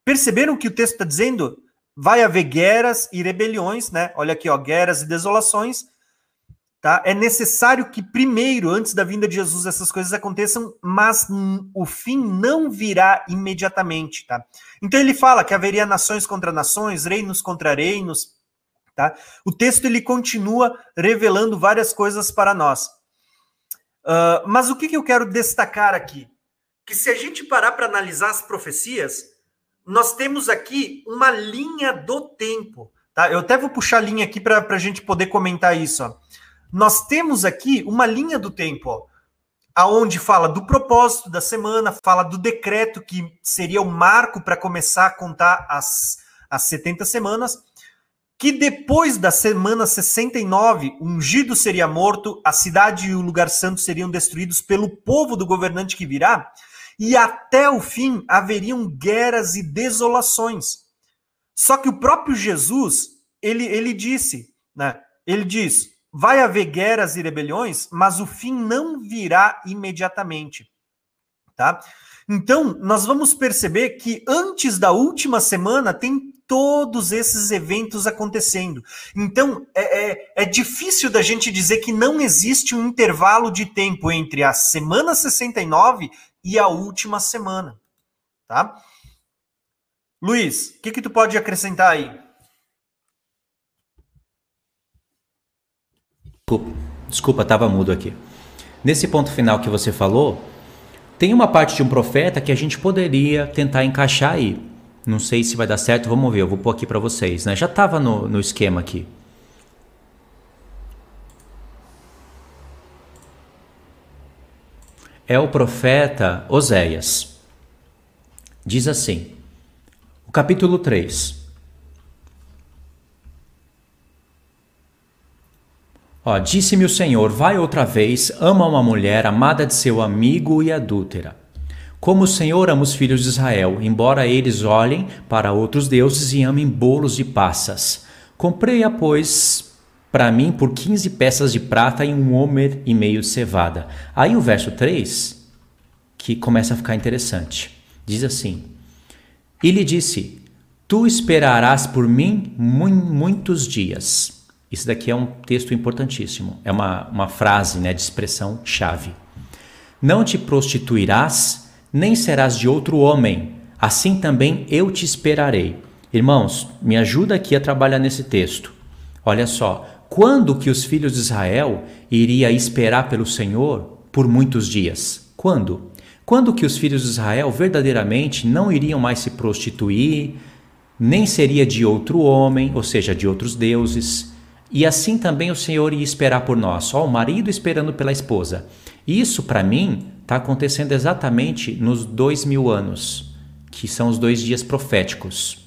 Perceberam o que o texto está dizendo? Vai haver guerras e rebeliões, né? Olha aqui, ó, guerras e desolações, Tá? É necessário que primeiro, antes da vinda de Jesus, essas coisas aconteçam, mas o fim não virá imediatamente. Tá? Então ele fala que haveria nações contra nações, reinos contra reinos. Tá? O texto ele continua revelando várias coisas para nós. Uh, mas o que, que eu quero destacar aqui? Que se a gente parar para analisar as profecias, nós temos aqui uma linha do tempo. Tá? Eu até vou puxar a linha aqui para a gente poder comentar isso. Ó nós temos aqui uma linha do tempo, ó, aonde fala do propósito da semana, fala do decreto que seria o marco para começar a contar as, as 70 semanas, que depois da semana 69, o ungido seria morto, a cidade e o lugar santo seriam destruídos pelo povo do governante que virá, e até o fim haveriam guerras e desolações. Só que o próprio Jesus, ele, ele disse, né? Ele diz: Vai haver guerras e rebeliões, mas o fim não virá imediatamente. Tá? Então, nós vamos perceber que antes da última semana tem todos esses eventos acontecendo. Então, é, é, é, difícil da gente dizer que não existe um intervalo de tempo entre a semana 69 e a última semana. Tá? Luiz, o que, que tu pode acrescentar aí? Desculpa, estava mudo aqui. Nesse ponto final que você falou, tem uma parte de um profeta que a gente poderia tentar encaixar aí. Não sei se vai dar certo, vamos ver, eu vou pôr aqui para vocês. Né? Já estava no, no esquema aqui. É o profeta Oséias. Diz assim, o capítulo 3. Ó, disse-me o Senhor: Vai outra vez, ama uma mulher amada de seu amigo e adúltera. Como o Senhor ama os filhos de Israel, embora eles olhem para outros deuses e amem bolos de passas. Comprei-a, pois, para mim por quinze peças de prata e um homer e meio de cevada. Aí o verso 3, que começa a ficar interessante. Diz assim: E lhe disse: Tu esperarás por mim muitos dias. Isso daqui é um texto importantíssimo, é uma, uma frase né, de expressão chave. Não te prostituirás, nem serás de outro homem, assim também eu te esperarei. Irmãos, me ajuda aqui a trabalhar nesse texto. Olha só, quando que os filhos de Israel iria esperar pelo Senhor por muitos dias? Quando? Quando que os filhos de Israel verdadeiramente não iriam mais se prostituir, nem seria de outro homem, ou seja, de outros deuses, e assim também o Senhor ia esperar por nós, ó, o marido esperando pela esposa. Isso, para mim, está acontecendo exatamente nos dois mil anos, que são os dois dias proféticos.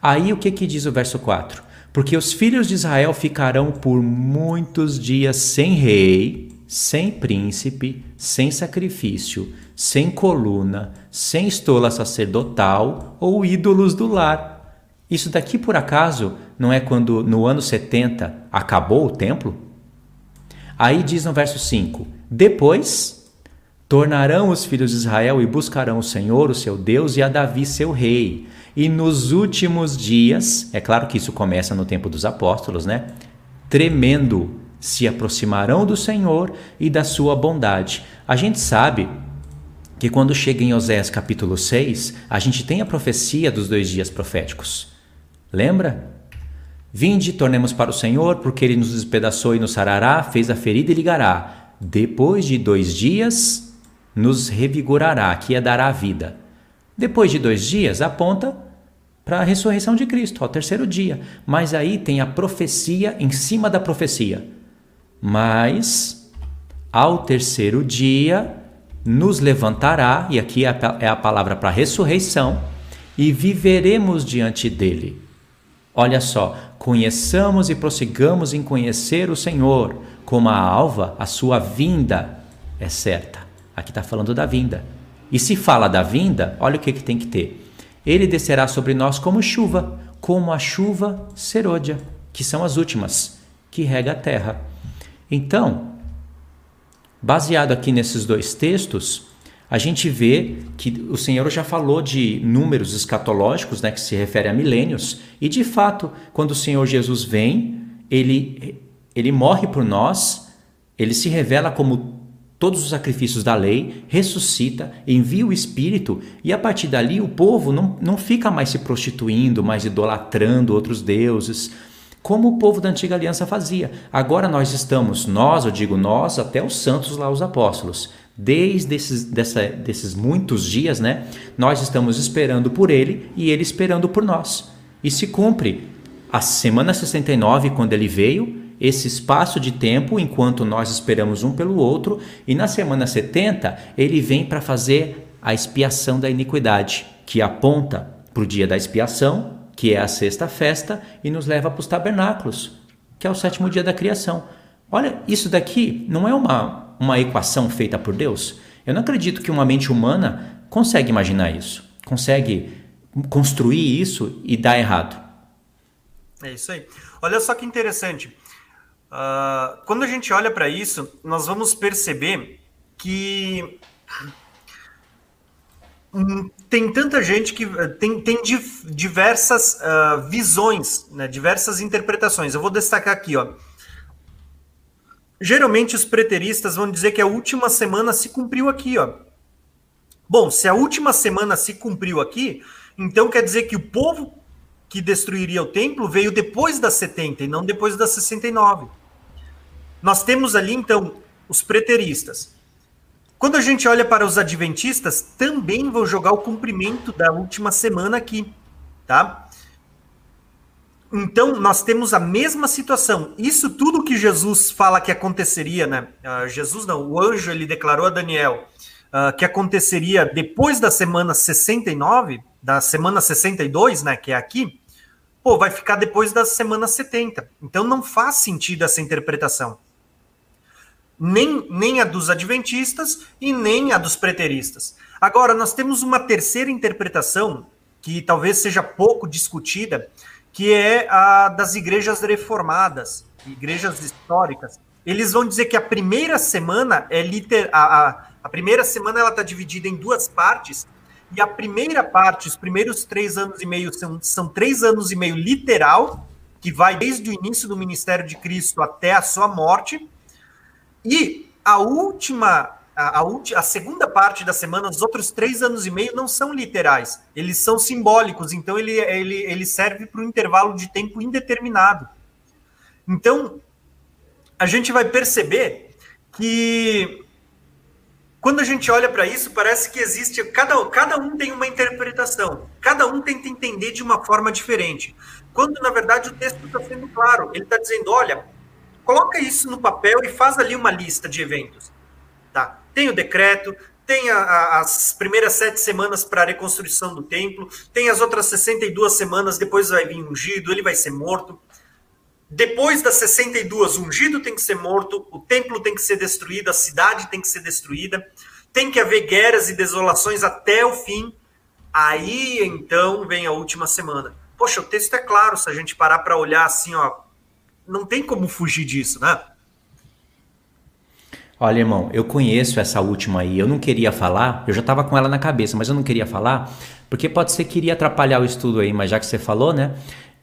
Aí o que, que diz o verso 4? Porque os filhos de Israel ficarão por muitos dias sem rei, sem príncipe, sem sacrifício, sem coluna, sem estola sacerdotal ou ídolos do lar. Isso daqui, por acaso, não é quando no ano 70 acabou o templo? Aí diz no verso 5: Depois tornarão os filhos de Israel e buscarão o Senhor, o seu Deus, e a Davi, seu rei. E nos últimos dias, é claro que isso começa no tempo dos apóstolos, né? Tremendo se aproximarão do Senhor e da sua bondade. A gente sabe que quando chega em Oséias capítulo 6, a gente tem a profecia dos dois dias proféticos. Lembra? Vinde, tornemos para o Senhor, porque ele nos despedaçou e nos sarará, fez a ferida e ligará. Depois de dois dias, nos revigorará, que é dará vida. Depois de dois dias, aponta para a ressurreição de Cristo, ao terceiro dia. Mas aí tem a profecia em cima da profecia. Mas ao terceiro dia nos levantará, e aqui é, é a palavra para ressurreição, e viveremos diante dele. Olha só, conheçamos e prossigamos em conhecer o Senhor, como a alva, a sua vinda é certa. Aqui está falando da vinda. E se fala da vinda, olha o que, que tem que ter. Ele descerá sobre nós como chuva, como a chuva serôdia, que são as últimas, que rega a terra. Então, baseado aqui nesses dois textos, a gente vê que o Senhor já falou de números escatológicos, né, que se refere a milênios, e de fato, quando o Senhor Jesus vem, ele, ele morre por nós, ele se revela como todos os sacrifícios da lei, ressuscita, envia o Espírito, e a partir dali o povo não, não fica mais se prostituindo, mais idolatrando outros deuses, como o povo da antiga aliança fazia. Agora nós estamos, nós, eu digo nós, até os santos lá, os apóstolos, desde esses, dessa, desses muitos dias, né? Nós estamos esperando por ele e ele esperando por nós. E se cumpre a semana 69, quando ele veio, esse espaço de tempo enquanto nós esperamos um pelo outro, e na semana 70 ele vem para fazer a expiação da iniquidade, que aponta para o dia da expiação, que é a sexta festa, e nos leva para os tabernáculos, que é o sétimo dia da criação. Olha, isso daqui não é uma, uma equação feita por Deus? Eu não acredito que uma mente humana consegue imaginar isso, consegue construir isso e dar errado. É isso aí. Olha só que interessante. Uh, quando a gente olha para isso, nós vamos perceber que Hum, tem tanta gente que eh, tem, tem diversas uh, visões, né, diversas interpretações. Eu vou destacar aqui, ó. Geralmente os preteristas vão dizer que a última semana se cumpriu aqui, ó. Bom, se a última semana se cumpriu aqui, então quer dizer que o povo que destruiria o templo veio depois das 70 e não depois das 69. Nós temos ali então os preteristas. Quando a gente olha para os adventistas, também vão jogar o cumprimento da última semana aqui, tá? Então, nós temos a mesma situação. Isso tudo que Jesus fala que aconteceria, né? Uh, Jesus não, o anjo ele declarou a Daniel uh, que aconteceria depois da semana 69, da semana 62, né? Que é aqui. Pô, vai ficar depois da semana 70. Então, não faz sentido essa interpretação nem, nem a dos adventistas e nem a dos preteristas. Agora, nós temos uma terceira interpretação, que talvez seja pouco discutida, que é a das igrejas reformadas, igrejas históricas. Eles vão dizer que a primeira semana é liter... a, a, a primeira semana ela está dividida em duas partes, e a primeira parte, os primeiros três anos e meio, são, são três anos e meio literal, que vai desde o início do ministério de Cristo até a sua morte, e a última, a, a, a, segunda parte da semana, os outros três anos e meio, não são literais, eles são simbólicos, então ele, ele, ele serve para um intervalo de tempo indeterminado. Então, a gente vai perceber que quando a gente olha para isso, parece que existe. Cada, cada um tem uma interpretação, cada um tenta entender de uma forma diferente. Quando, na verdade, o texto está sendo claro. Ele está dizendo: olha, Coloca isso no papel e faz ali uma lista de eventos. tá? Tem o decreto, tem a, a, as primeiras sete semanas para a reconstrução do templo, tem as outras 62 semanas, depois vai vir ungido, ele vai ser morto. Depois das 62, ungido tem que ser morto, o templo tem que ser destruído, a cidade tem que ser destruída, tem que haver guerras e desolações até o fim. Aí então vem a última semana. Poxa, o texto é claro, se a gente parar para olhar assim, ó, não tem como fugir disso, né? Olha, irmão, eu conheço essa última aí. Eu não queria falar, eu já estava com ela na cabeça, mas eu não queria falar, porque pode ser que iria atrapalhar o estudo aí, mas já que você falou, né?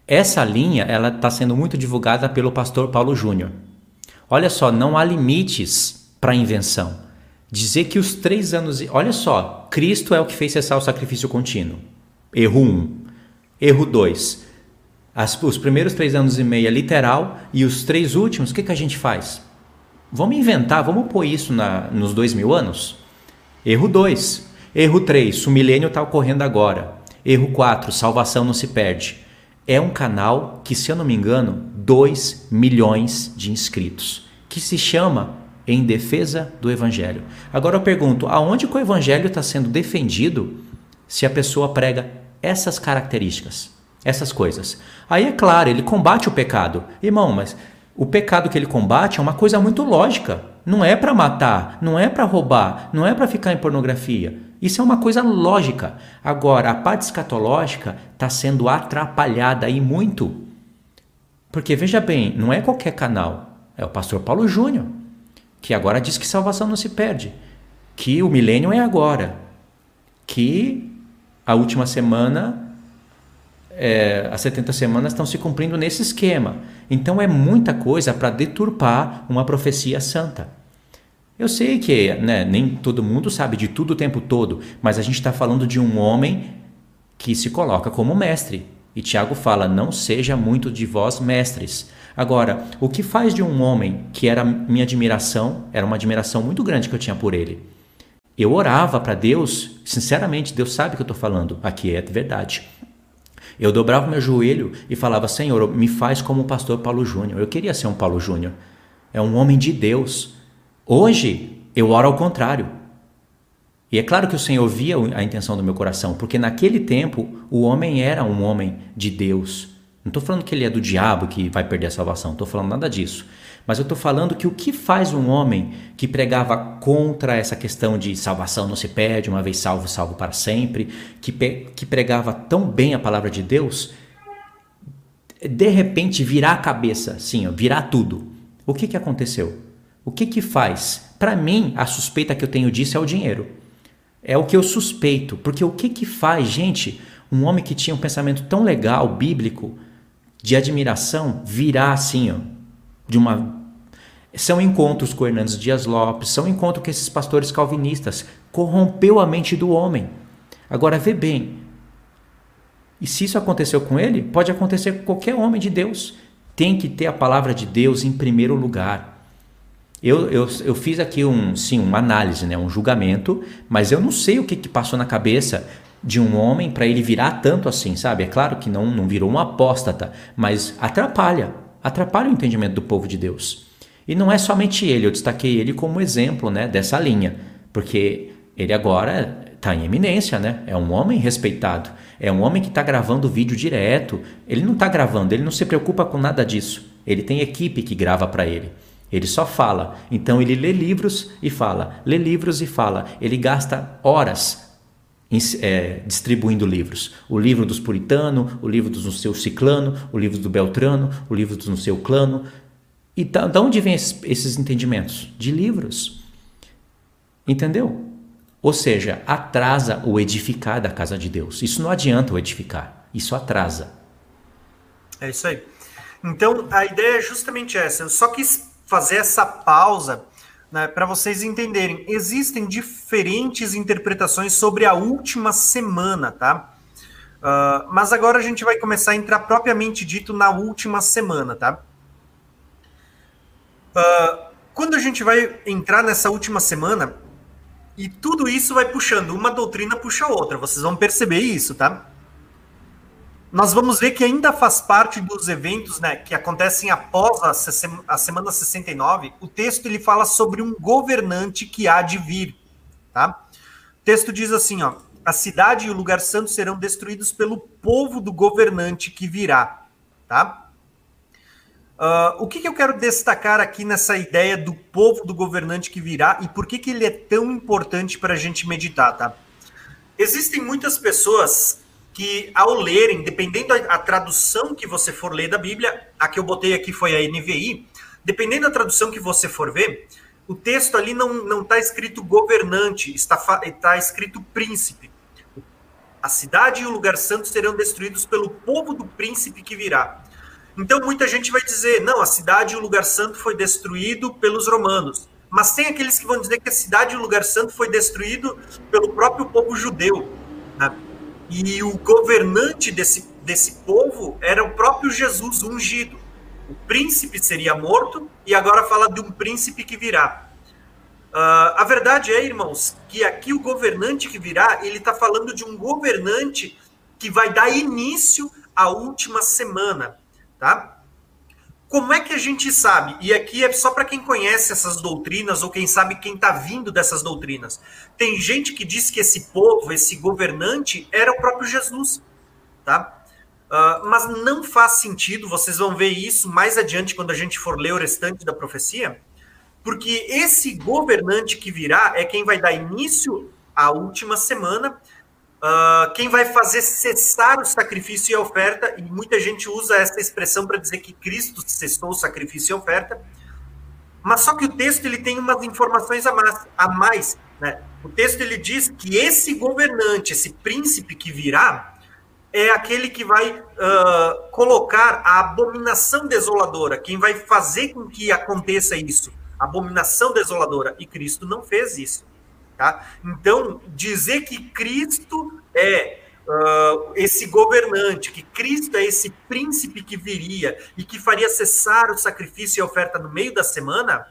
Essa linha, ela está sendo muito divulgada pelo pastor Paulo Júnior. Olha só, não há limites para a invenção. Dizer que os três anos. Olha só, Cristo é o que fez cessar o sacrifício contínuo. Erro 1. Um. Erro 2. Os primeiros três anos e meio é literal e os três últimos, o que, que a gente faz? Vamos inventar, vamos pôr isso na, nos dois mil anos? Erro 2. Erro 3, o milênio está ocorrendo agora. Erro 4, salvação não se perde. É um canal que, se eu não me engano, 2 milhões de inscritos, que se chama Em Defesa do Evangelho. Agora eu pergunto, aonde que o Evangelho está sendo defendido se a pessoa prega essas características, essas coisas? Aí é claro, ele combate o pecado. Irmão, mas o pecado que ele combate é uma coisa muito lógica. Não é para matar, não é para roubar, não é para ficar em pornografia. Isso é uma coisa lógica. Agora, a parte escatológica está sendo atrapalhada aí muito. Porque veja bem, não é qualquer canal. É o pastor Paulo Júnior, que agora diz que salvação não se perde, que o milênio é agora, que a última semana é, as 70 semanas estão se cumprindo nesse esquema. Então é muita coisa para deturpar uma profecia santa. Eu sei que né, nem todo mundo sabe de tudo o tempo todo, mas a gente está falando de um homem que se coloca como mestre. E Tiago fala: não seja muito de vós mestres. Agora, o que faz de um homem que era minha admiração, era uma admiração muito grande que eu tinha por ele. Eu orava para Deus, sinceramente, Deus sabe o que eu estou falando, aqui é de verdade. Eu dobrava meu joelho e falava: Senhor, me faz como o pastor Paulo Júnior. Eu queria ser um Paulo Júnior. É um homem de Deus. Hoje eu oro ao contrário. E é claro que o Senhor via a intenção do meu coração, porque naquele tempo o homem era um homem de Deus. Não estou falando que ele é do diabo que vai perder a salvação, estou falando nada disso. Mas eu estou falando que o que faz um homem que pregava contra essa questão de salvação não se perde, uma vez salvo, salvo para sempre, que, que pregava tão bem a palavra de Deus, de repente virar a cabeça, sim, virar tudo. O que, que aconteceu? O que, que faz? Para mim, a suspeita que eu tenho disso é o dinheiro. É o que eu suspeito, porque o que, que faz, gente, um homem que tinha um pensamento tão legal, bíblico, de admiração, virar assim, ó, de uma são encontros com Hernandes Dias Lopes, são encontros com esses pastores calvinistas. Corrompeu a mente do homem. Agora vê bem. E se isso aconteceu com ele, pode acontecer com qualquer homem de Deus. Tem que ter a palavra de Deus em primeiro lugar. Eu, eu, eu fiz aqui um, sim, uma análise, né, um julgamento, mas eu não sei o que, que passou na cabeça de um homem para ele virar tanto assim, sabe? É claro que não, não virou um apóstata, mas atrapalha, atrapalha o entendimento do povo de Deus. E não é somente ele, eu destaquei ele como exemplo né, dessa linha, porque ele agora está em eminência, né? É um homem respeitado, é um homem que está gravando vídeo direto. Ele não está gravando, ele não se preocupa com nada disso. Ele tem equipe que grava para ele. Ele só fala. Então ele lê livros e fala, lê livros e fala. Ele gasta horas é, distribuindo livros. O livro dos puritanos, o livro do seu ciclano, o livro do beltrano, o livro do seu clano. E da, onde vem esses, esses entendimentos? De livros. Entendeu? Ou seja, atrasa o edificar da casa de Deus. Isso não adianta o edificar, isso atrasa. É isso aí. Então, a ideia é justamente essa. Eu só quis fazer essa pausa né, para vocês entenderem. Existem diferentes interpretações sobre a última semana, tá? Uh, mas agora a gente vai começar a entrar propriamente dito na última semana, tá? Uh, quando a gente vai entrar nessa última semana, e tudo isso vai puxando, uma doutrina puxa a outra, vocês vão perceber isso, tá? nós vamos ver que ainda faz parte dos eventos né, que acontecem após a, a semana 69. O texto ele fala sobre um governante que há de vir. Tá? O texto diz assim: ó, a cidade e o lugar santo serão destruídos pelo povo do governante que virá. Tá? Uh, o que, que, eu quero destacar aqui nessa ideia do povo do governante que virá e por que, que ele é tão importante para a gente meditar, tá? Existem muitas pessoas que, ao lerem, dependendo da tradução que você for ler da Bíblia, a que eu botei aqui foi a NVI, dependendo da tradução que você for ver, o texto ali não está escrito governante, está, está escrito príncipe. A cidade e o lugar santo serão destruídos pelo povo do príncipe que virá. Então muita gente vai dizer, não, a cidade e o lugar santo foi destruído pelos romanos. Mas tem aqueles que vão dizer que a cidade e o lugar santo foi destruído pelo próprio povo judeu. Né? E o governante desse, desse povo era o próprio Jesus ungido. O príncipe seria morto e agora fala de um príncipe que virá. Uh, a verdade é, irmãos, que aqui o governante que virá, ele está falando de um governante que vai dar início à última semana tá? Como é que a gente sabe? E aqui é só para quem conhece essas doutrinas ou quem sabe quem está vindo dessas doutrinas. Tem gente que diz que esse povo, esse governante, era o próprio Jesus, tá? Uh, mas não faz sentido, vocês vão ver isso mais adiante quando a gente for ler o restante da profecia, porque esse governante que virá é quem vai dar início à última semana Uh, quem vai fazer cessar o sacrifício e a oferta, e muita gente usa essa expressão para dizer que Cristo cessou o sacrifício e a oferta, mas só que o texto ele tem umas informações a mais, a mais né? O texto ele diz que esse governante, esse príncipe que virá, é aquele que vai uh, colocar a abominação desoladora, quem vai fazer com que aconteça isso, abominação desoladora, e Cristo não fez isso. Tá? Então, dizer que Cristo é uh, esse governante, que Cristo é esse príncipe que viria e que faria cessar o sacrifício e a oferta no meio da semana,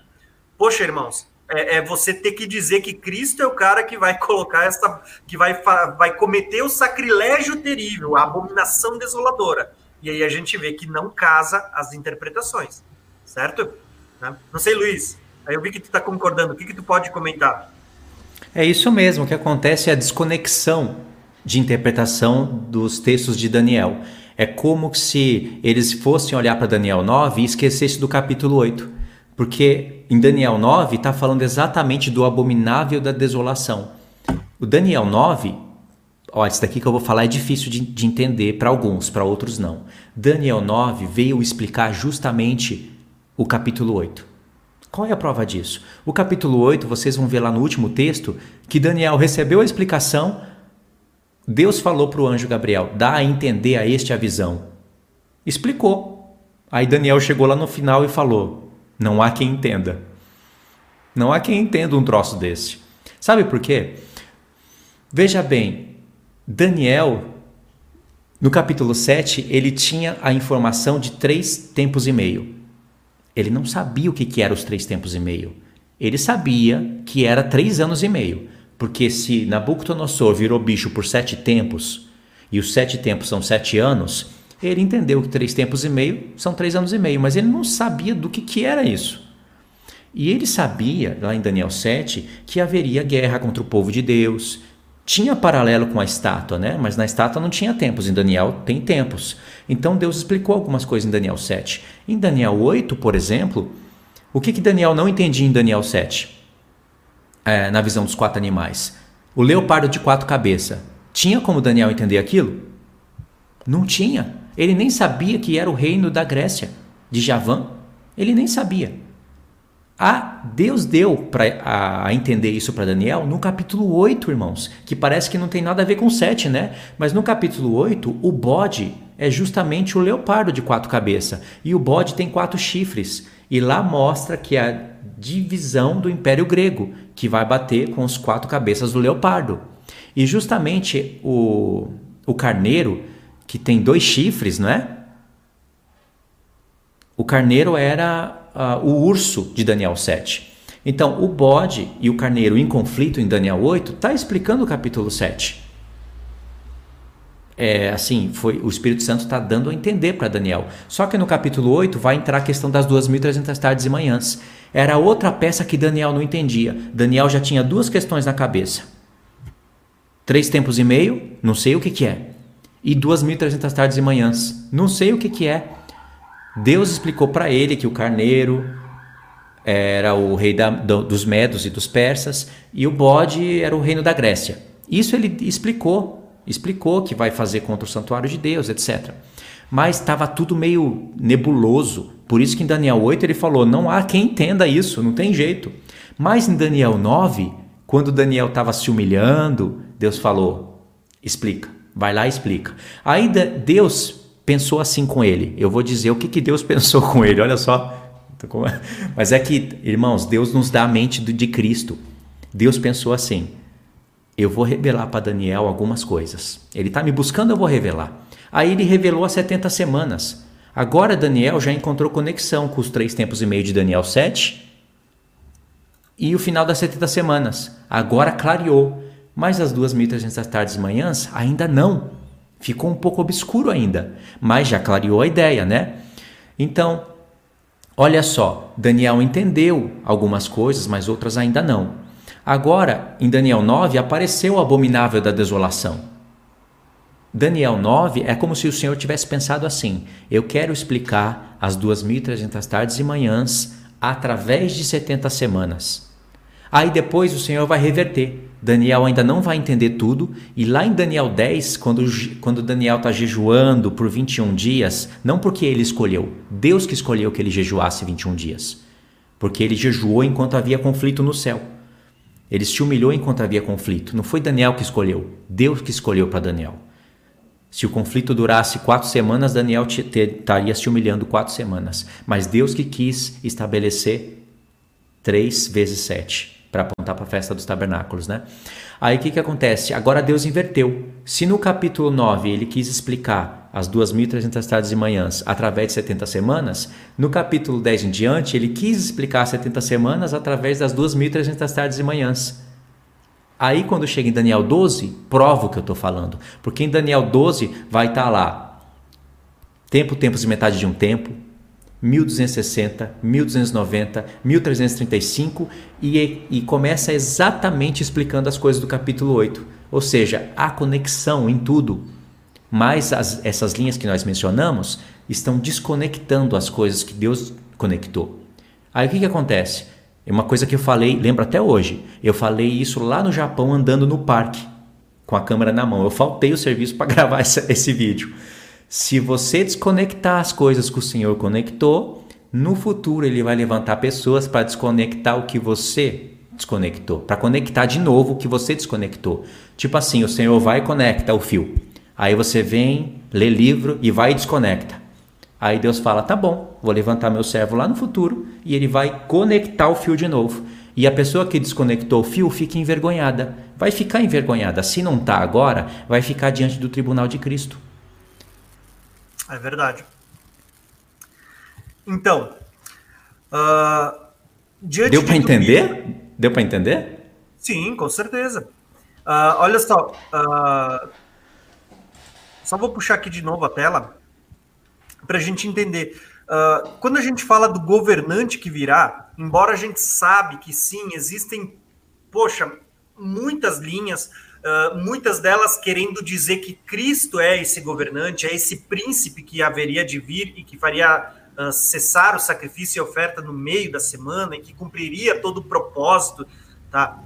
poxa, irmãos, é, é, você ter que dizer que Cristo é o cara que vai colocar essa, que vai, vai cometer o sacrilégio terrível, a abominação desoladora. E aí a gente vê que não casa as interpretações, certo? Né? Não sei, Luiz. Aí eu vi que tu está concordando. O que, que tu pode comentar? É isso mesmo, o que acontece é a desconexão de interpretação dos textos de Daniel. É como se eles fossem olhar para Daniel 9 e esquecessem do capítulo 8. Porque em Daniel 9 está falando exatamente do abominável da desolação. O Daniel 9, ó, isso daqui que eu vou falar é difícil de, de entender para alguns, para outros não. Daniel 9 veio explicar justamente o capítulo 8. Qual é a prova disso? O capítulo 8, vocês vão ver lá no último texto, que Daniel recebeu a explicação, Deus falou para o anjo Gabriel: dá a entender a este a visão. Explicou. Aí Daniel chegou lá no final e falou: não há quem entenda. Não há quem entenda um troço desse. Sabe por quê? Veja bem, Daniel, no capítulo 7, ele tinha a informação de três tempos e meio. Ele não sabia o que, que era os três tempos e meio. Ele sabia que era três anos e meio, porque se Nabucodonosor virou bicho por sete tempos, e os sete tempos são sete anos, ele entendeu que três tempos e meio são três anos e meio, mas ele não sabia do que, que era isso. E ele sabia, lá em Daniel 7, que haveria guerra contra o povo de Deus, tinha paralelo com a estátua, né? Mas na estátua não tinha tempos, em Daniel tem tempos. Então Deus explicou algumas coisas em Daniel 7. Em Daniel 8, por exemplo, o que, que Daniel não entendia em Daniel 7? É, na visão dos quatro animais. O leopardo de quatro cabeças. Tinha como Daniel entender aquilo? Não tinha. Ele nem sabia que era o reino da Grécia, de Javã. Ele nem sabia. Ah, Deus deu para a entender isso para Daniel no capítulo 8, irmãos, que parece que não tem nada a ver com 7, né? Mas no capítulo 8, o bode é justamente o leopardo de quatro cabeças, e o bode tem quatro chifres, e lá mostra que a divisão do Império Grego, que vai bater com os quatro cabeças do leopardo. E justamente o, o carneiro, que tem dois chifres, não é? O carneiro era uh, o urso de Daniel 7. Então, o bode e o carneiro em conflito em Daniel 8 está explicando o capítulo 7. É, assim, foi o Espírito Santo está dando a entender para Daniel. Só que no capítulo 8 vai entrar a questão das 2.300 tardes e manhãs. Era outra peça que Daniel não entendia. Daniel já tinha duas questões na cabeça. Três tempos e meio, não sei o que, que é. E 2.300 tardes e manhãs, não sei o que, que é. Deus explicou para ele que o carneiro era o rei da, do, dos medos e dos persas e o bode era o reino da Grécia. Isso ele explicou explicou que vai fazer contra o santuário de Deus, etc. Mas estava tudo meio nebuloso. Por isso que em Daniel 8 ele falou: não há quem entenda isso, não tem jeito. Mas em Daniel 9, quando Daniel estava se humilhando, Deus falou: explica, vai lá e explica. Aí Deus pensou assim com ele. Eu vou dizer o que, que Deus pensou com ele, olha só. Mas é que, irmãos, Deus nos dá a mente de Cristo. Deus pensou assim: eu vou revelar para Daniel algumas coisas. Ele está me buscando, eu vou revelar. Aí ele revelou as 70 semanas. Agora Daniel já encontrou conexão com os três tempos e meio de Daniel 7 e o final das 70 semanas. Agora clareou. Mas as 2.300 tardes e manhãs ainda não. Ficou um pouco obscuro ainda. Mas já clareou a ideia, né? Então, olha só. Daniel entendeu algumas coisas, mas outras ainda não. Agora, em Daniel 9, apareceu o abominável da desolação. Daniel 9 é como se o Senhor tivesse pensado assim: eu quero explicar as 2.300 tardes e manhãs através de 70 semanas. Aí depois o Senhor vai reverter. Daniel ainda não vai entender tudo, e lá em Daniel 10, quando, quando Daniel está jejuando por 21 dias, não porque ele escolheu, Deus que escolheu que ele jejuasse 21 dias, porque ele jejuou enquanto havia conflito no céu. Ele se humilhou enquanto havia conflito. Não foi Daniel que escolheu, Deus que escolheu para Daniel. Se o conflito durasse quatro semanas, Daniel estaria se humilhando quatro semanas. Mas Deus que quis estabelecer três vezes sete, para apontar para a festa dos tabernáculos, né? Aí o que, que acontece? Agora Deus inverteu. Se no capítulo 9 ele quis explicar as 2.300 tardes e manhãs através de 70 semanas, no capítulo 10 em diante ele quis explicar as 70 semanas através das 2.300 tardes e manhãs. Aí quando chega em Daniel 12, prova o que eu estou falando. Porque em Daniel 12 vai estar tá lá tempo, tempos e metade de um tempo, 1260, 1290, 1335 e, e começa exatamente explicando as coisas do capítulo 8. Ou seja, há conexão em tudo, mas as, essas linhas que nós mencionamos estão desconectando as coisas que Deus conectou. Aí o que, que acontece? É uma coisa que eu falei, lembro até hoje, eu falei isso lá no Japão andando no parque com a câmera na mão. Eu faltei o serviço para gravar essa, esse vídeo. Se você desconectar as coisas que o Senhor conectou, no futuro ele vai levantar pessoas para desconectar o que você desconectou, para conectar de novo o que você desconectou. Tipo assim, o Senhor vai e conecta o fio. Aí você vem, lê livro e vai e desconecta. Aí Deus fala: tá bom, vou levantar meu servo lá no futuro e ele vai conectar o fio de novo. E a pessoa que desconectou o fio fica envergonhada. Vai ficar envergonhada. Se não está agora, vai ficar diante do tribunal de Cristo. É verdade. Então, uh, deu para entender? Deu para entender? Sim, com certeza. Uh, olha só, uh, só vou puxar aqui de novo a tela para a gente entender. Uh, quando a gente fala do governante que virá, embora a gente sabe que sim, existem, poxa, muitas linhas, uh, muitas delas querendo dizer que Cristo é esse governante, é esse príncipe que haveria de vir e que faria uh, cessar o sacrifício e oferta no meio da semana e que cumpriria todo o propósito, tá?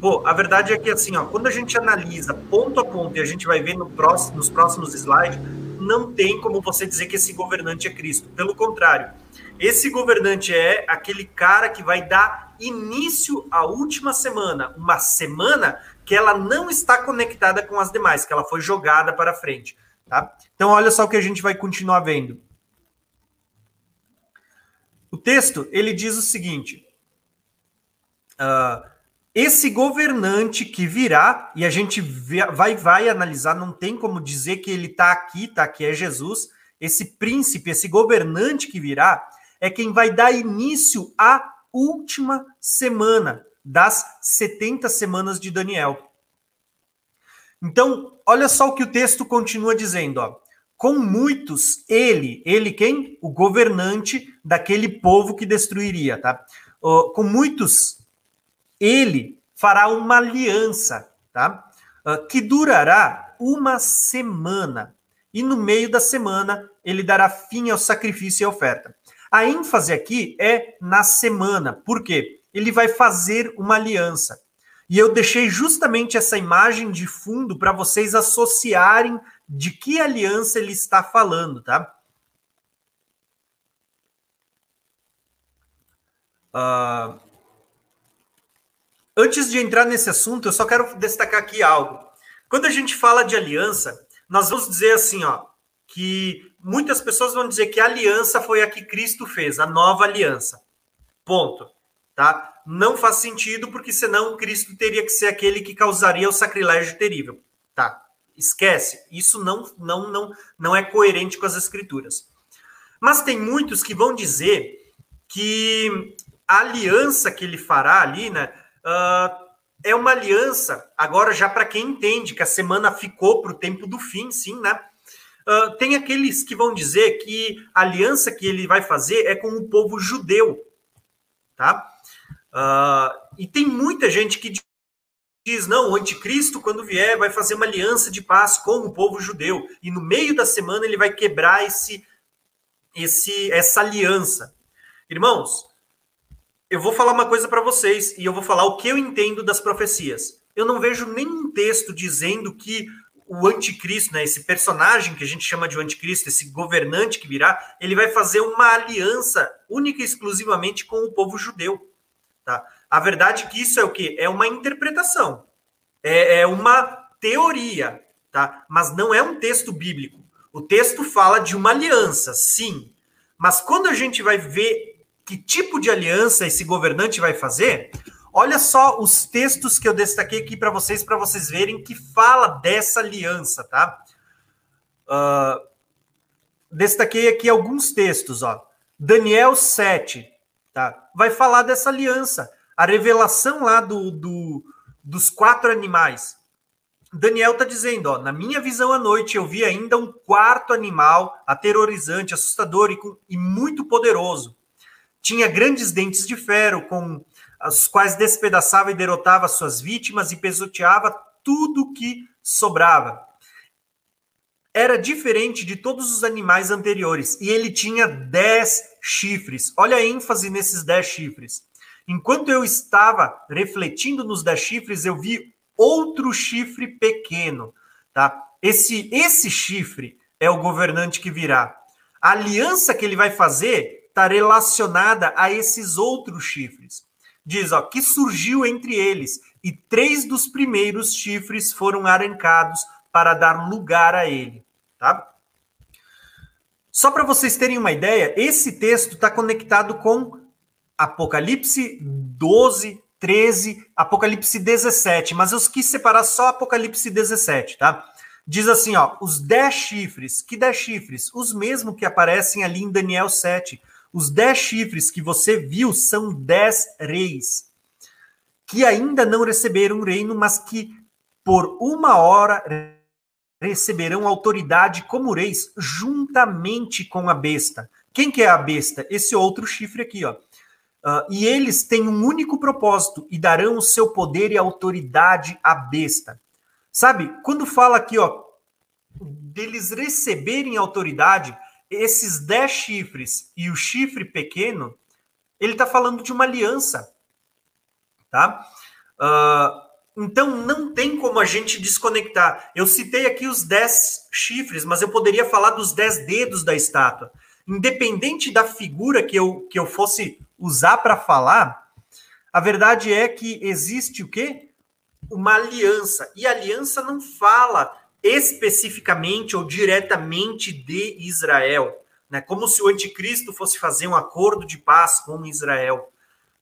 Pô, a verdade é que assim, ó, quando a gente analisa ponto a ponto e a gente vai ver no próximo, nos próximos slides, não tem como você dizer que esse governante é Cristo. Pelo contrário, esse governante é aquele cara que vai dar início à última semana, uma semana que ela não está conectada com as demais, que ela foi jogada para frente. Tá? Então, olha só o que a gente vai continuar vendo. O texto ele diz o seguinte: uh, esse governante que virá, e a gente vai, vai analisar, não tem como dizer que ele está aqui, tá? Que é Jesus. Esse príncipe, esse governante que virá, é quem vai dar início à última semana das 70 semanas de Daniel. Então, olha só o que o texto continua dizendo, ó. Com muitos, ele, ele quem? O governante daquele povo que destruiria, tá? Uh, com muitos, ele fará uma aliança, tá? Uh, que durará uma semana. E no meio da semana, ele dará fim ao sacrifício e à oferta. A ênfase aqui é na semana. Por quê? Ele vai fazer uma aliança. E eu deixei justamente essa imagem de fundo para vocês associarem de que aliança ele está falando, tá? Uh, antes de entrar nesse assunto, eu só quero destacar aqui algo. Quando a gente fala de aliança, nós vamos dizer assim, ó, que muitas pessoas vão dizer que a aliança foi a que Cristo fez, a nova aliança. Ponto tá? Não faz sentido, porque senão Cristo teria que ser aquele que causaria o sacrilégio terrível, tá? Esquece, isso não, não, não, não é coerente com as escrituras. Mas tem muitos que vão dizer que a aliança que ele fará ali, né, uh, é uma aliança, agora já para quem entende que a semana ficou para o tempo do fim, sim, né? Uh, tem aqueles que vão dizer que a aliança que ele vai fazer é com o povo judeu, tá? Uh, e tem muita gente que diz: não, o anticristo, quando vier, vai fazer uma aliança de paz com o povo judeu. E no meio da semana ele vai quebrar esse, esse, essa aliança. Irmãos, eu vou falar uma coisa para vocês e eu vou falar o que eu entendo das profecias. Eu não vejo nenhum texto dizendo que o anticristo, né, esse personagem que a gente chama de anticristo, esse governante que virá, ele vai fazer uma aliança única e exclusivamente com o povo judeu. Tá? A verdade é que isso é o que? É uma interpretação, é, é uma teoria, tá? mas não é um texto bíblico. O texto fala de uma aliança, sim, mas quando a gente vai ver que tipo de aliança esse governante vai fazer, olha só os textos que eu destaquei aqui para vocês, para vocês verem que fala dessa aliança, tá? Uh, destaquei aqui alguns textos, ó. Daniel 7, tá? vai falar dessa aliança. A revelação lá do, do dos quatro animais. Daniel está dizendo, ó, na minha visão à noite eu vi ainda um quarto animal aterrorizante, assustador e, com, e muito poderoso. Tinha grandes dentes de ferro, com os quais despedaçava e derrotava suas vítimas e pesoteava tudo que sobrava. Era diferente de todos os animais anteriores e ele tinha dez chifres. Olha a ênfase nesses dez chifres. Enquanto eu estava refletindo nos dez chifres, eu vi outro chifre pequeno, tá? Esse esse chifre é o governante que virá. A aliança que ele vai fazer está relacionada a esses outros chifres. Diz, ó, que surgiu entre eles e três dos primeiros chifres foram arrancados para dar lugar a ele, tá? Só para vocês terem uma ideia, esse texto está conectado com Apocalipse 12, 13, Apocalipse 17, mas eu quis separar só Apocalipse 17, tá? Diz assim, ó, os dez chifres, que dez chifres? Os mesmos que aparecem ali em Daniel 7. Os dez chifres que você viu são dez reis, que ainda não receberam reino, mas que por uma hora receberão autoridade como reis juntamente com a besta. Quem que é a besta? Esse outro chifre aqui, ó. Uh, e eles têm um único propósito e darão o seu poder e autoridade à besta. Sabe, quando fala aqui, ó, deles receberem autoridade, esses dez chifres e o chifre pequeno, ele está falando de uma aliança, tá? Uh, então não tem como a gente desconectar. Eu citei aqui os dez chifres, mas eu poderia falar dos dez dedos da estátua. Independente da figura que eu, que eu fosse usar para falar, a verdade é que existe o quê? Uma aliança. E aliança não fala especificamente ou diretamente de Israel, né? Como se o anticristo fosse fazer um acordo de paz com Israel.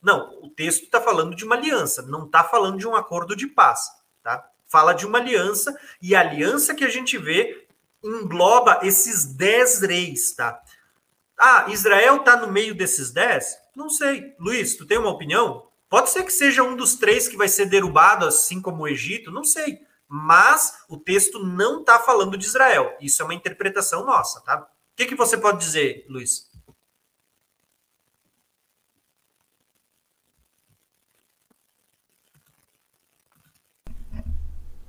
Não, o texto está falando de uma aliança, não está falando de um acordo de paz, tá? Fala de uma aliança, e a aliança que a gente vê engloba esses dez reis, tá? Ah, Israel está no meio desses dez? Não sei. Luiz, tu tem uma opinião? Pode ser que seja um dos três que vai ser derrubado, assim como o Egito, não sei. mas o texto não está falando de Israel. Isso é uma interpretação nossa, tá? O que, que você pode dizer, Luiz?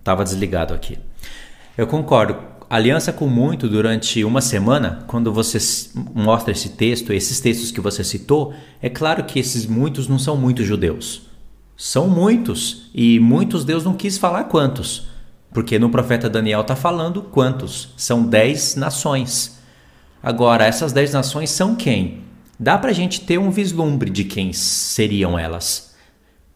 Estava desligado aqui. Eu concordo. Aliança com muito durante uma semana, quando você mostra esse texto, esses textos que você citou, é claro que esses muitos não são muitos judeus. São muitos. E muitos Deus não quis falar quantos. Porque no profeta Daniel está falando quantos? São dez nações. Agora, essas dez nações são quem? Dá para a gente ter um vislumbre de quem seriam elas.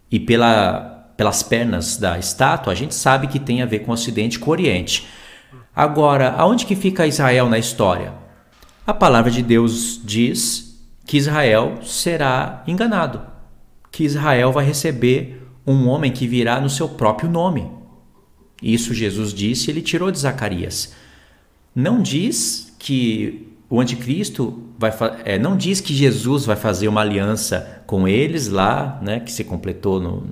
E pela, pelas pernas da estátua, a gente sabe que tem a ver com o Ocidente com o Oriente. Agora, aonde que fica Israel na história? A palavra de Deus diz que Israel será enganado, que Israel vai receber um homem que virá no seu próprio nome. Isso Jesus disse, ele tirou de Zacarias. Não diz que o anticristo vai é, não diz que Jesus vai fazer uma aliança com eles lá, né, que se completou no,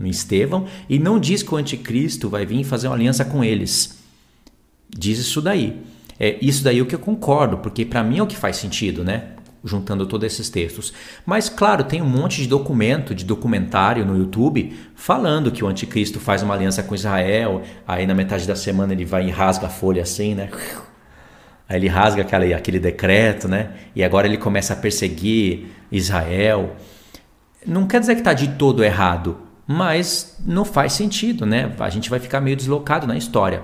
no Estevão, e não diz que o anticristo vai vir fazer uma aliança com eles. Diz isso daí. É isso daí é o que eu concordo, porque para mim é o que faz sentido, né? Juntando todos esses textos. Mas, claro, tem um monte de documento, de documentário no YouTube, falando que o anticristo faz uma aliança com Israel, aí na metade da semana ele vai e rasga a folha assim, né? Aí ele rasga aquele, aquele decreto, né? E agora ele começa a perseguir Israel. Não quer dizer que está de todo errado, mas não faz sentido, né? A gente vai ficar meio deslocado na história.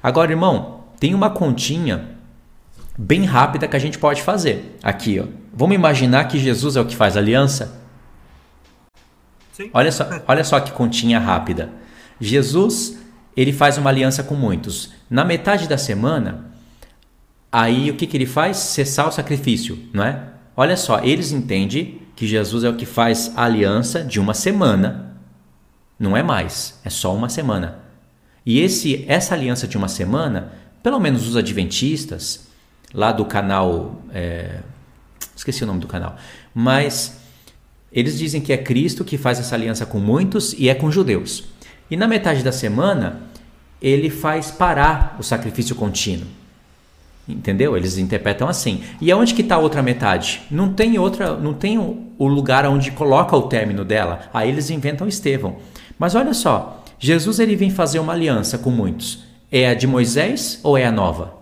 Agora, irmão, tem uma continha bem rápida que a gente pode fazer. Aqui, ó. Vamos imaginar que Jesus é o que faz aliança? Sim. Olha só, olha só que continha rápida. Jesus, ele faz uma aliança com muitos. Na metade da semana, aí o que, que ele faz? Cessar o sacrifício, não é? Olha só, eles entendem que Jesus é o que faz a aliança de uma semana. Não é mais, é só uma semana. E esse, essa aliança de uma semana, pelo menos os adventistas, lá do canal. É, esqueci o nome do canal. Mas eles dizem que é Cristo que faz essa aliança com muitos e é com judeus. E na metade da semana, ele faz parar o sacrifício contínuo. Entendeu? Eles interpretam assim. E aonde que está a outra metade? Não tem outra, não tem o lugar onde coloca o término dela. Aí eles inventam Estevão. Mas olha só, Jesus ele vem fazer uma aliança com muitos. É a de Moisés ou é a nova?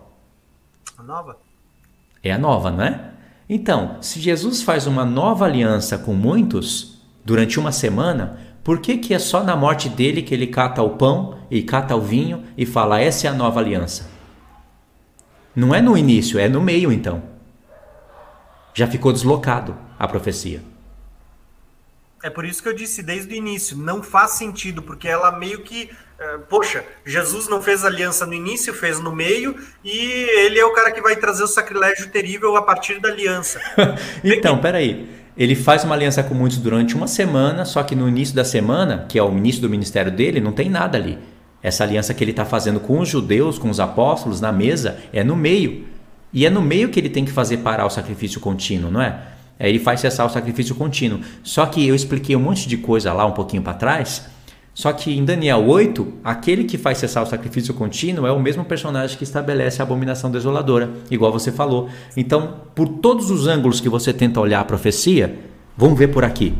A nova. É a nova, não é? Então, se Jesus faz uma nova aliança com muitos durante uma semana, por que, que é só na morte dele que ele cata o pão e cata o vinho e fala essa é a nova aliança? Não é no início, é no meio então. Já ficou deslocado a profecia. É por isso que eu disse desde o início, não faz sentido, porque ela meio que. Uh, poxa, Jesus não fez aliança no início, fez no meio, e ele é o cara que vai trazer o sacrilégio terrível a partir da aliança. então, peraí. Ele faz uma aliança com muitos durante uma semana, só que no início da semana, que é o início do ministério dele, não tem nada ali. Essa aliança que ele está fazendo com os judeus, com os apóstolos, na mesa, é no meio. E é no meio que ele tem que fazer parar o sacrifício contínuo, não é? É, ele faz cessar o sacrifício contínuo. Só que eu expliquei um monte de coisa lá um pouquinho para trás. Só que em Daniel 8, aquele que faz cessar o sacrifício contínuo é o mesmo personagem que estabelece a abominação desoladora, igual você falou. Então, por todos os ângulos que você tenta olhar a profecia, vamos ver por aqui.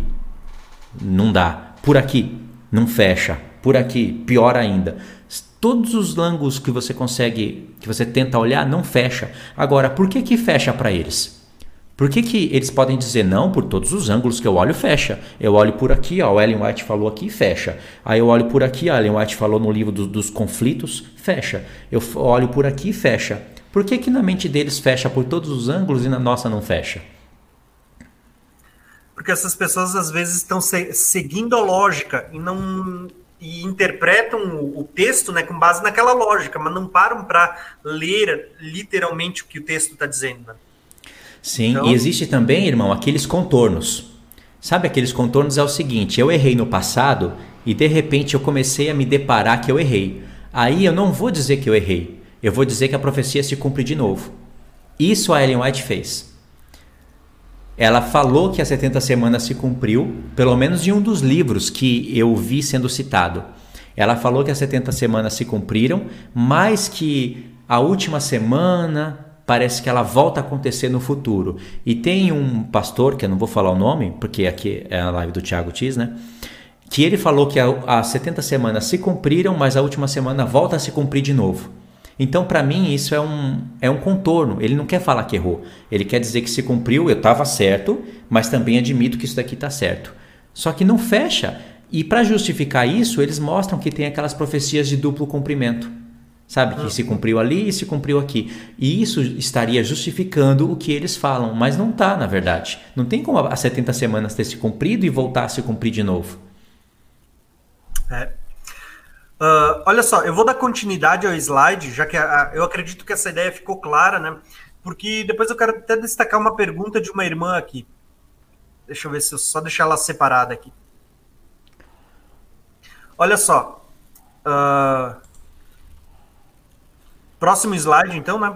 Não dá. Por aqui, não fecha. Por aqui, pior ainda. Todos os ângulos que você consegue, que você tenta olhar, não fecha. Agora, por que que fecha para eles? Por que, que eles podem dizer não por todos os ângulos que eu olho fecha? Eu olho por aqui, ó, o Ellen White falou aqui, fecha. Aí eu olho por aqui, a Ellen White falou no livro do, dos conflitos, fecha. Eu olho por aqui, fecha. Por que, que na mente deles fecha por todos os ângulos e na nossa não fecha? Porque essas pessoas às vezes estão se, seguindo a lógica e não e interpretam o, texto né, com base naquela lógica, mas não param para ler literalmente o que o texto está dizendo. Né? Sim, então... e existe também, irmão, aqueles contornos. Sabe aqueles contornos é o seguinte, eu errei no passado e de repente eu comecei a me deparar que eu errei. Aí eu não vou dizer que eu errei, eu vou dizer que a profecia se cumpre de novo. Isso a Ellen White fez. Ela falou que as 70 semanas se cumpriu, pelo menos em um dos livros que eu vi sendo citado. Ela falou que as 70 semanas se cumpriram, mas que a última semana parece que ela volta a acontecer no futuro. E tem um pastor, que eu não vou falar o nome, porque aqui é a live do Tiago Tis, né? Que ele falou que as 70 semanas se cumpriram, mas a última semana volta a se cumprir de novo. Então, para mim, isso é um, é um contorno. Ele não quer falar que errou. Ele quer dizer que se cumpriu, eu estava certo, mas também admito que isso daqui está certo. Só que não fecha. E para justificar isso, eles mostram que tem aquelas profecias de duplo cumprimento. Sabe? Que se cumpriu ali e se cumpriu aqui. E isso estaria justificando o que eles falam, mas não está, na verdade. Não tem como as 70 semanas ter se cumprido e voltar a se cumprir de novo. É. Uh, olha só, eu vou dar continuidade ao slide, já que a, a, eu acredito que essa ideia ficou clara, né? Porque depois eu quero até destacar uma pergunta de uma irmã aqui. Deixa eu ver se eu só deixar ela separada aqui. Olha só. Uh, próximo slide, então, né?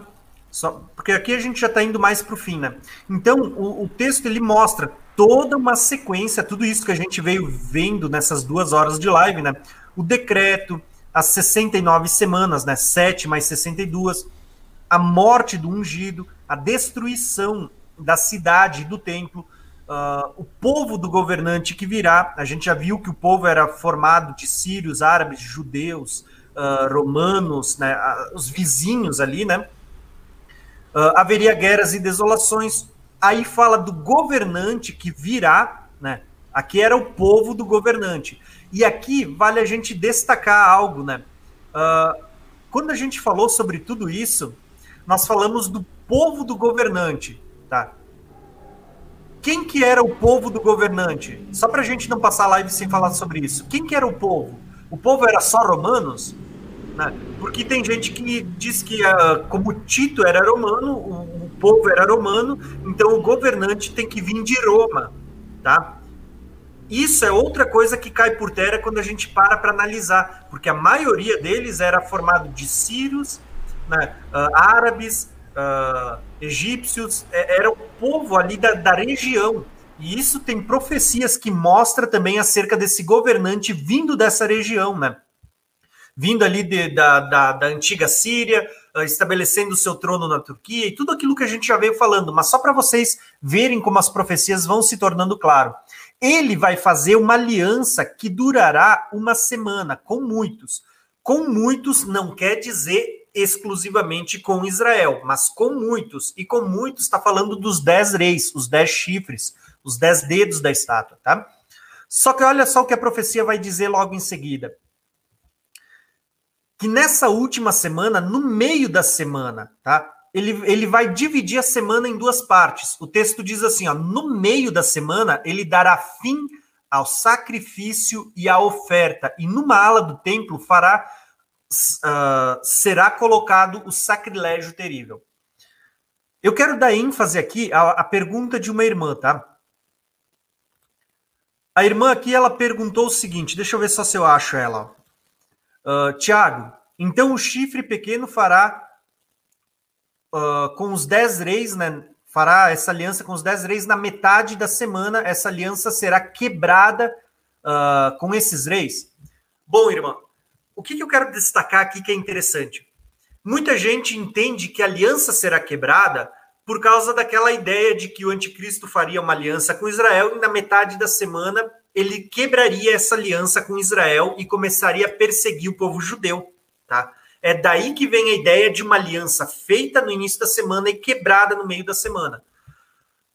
Só, porque aqui a gente já está indo mais para o fim, né? Então, o, o, texto ele mostra toda uma sequência, tudo isso que a gente veio vendo nessas duas horas de live, né? O decreto, as 69 semanas, né? 7 mais 62, a morte do ungido, a destruição da cidade e do templo, uh, o povo do governante que virá. A gente já viu que o povo era formado de sírios, árabes, judeus, uh, romanos, né, uh, os vizinhos ali, né? haveria guerras e desolações. Aí fala do governante que virá, né? Aqui era o povo do governante. E aqui vale a gente destacar algo, né? quando a gente falou sobre tudo isso, nós falamos do povo do governante, tá? Quem que era o povo do governante? Só para a gente não passar a live sem falar sobre isso. Quem que era o povo? O povo era só romanos? Né? Porque tem gente que diz que uh, como Tito era romano, o, o, povo era romano, então o governante tem que vir de Roma, tá? Isso é outra coisa que cai por terra quando a gente para para analisar, porque a maioria deles era formado de sírios, né, uh, árabes, uh, egípcios, é, era o povo ali da, da região. E isso tem profecias que mostra também acerca desse governante vindo dessa região, né? Vindo ali de, da, da, da antiga Síria, uh, estabelecendo seu trono na Turquia e tudo aquilo que a gente já veio falando, mas só para vocês verem como as profecias vão se tornando claro. Ele vai fazer uma aliança que durará uma semana com muitos. Com muitos não quer dizer exclusivamente com Israel, mas com muitos. E com muitos está falando dos dez reis, os dez chifres, os dez dedos da estátua, tá? Só que olha só o que a profecia vai dizer logo em seguida. Que nessa última semana, no meio da semana, tá? Ele, ele vai dividir a semana em duas partes. O texto diz assim: ó, no meio da semana, ele dará fim ao sacrifício e à oferta, e numa ala do templo fará uh, será colocado o sacrilégio terrível. Eu quero dar ênfase aqui à, à pergunta de uma irmã, tá? A irmã aqui, ela perguntou o seguinte, deixa eu ver só se eu acho ela. Uh, Tiago, então o chifre pequeno fará uh, com os dez reis, né? Fará essa aliança com os dez reis na metade da semana. Essa aliança será quebrada uh, com esses reis. Bom, irmã, o que, que eu quero destacar aqui que é interessante? Muita gente entende que a aliança será quebrada por causa daquela ideia de que o anticristo faria uma aliança com Israel e na metade da semana ele quebraria essa aliança com Israel e começaria a perseguir o povo judeu, tá? É daí que vem a ideia de uma aliança feita no início da semana e quebrada no meio da semana.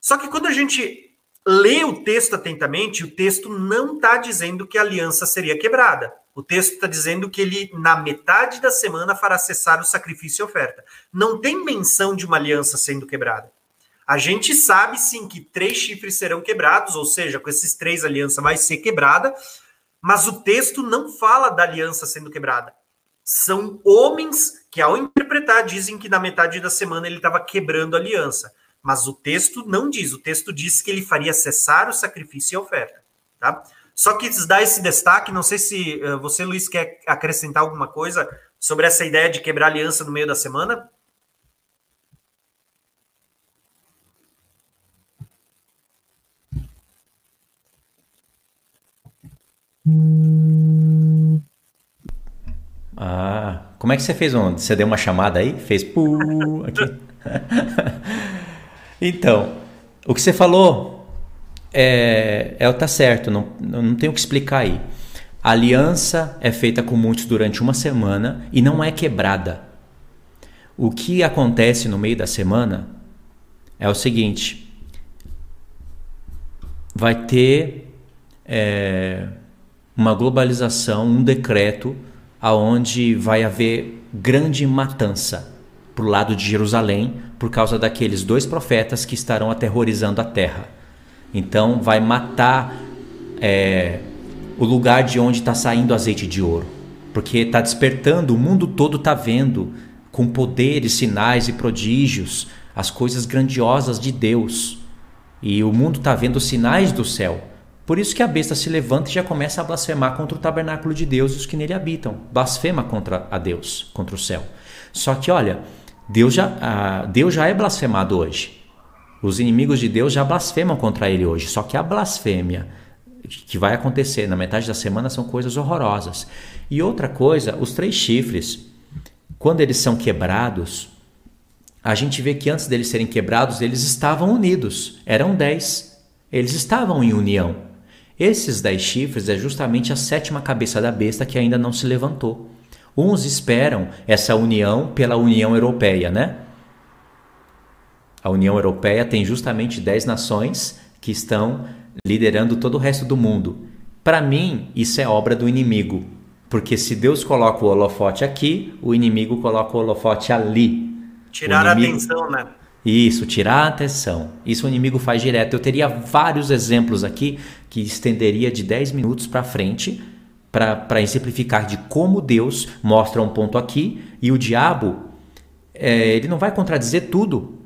Só que quando a gente lê o texto atentamente, o texto não está dizendo que a aliança seria quebrada. O texto está dizendo que ele, na metade da semana, fará cessar o sacrifício e oferta. Não tem menção de uma aliança sendo quebrada. A gente sabe sim que três chifres serão quebrados, ou seja, com esses três a aliança vai ser quebrada, mas o texto não fala da aliança sendo quebrada. São homens que, ao interpretar, dizem que na metade da semana ele estava quebrando a aliança. Mas o texto não diz. O texto diz que ele faria cessar o sacrifício e a oferta. Tá? Só quis dar esse destaque, não sei se uh, você, Luiz, quer acrescentar alguma coisa sobre essa ideia de quebrar aliança no meio da semana? Como é que você fez um. Você deu uma chamada aí? Fez pu aqui. então, o que você falou é, é tá certo, não, não tenho o que explicar aí. A aliança é feita com muitos durante uma semana e não é quebrada. O que acontece no meio da semana é o seguinte: vai ter é, uma globalização, um decreto aonde vai haver grande matança para o lado de Jerusalém por causa daqueles dois profetas que estarão aterrorizando a terra. Então vai matar é, o lugar de onde está saindo azeite de ouro, porque está despertando, o mundo todo está vendo com poderes, sinais e prodígios as coisas grandiosas de Deus. E o mundo está vendo sinais do céu. Por isso que a besta se levanta e já começa a blasfemar contra o tabernáculo de Deus e os que nele habitam. Blasfema contra a Deus, contra o céu. Só que olha, Deus já, Deus já é blasfemado hoje. Os inimigos de Deus já blasfemam contra ele hoje. Só que a blasfêmia que vai acontecer na metade da semana são coisas horrorosas. E outra coisa, os três chifres, quando eles são quebrados, a gente vê que antes deles serem quebrados, eles estavam unidos. Eram dez. Eles estavam em união. Esses dez chifres é justamente a sétima cabeça da besta que ainda não se levantou. Uns esperam essa união pela União Europeia, né? A União Europeia tem justamente dez nações que estão liderando todo o resto do mundo. Para mim, isso é obra do inimigo, porque se Deus coloca o holofote aqui, o inimigo coloca o holofote ali. Tirar inimigo... a atenção, né? Isso, tirar a atenção. Isso o inimigo faz direto. Eu teria vários exemplos aqui que estenderia de 10 minutos para frente para exemplificar de como Deus mostra um ponto aqui e o diabo é, ele não vai contradizer tudo.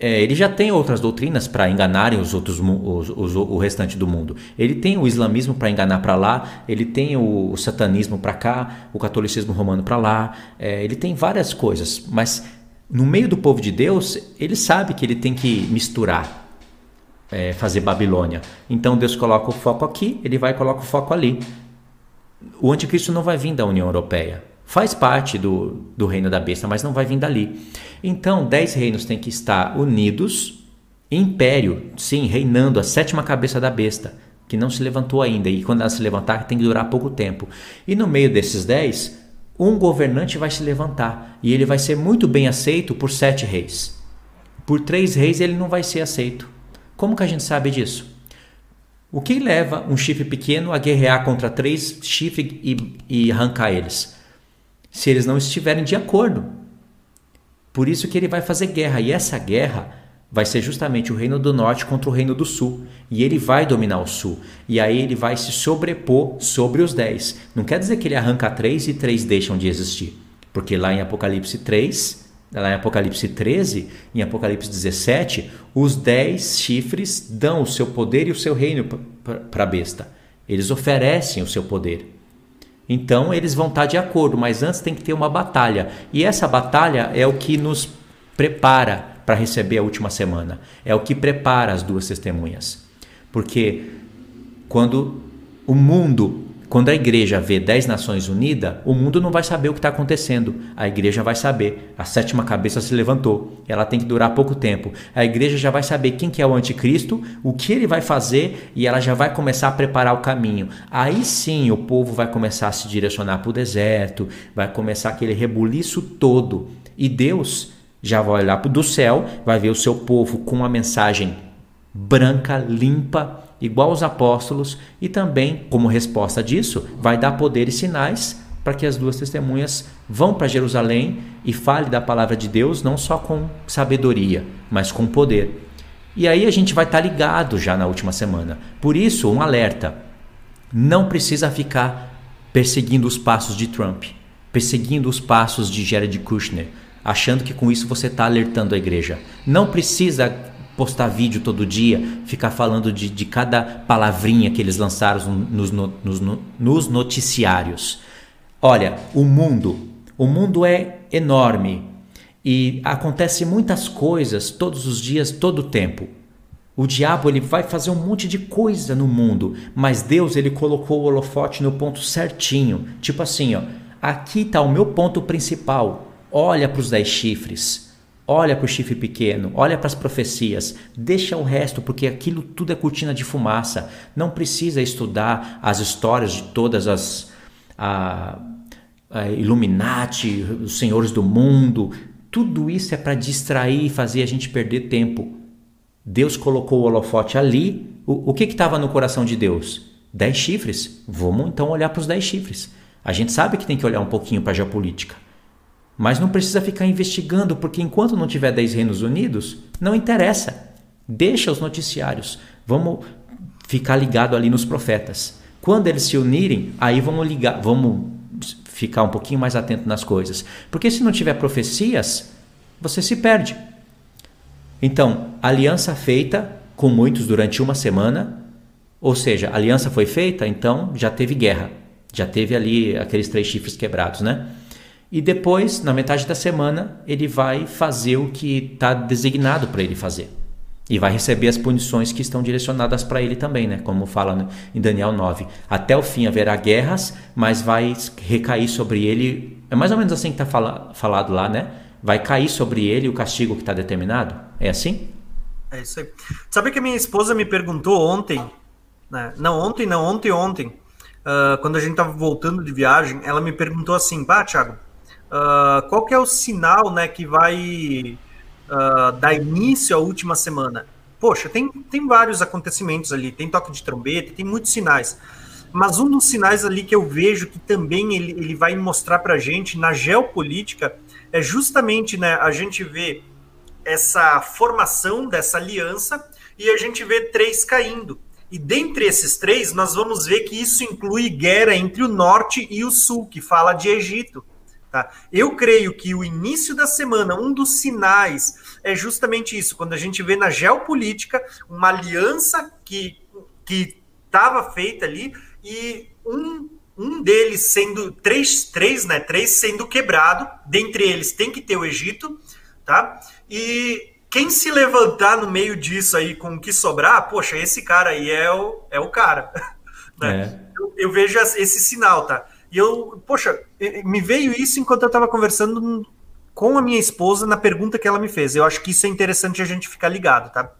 É, ele já tem outras doutrinas para enganarem os outros, os, os, o restante do mundo. Ele tem o islamismo para enganar para lá, ele tem o, o satanismo para cá, o catolicismo romano para lá, é, ele tem várias coisas, mas no meio do povo de Deus, ele sabe que ele tem que misturar, é, fazer Babilônia. Então Deus coloca o foco aqui, ele vai e coloca o foco ali. O anticristo não vai vir da União Europeia. Faz parte do, do reino da besta, mas não vai vir dali. Então, dez reinos têm que estar unidos, império, sim, reinando, a sétima cabeça da besta, que não se levantou ainda. E quando ela se levantar, tem que durar pouco tempo. E no meio desses dez, um governante vai se levantar e ele vai ser muito bem aceito por sete reis. Por três reis ele não vai ser aceito. Como que a gente sabe disso? O que leva um chifre pequeno a guerrear contra três chifres e, e arrancar eles? Se eles não estiverem de acordo. Por isso que ele vai fazer guerra. E essa guerra vai ser justamente o reino do norte contra o reino do sul. E ele vai dominar o sul. E aí ele vai se sobrepor sobre os dez. Não quer dizer que ele arranca três e três deixam de existir. Porque lá em Apocalipse 3, lá em Apocalipse 13, em Apocalipse 17, os dez chifres dão o seu poder e o seu reino para a besta. Eles oferecem o seu poder. Então eles vão estar de acordo, mas antes tem que ter uma batalha. E essa batalha é o que nos prepara para receber a última semana. É o que prepara as duas testemunhas. Porque quando o mundo, quando a igreja vê dez nações unidas, o mundo não vai saber o que está acontecendo. A igreja vai saber. A sétima cabeça se levantou. Ela tem que durar pouco tempo. A igreja já vai saber quem que é o anticristo, o que ele vai fazer e ela já vai começar a preparar o caminho. Aí sim o povo vai começar a se direcionar para o deserto, vai começar aquele rebuliço todo. E Deus já vai olhar do céu, vai ver o seu povo com uma mensagem branca, limpa, igual aos apóstolos, e também, como resposta disso, vai dar poder e sinais para que as duas testemunhas vão para Jerusalém e fale da palavra de Deus não só com sabedoria, mas com poder. E aí a gente vai estar tá ligado já na última semana. Por isso, um alerta: não precisa ficar perseguindo os passos de Trump, perseguindo os passos de Jared Kushner achando que com isso você está alertando a igreja. Não precisa postar vídeo todo dia, ficar falando de, de cada palavrinha que eles lançaram nos, nos, nos noticiários. Olha, o mundo, o mundo é enorme e acontece muitas coisas todos os dias, todo o tempo. O diabo ele vai fazer um monte de coisa no mundo, mas Deus ele colocou o holofote no ponto certinho, tipo assim, ó, aqui está o meu ponto principal. Olha para os dez chifres. Olha para o chifre pequeno, olha para as profecias, deixa o resto, porque aquilo tudo é cortina de fumaça. Não precisa estudar as histórias de todas as a, a Illuminati, os senhores do mundo. Tudo isso é para distrair e fazer a gente perder tempo. Deus colocou o holofote ali. O, o que estava no coração de Deus? Dez chifres. Vamos então olhar para os dez chifres. A gente sabe que tem que olhar um pouquinho para a geopolítica. Mas não precisa ficar investigando, porque enquanto não tiver 10 Reinos Unidos, não interessa. Deixa os noticiários. Vamos ficar ligado ali nos profetas. Quando eles se unirem, aí vamos ligar, vamos ficar um pouquinho mais atento nas coisas. Porque se não tiver profecias, você se perde. Então, aliança feita com muitos durante uma semana, ou seja, aliança foi feita, então já teve guerra. Já teve ali aqueles três chifres quebrados, né? E depois, na metade da semana, ele vai fazer o que está designado para ele fazer. E vai receber as punições que estão direcionadas para ele também, né? Como fala em Daniel 9. Até o fim haverá guerras, mas vai recair sobre ele. É mais ou menos assim que está fala, falado lá, né? Vai cair sobre ele o castigo que está determinado. É assim? É isso aí. Sabe que minha esposa me perguntou ontem, né? não ontem, não ontem, ontem, uh, quando a gente estava voltando de viagem, ela me perguntou assim, pá, Thiago, Uh, qual que é o sinal né, que vai uh, dar início à última semana? Poxa, tem, tem vários acontecimentos ali, tem toque de trombeta, tem muitos sinais. Mas um dos sinais ali que eu vejo que também ele, ele vai mostrar para a gente na geopolítica é justamente né, a gente ver essa formação dessa aliança e a gente vê três caindo. E dentre esses três, nós vamos ver que isso inclui guerra entre o norte e o sul, que fala de Egito. Tá? Eu creio que o início da semana, um dos sinais é justamente isso, quando a gente vê na geopolítica uma aliança que estava feita ali e um, um deles sendo três, três, né? Três sendo quebrado, dentre eles tem que ter o Egito, tá? E quem se levantar no meio disso aí com o que sobrar, poxa, esse cara aí é o, é o cara. Né? É. Eu, eu vejo esse sinal, tá? E eu, poxa, me veio isso enquanto eu estava conversando com a minha esposa na pergunta que ela me fez. Eu acho que isso é interessante a gente ficar ligado, tá?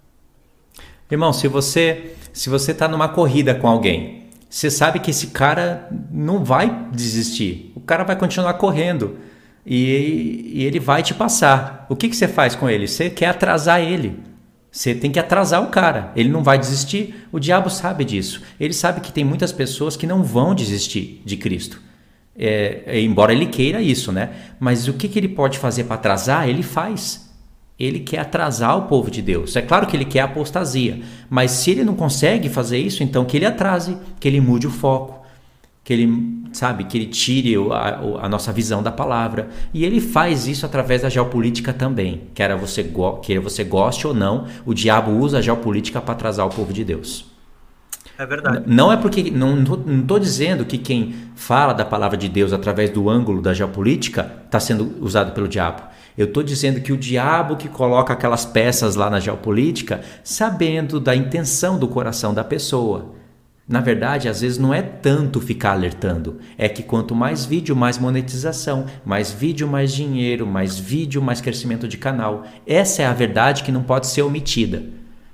Irmão, se você se você tá numa corrida com alguém, você sabe que esse cara não vai desistir. O cara vai continuar correndo e, e ele vai te passar. O que, que você faz com ele? Você quer atrasar ele. Você tem que atrasar o cara. Ele não vai desistir. O diabo sabe disso. Ele sabe que tem muitas pessoas que não vão desistir de Cristo. É, é embora ele queira isso, né? Mas o que, que ele pode fazer para atrasar? Ele faz. Ele quer atrasar o povo de Deus. É claro que ele quer apostasia. Mas se ele não consegue fazer isso, então que ele atrase, que ele mude o foco que ele, sabe, que ele tire a, a, nossa visão da palavra. E ele faz isso através da geopolítica também. Quer você, quer você goste ou não, o diabo usa a geopolítica para atrasar o povo de Deus. É verdade. Não é porque. Não estou dizendo que quem fala da palavra de Deus através do ângulo da geopolítica está sendo usado pelo diabo. Eu estou dizendo que o diabo que coloca aquelas peças lá na geopolítica, sabendo da intenção do coração da pessoa. Na verdade, às vezes não é tanto ficar alertando, é que quanto mais vídeo, mais monetização, mais vídeo, mais dinheiro, mais vídeo, mais crescimento de canal. Essa é a verdade que não pode ser omitida.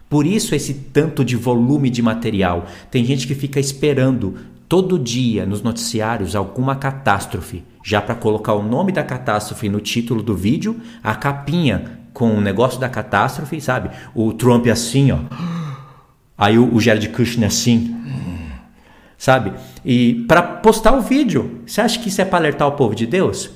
Por isso esse tanto de volume de material. Tem gente que fica esperando todo dia nos noticiários alguma catástrofe, já para colocar o nome da catástrofe no título do vídeo, a capinha com o negócio da catástrofe, sabe? O Trump assim, ó. Aí o, o Jared Kushner assim, sabe? E para postar o vídeo. Você acha que isso é para alertar o povo de Deus?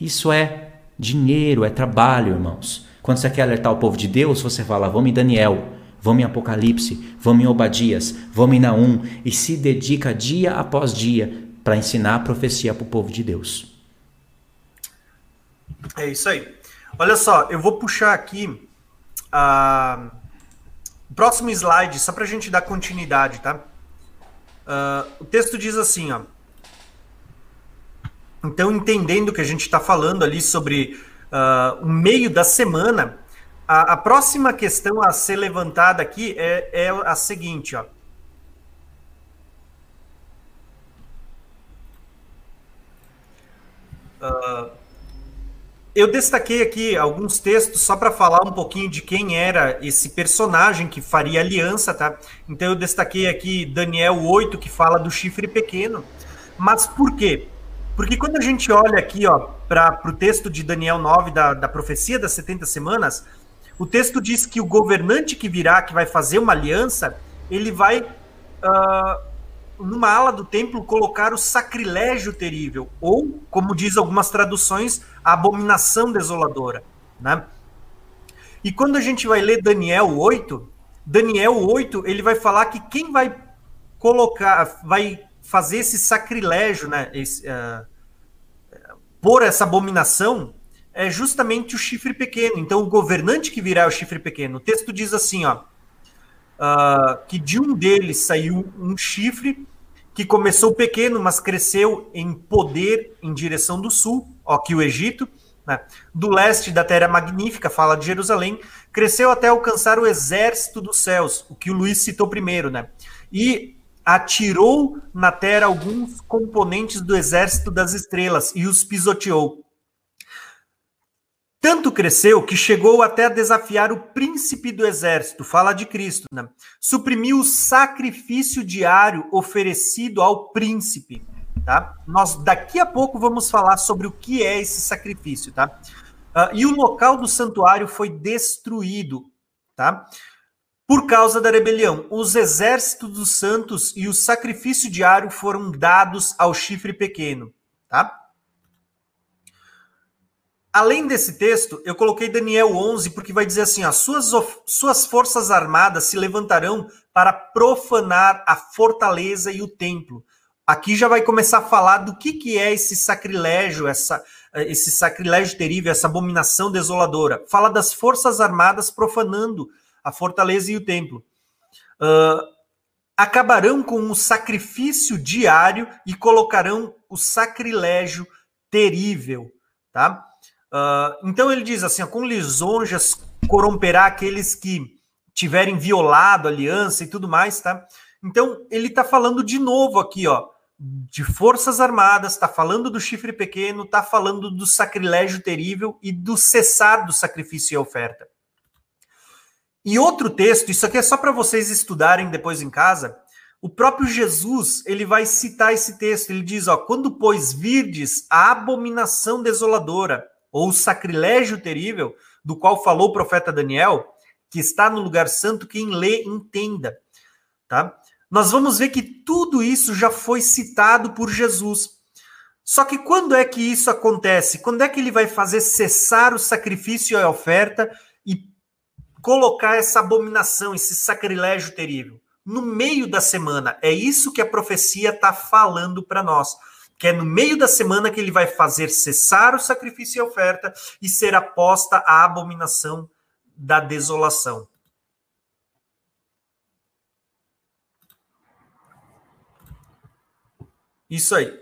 Isso é dinheiro, é trabalho, irmãos. Quando você quer alertar o povo de Deus, você fala: vamos em Daniel, vamos em Apocalipse, vamos em Obadias, vamos em Naum e se dedica dia após dia para ensinar a profecia para o povo de Deus. É isso aí. Olha só, eu vou puxar aqui a uh, próximo slide só para a gente dar continuidade, tá? Uh, o texto diz assim, ó. Então, entendendo que a gente está falando ali sobre uh, o meio da semana, a, a, próxima questão a ser levantada aqui é, é a seguinte, ó. Uh, eu destaquei aqui alguns textos só para falar um pouquinho de quem era esse personagem que faria aliança, tá? Então eu destaquei aqui Daniel 8, que fala do chifre pequeno. Mas por quê? Porque quando a gente olha aqui para o texto de Daniel 9, da, da profecia das 70 semanas, o texto diz que o governante que virá, que vai fazer uma aliança, ele vai, uh, numa ala do templo, colocar o sacrilégio terrível, ou, como diz algumas traduções, a abominação desoladora. Né? E quando a gente vai ler Daniel 8, Daniel 8, ele vai falar que quem vai colocar, vai fazer esse sacrilégio, né, esse, uh, por essa abominação, é justamente o chifre pequeno. Então, o governante que virá é o chifre pequeno. O texto diz assim, ó, uh, que de um deles saiu um chifre que começou pequeno, mas cresceu em poder em direção do sul, ó, que o Egito, né? do leste da Terra Magnífica, fala de Jerusalém, cresceu até alcançar o exército dos céus, o que o Luiz citou primeiro, né? E atirou na terra alguns componentes do exército das estrelas e os pisoteou. Tanto cresceu que chegou até a desafiar o príncipe do exército, fala de Cristo, né? Suprimiu o sacrifício diário oferecido ao príncipe, tá? Nós daqui a pouco vamos falar sobre o que é esse sacrifício, tá? Uh, e o local do santuário foi destruído, tá? Por causa da rebelião, os exércitos dos santos e o sacrifício diário foram dados ao chifre pequeno, tá? Além desse texto, eu coloquei Daniel 11 porque vai dizer assim: as suas, suas forças armadas se levantarão para profanar a fortaleza e o templo. Aqui já vai começar a falar do que, que é esse sacrilégio, essa, esse sacrilégio terrível, essa abominação desoladora. Fala das forças armadas profanando a fortaleza e o templo. Uh, acabarão com o sacrifício diário e colocarão o sacrilégio terrível, tá? Uh, então ele diz assim: com lisonjas corromperá aqueles que tiverem violado a aliança e tudo mais, tá? Então ele está falando de novo aqui, ó, de forças armadas, está falando do chifre pequeno, está falando do sacrilégio terrível e do cessar do sacrifício e oferta. E outro texto, isso aqui é só para vocês estudarem depois em casa. O próprio Jesus, ele vai citar esse texto. Ele diz, ó, quando pois virdes a abominação desoladora ou o sacrilégio terrível, do qual falou o profeta Daniel, que está no lugar santo, quem lê entenda, tá? Nós vamos ver que tudo isso já foi citado por Jesus. Só que quando é que isso acontece? Quando é que ele vai fazer cessar o sacrifício e a oferta e colocar essa abominação, esse sacrilégio terrível? No meio da semana. É isso que a profecia está falando para nós que é no meio da semana que ele vai fazer cessar o sacrifício e oferta e ser aposta a abominação da desolação. Isso aí.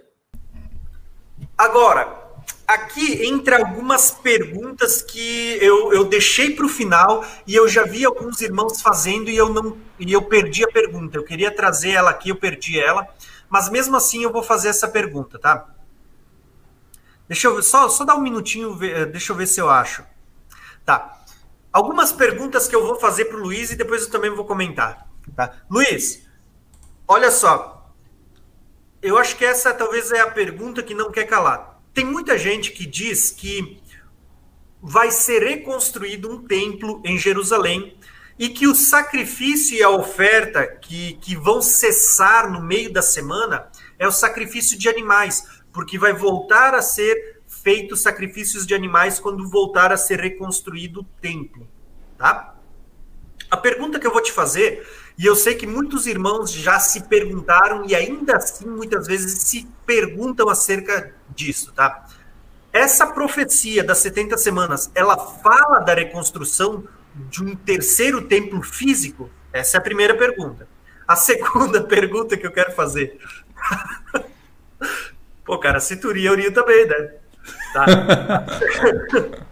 Agora, aqui entre algumas perguntas que eu, eu deixei para o final e eu já vi alguns irmãos fazendo e eu não e eu perdi a pergunta. Eu queria trazer ela aqui, eu perdi ela. Mas mesmo assim eu vou fazer essa pergunta, tá? Deixa eu só, só dar um minutinho, eh, deixa eu ver se eu acho. Tá. Algumas perguntas que eu vou fazer para o Luiz e depois eu também vou comentar. Tá? Luiz, olha só. Eu acho que essa talvez é a pergunta que não quer calar. Tem muita gente que diz que vai ser reconstruído um templo em Jerusalém e que o sacrifício e a oferta que, que vão cessar no meio da semana é o sacrifício de animais, porque vai voltar a ser feito sacrifícios de animais quando voltar a ser reconstruído o templo, tá? A pergunta que eu vou te fazer, e eu sei que muitos irmãos já se perguntaram e ainda assim muitas vezes se perguntam acerca disso, tá? Essa profecia das 70 semanas, ela fala da reconstrução de um terceiro templo físico? Essa é a primeira pergunta. A segunda pergunta que eu quero fazer. Pô, cara, Cituria Rio também, né? Tá.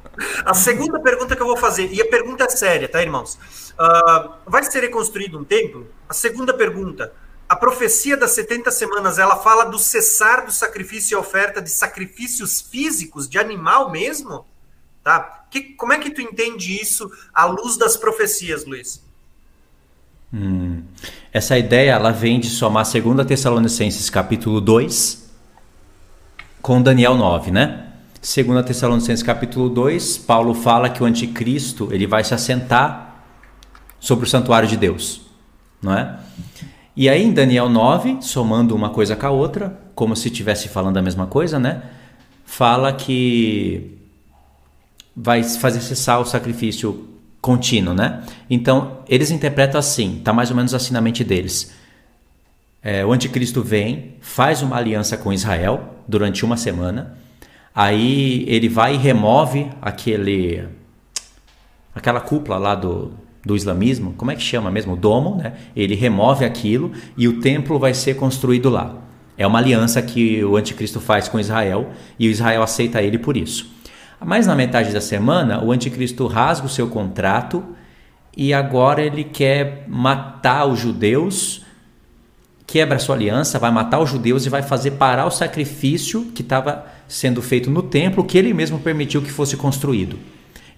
a segunda pergunta que eu vou fazer, e a pergunta é séria, tá, irmãos? Uh, vai ser reconstruído um templo? A segunda pergunta, a, profecia das 70 semanas, ela fala do cessar do sacrifício e oferta de sacrifícios físicos, de animal mesmo? Tá? Que, como é que tu entende isso à luz das profecias, Luiz? Hum. Essa ideia ela vem de somar 2 Tessalonicenses capítulo 2 com Daniel 9, né? 2 Tessalonicenses capítulo 2, Paulo fala que o anticristo ele vai se assentar sobre o santuário de Deus, não é? E aí em Daniel 9, somando uma coisa com a outra, como se estivesse falando a mesma coisa, né? Fala que vai fazer cessar o sacrifício contínuo, né? Então, eles interpretam assim, tá mais ou menos assim na mente deles. É, o anticristo vem, faz uma aliança com Israel durante uma semana, aí ele vai e remove aquele aquela cúpula lá do, do islamismo, como é que chama mesmo? O domo, né? Ele remove aquilo e o templo vai ser construído lá. É uma aliança que o anticristo faz com Israel e Israel aceita ele por isso. Mas na metade da semana, o anticristo rasga o seu contrato e agora ele quer matar os judeus, quebra a sua aliança, vai matar os judeus e vai fazer parar o sacrifício que estava sendo feito no templo que ele mesmo permitiu que fosse construído.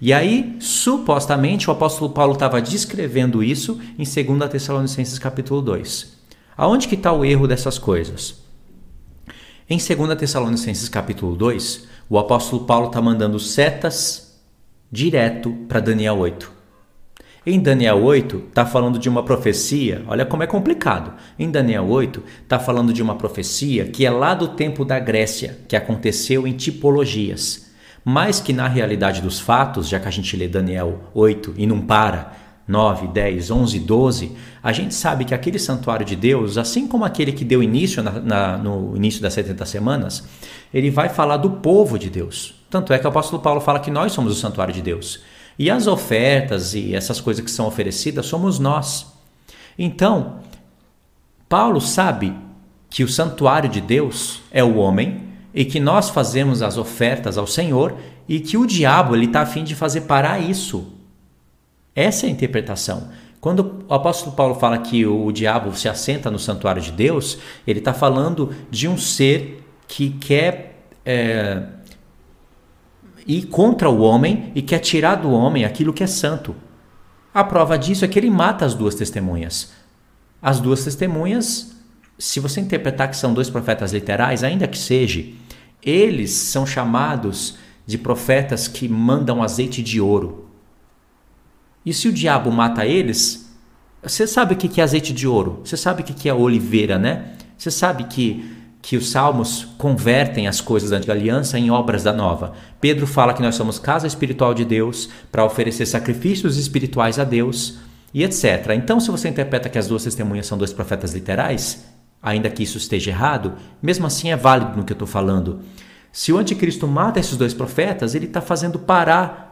E aí, supostamente, o apóstolo Paulo estava descrevendo isso em 2 Tessalonicenses capítulo 2. Aonde que está o erro dessas coisas? Em 2 Tessalonicenses capítulo 2, o apóstolo Paulo está mandando setas direto para Daniel 8. Em Daniel 8 está falando de uma profecia, olha como é complicado. Em Daniel 8 está falando de uma profecia que é lá do tempo da Grécia, que aconteceu em tipologias, mas que na realidade dos fatos, já que a gente lê Daniel 8 e não para, 9, 10, 11, 12, a gente sabe que aquele santuário de Deus, assim como aquele que deu início na, na, no início das 70 semanas, ele vai falar do povo de Deus. Tanto é que o apóstolo Paulo fala que nós somos o santuário de Deus. E as ofertas e essas coisas que são oferecidas somos nós. Então, Paulo sabe que o santuário de Deus é o homem e que nós fazemos as ofertas ao Senhor e que o diabo está afim de fazer parar isso essa é a interpretação. Quando o apóstolo Paulo fala que o diabo se assenta no santuário de Deus, ele está falando de um ser que quer é, ir contra o homem e quer tirar do homem aquilo que é santo. A prova disso é que ele mata as duas testemunhas. As duas testemunhas, se você interpretar que são dois profetas literais, ainda que seja, eles são chamados de profetas que mandam azeite de ouro. E se o diabo mata eles, você sabe o que é azeite de ouro, você sabe o que é oliveira, né? Você sabe que, que os salmos convertem as coisas da antiga aliança em obras da nova. Pedro fala que nós somos casa espiritual de Deus para oferecer sacrifícios espirituais a Deus e etc. Então, se você interpreta que as duas testemunhas são dois profetas literais, ainda que isso esteja errado, mesmo assim é válido no que eu estou falando. Se o anticristo mata esses dois profetas, ele está fazendo parar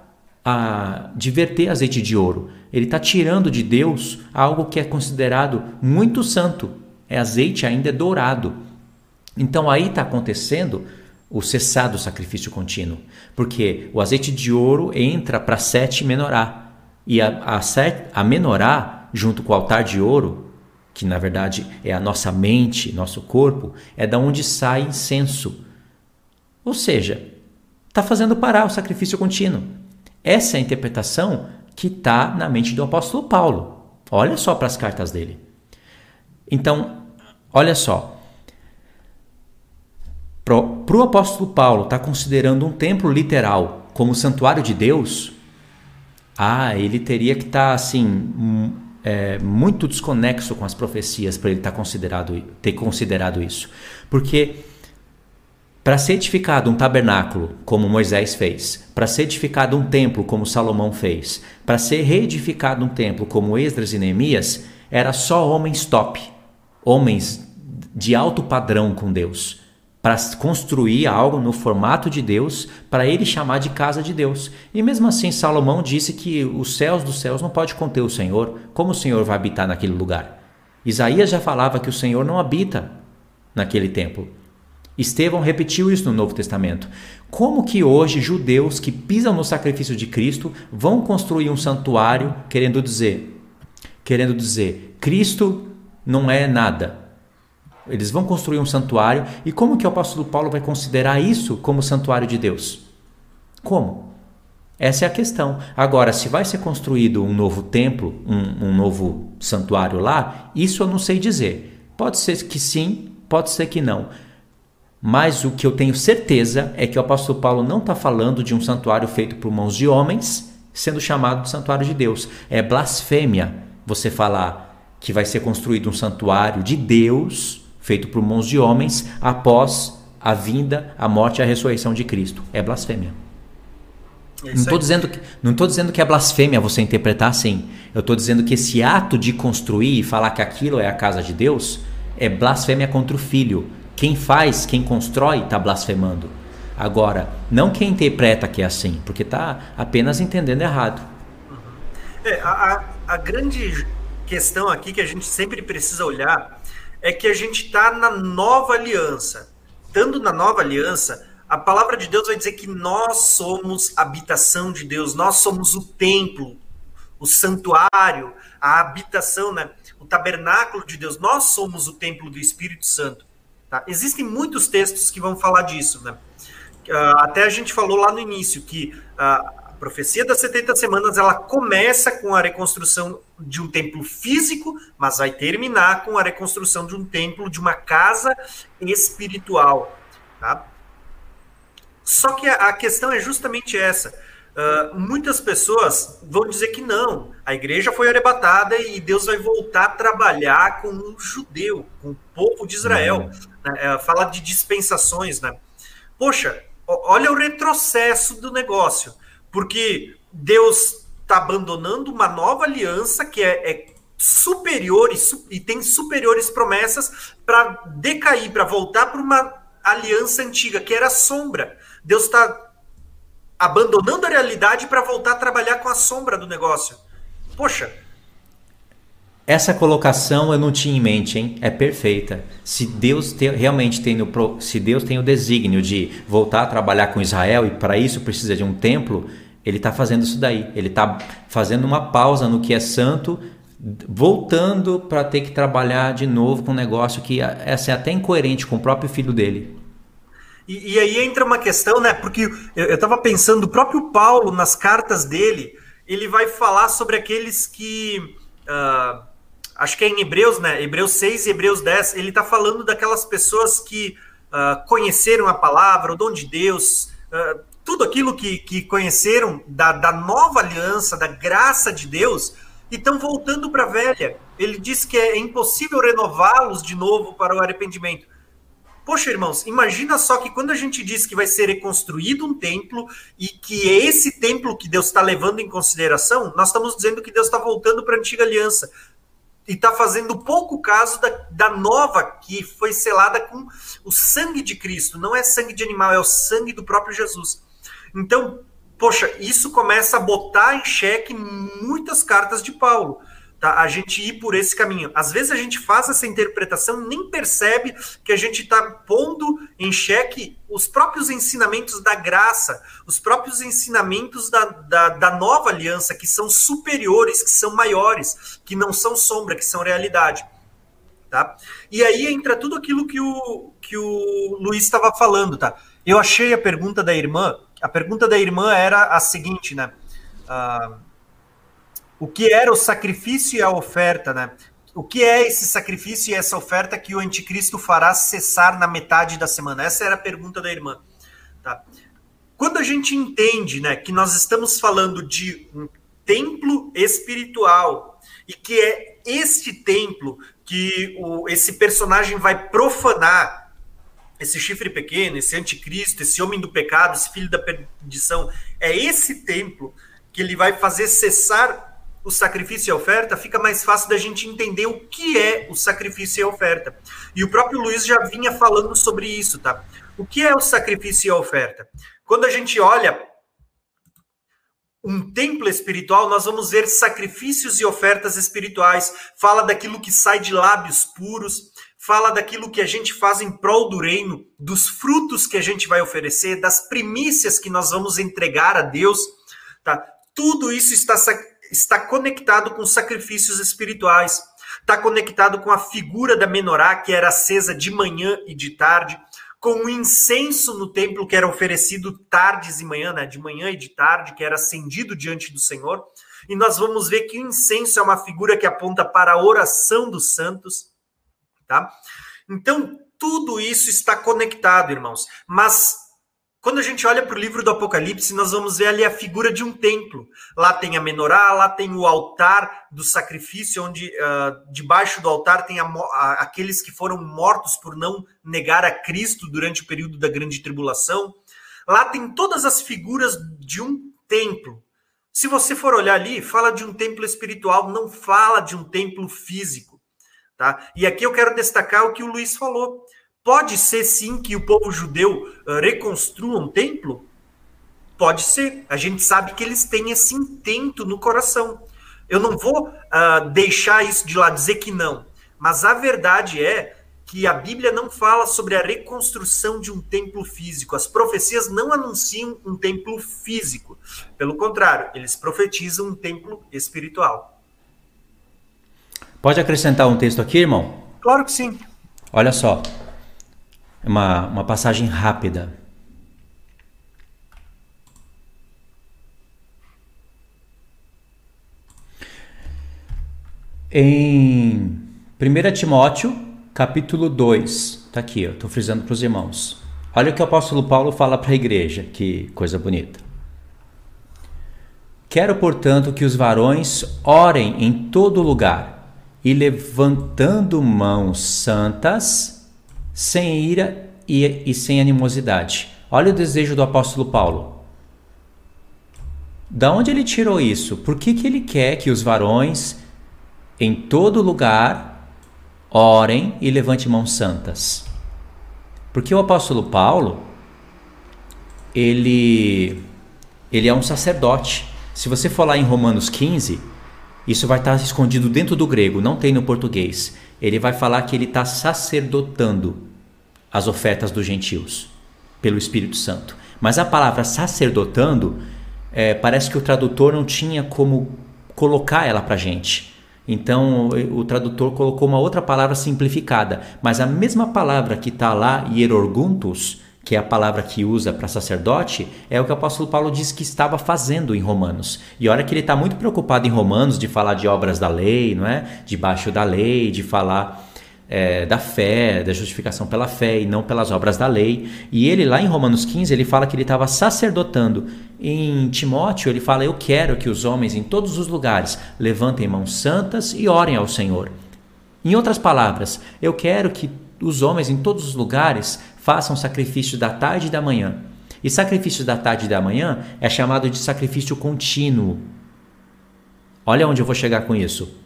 a, de verter azeite de ouro. Ele está tirando de Deus algo que é considerado muito santo. É azeite ainda é dourado. Então aí está acontecendo o cessar do sacrifício contínuo, porque o azeite de ouro entra para sete menorá e a, a, set, a menorá junto com o altar de ouro, que na verdade é a nossa mente, nosso corpo, é da onde sai incenso. Ou seja, está fazendo parar o sacrifício contínuo. Essa é a interpretação que está na mente do apóstolo Paulo. Olha só para as cartas dele. Então, olha só. Para o apóstolo Paulo estar tá considerando um templo literal como santuário de Deus, ah, ele teria que estar tá, assim é, muito desconexo com as profecias para ele tá considerado, ter considerado isso, porque para ser edificado um tabernáculo, como Moisés fez, para ser edificado um templo, como Salomão fez, para ser reedificado um templo, como Esdras e Neemias, era só homens top, homens de alto padrão com Deus, para construir algo no formato de Deus, para ele chamar de casa de Deus. E mesmo assim, Salomão disse que os céus dos céus não pode conter o Senhor. Como o Senhor vai habitar naquele lugar? Isaías já falava que o Senhor não habita naquele templo. Estevão repetiu isso no Novo Testamento. Como que hoje judeus que pisam no sacrifício de Cristo vão construir um santuário querendo dizer, querendo dizer, Cristo não é nada. Eles vão construir um santuário. E como que o apóstolo Paulo vai considerar isso como santuário de Deus? Como? Essa é a questão. Agora, se vai ser construído um novo templo, um, um novo santuário lá, isso eu não sei dizer. Pode ser que sim, pode ser que não. Mas o que eu tenho certeza é que o apóstolo Paulo não está falando de um santuário feito por mãos de homens, sendo chamado de santuário de Deus. É blasfêmia você falar que vai ser construído um santuário de Deus feito por mãos de homens após a vinda, a morte e a ressurreição de Cristo. É blasfêmia. É não estou dizendo, que, não dizendo que é blasfêmia você interpretar assim. Eu estou dizendo que esse ato de construir e falar que aquilo é a casa de Deus é blasfêmia contra o filho. Quem faz, quem constrói, está blasfemando. Agora, não quem interpreta que é assim, porque está apenas entendendo errado. Uhum. É, a, a grande questão aqui que a gente sempre precisa olhar é que a gente está na nova aliança. Estando na nova aliança, a palavra de Deus vai dizer que nós somos habitação de Deus, nós somos o templo, o santuário, a habitação, né? o tabernáculo de Deus, nós somos o templo do Espírito Santo. Tá? Existem muitos textos que vão falar disso. Né? Uh, até a gente falou lá no início que uh, profecia das 70 semanas ela começa com a reconstrução de um templo físico, mas vai terminar com a reconstrução de um templo, de uma casa espiritual. Tá? Só que a, a questão é justamente essa. Uh, muitas pessoas vão dizer que não, a igreja foi arrebatada e Deus vai voltar a trabalhar com o judeu, com o povo de Israel. Uhum. Né? Uh, fala de dispensações, né? Poxa, olha o retrocesso do negócio porque Deus está abandonando uma nova aliança que é, é superior e, e, tem superiores promessas para decair, para voltar para uma aliança antiga, que era a sombra. Deus está abandonando a realidade para voltar a trabalhar com a sombra do negócio. Poxa. Essa colocação eu não tinha em mente, hein? É perfeita. Se Deus tem, realmente tem o, se Deus tem o desígnio de voltar a trabalhar com Israel e para isso precisa de um templo, ele está fazendo isso daí. Ele está fazendo uma pausa no que é santo, voltando para ter que trabalhar de novo com um negócio que essa é até incoerente com o próprio filho dele. E, e aí entra uma questão, né? Porque eu estava pensando, o próprio Paulo, nas cartas dele, ele vai falar sobre aqueles que. Uh, acho que é em Hebreus, né? Hebreus 6 e Hebreus 10. Ele está falando daquelas pessoas que uh, conheceram a palavra, o dom de Deus, uh, tudo aquilo que, que conheceram da, da nova aliança, da graça de Deus, e estão voltando para a velha. Ele diz que é impossível renová-los de novo para o arrependimento. Poxa, irmãos, imagina só que quando a gente diz que vai ser reconstruído um templo e que é esse templo que Deus está levando em consideração, nós estamos dizendo que Deus está voltando para a antiga aliança e está fazendo pouco caso da, da nova que foi selada com o sangue de Cristo. Não é sangue de animal, é o sangue do próprio Jesus. Então, poxa, isso começa a botar em xeque muitas cartas de Paulo. Tá? A gente ir por esse caminho. Às vezes a gente faz essa interpretação, nem percebe que a gente está pondo em xeque os próprios ensinamentos da graça, os próprios ensinamentos da, da, da nova aliança, que são superiores, que são maiores, que não são sombra, que são realidade. Tá? E aí entra tudo aquilo que o, que o Luiz estava falando, tá? Eu achei a pergunta da irmã a pergunta da irmã era a seguinte, né? Uh, o que era o sacrifício e a oferta, né? O que é esse sacrifício e essa oferta que o anticristo fará cessar na metade da semana? Essa era a pergunta da irmã. Tá? Quando a gente entende né, que nós estamos falando de um templo espiritual e que é este templo que o, esse personagem vai profanar esse chifre pequeno, esse anticristo, esse homem do pecado, esse filho da perdição, é esse templo que ele vai fazer cessar o sacrifício e a oferta, fica mais fácil da gente entender o que é o sacrifício e a oferta. E o próprio Luiz já vinha falando sobre isso, tá? O que é o sacrifício e a oferta? Quando a gente olha um templo espiritual, nós vamos ver sacrifícios e ofertas espirituais. Fala daquilo que sai de lábios puros, fala daquilo que a gente faz em prol do reino, dos frutos que a gente vai oferecer, das primícias que nós vamos entregar a Deus, tá? Tudo isso está, está conectado com sacrifícios espirituais. está conectado com a figura da menorá, que era acesa de manhã e de tarde, com o incenso no templo que era oferecido tardes e manhã, né, de manhã e de tarde, que era acendido diante do Senhor. E nós vamos ver que o incenso é uma figura que aponta para a oração dos santos, tá? Então, tudo isso está conectado, irmãos. Mas quando a gente olha para o livro do Apocalipse, nós vamos ver ali a figura de um templo. Lá tem a menorá, lá tem o altar do sacrifício, onde uh, debaixo do altar tem a, a, aqueles que foram mortos por não negar a Cristo durante o período da grande tribulação. Lá tem todas as figuras de um templo. Se você for olhar ali, fala de um templo espiritual, não fala de um templo físico. Tá? E aqui eu quero destacar o que o Luiz falou. Pode ser sim que o povo judeu uh, reconstrua um templo? Pode ser. A gente sabe que eles têm esse intento no coração. Eu não vou uh, deixar isso de lá, dizer que não. Mas a verdade é que a Bíblia não fala sobre a reconstrução de um templo físico. As profecias não anunciam um templo físico. Pelo contrário, eles profetizam um templo espiritual. Pode acrescentar um texto aqui, irmão? Claro que sim. Olha só uma, uma passagem rápida. Em 1 Timóteo, capítulo 2, está aqui, eu estou frisando para os irmãos. Olha o que o apóstolo Paulo fala para a igreja, que coisa bonita. Quero, portanto, que os varões orem em todo lugar e levantando mãos santas, sem ira e, e sem animosidade. Olha o desejo do apóstolo Paulo. Da onde ele tirou isso? Por que, que ele quer que os varões em todo lugar orem e levantem mãos santas? Porque o apóstolo Paulo, ele, ele é um sacerdote. Se você for lá em Romanos 15, isso vai estar escondido dentro do grego, não tem no português ele vai falar que ele está sacerdotando as ofertas dos gentios pelo Espírito Santo. Mas a palavra sacerdotando, é, parece que o tradutor não tinha como colocar ela para gente. Então o tradutor colocou uma outra palavra simplificada, mas a mesma palavra que está lá, hierorguntus, que é a palavra que usa para sacerdote, é o que o apóstolo Paulo diz que estava fazendo em Romanos. E olha que ele está muito preocupado em Romanos de falar de obras da lei, não é? Debaixo da lei, de falar é, da fé, da justificação pela fé e não pelas obras da lei. E ele lá em Romanos 15 ele fala que ele estava sacerdotando. Em Timóteo ele fala: Eu quero que os homens em todos os lugares levantem mãos santas e orem ao Senhor. Em outras palavras, eu quero que os homens em todos os lugares façam sacrifício da tarde e da manhã. E sacrifício da tarde e da manhã é chamado de sacrifício contínuo. Olha onde eu vou chegar com isso.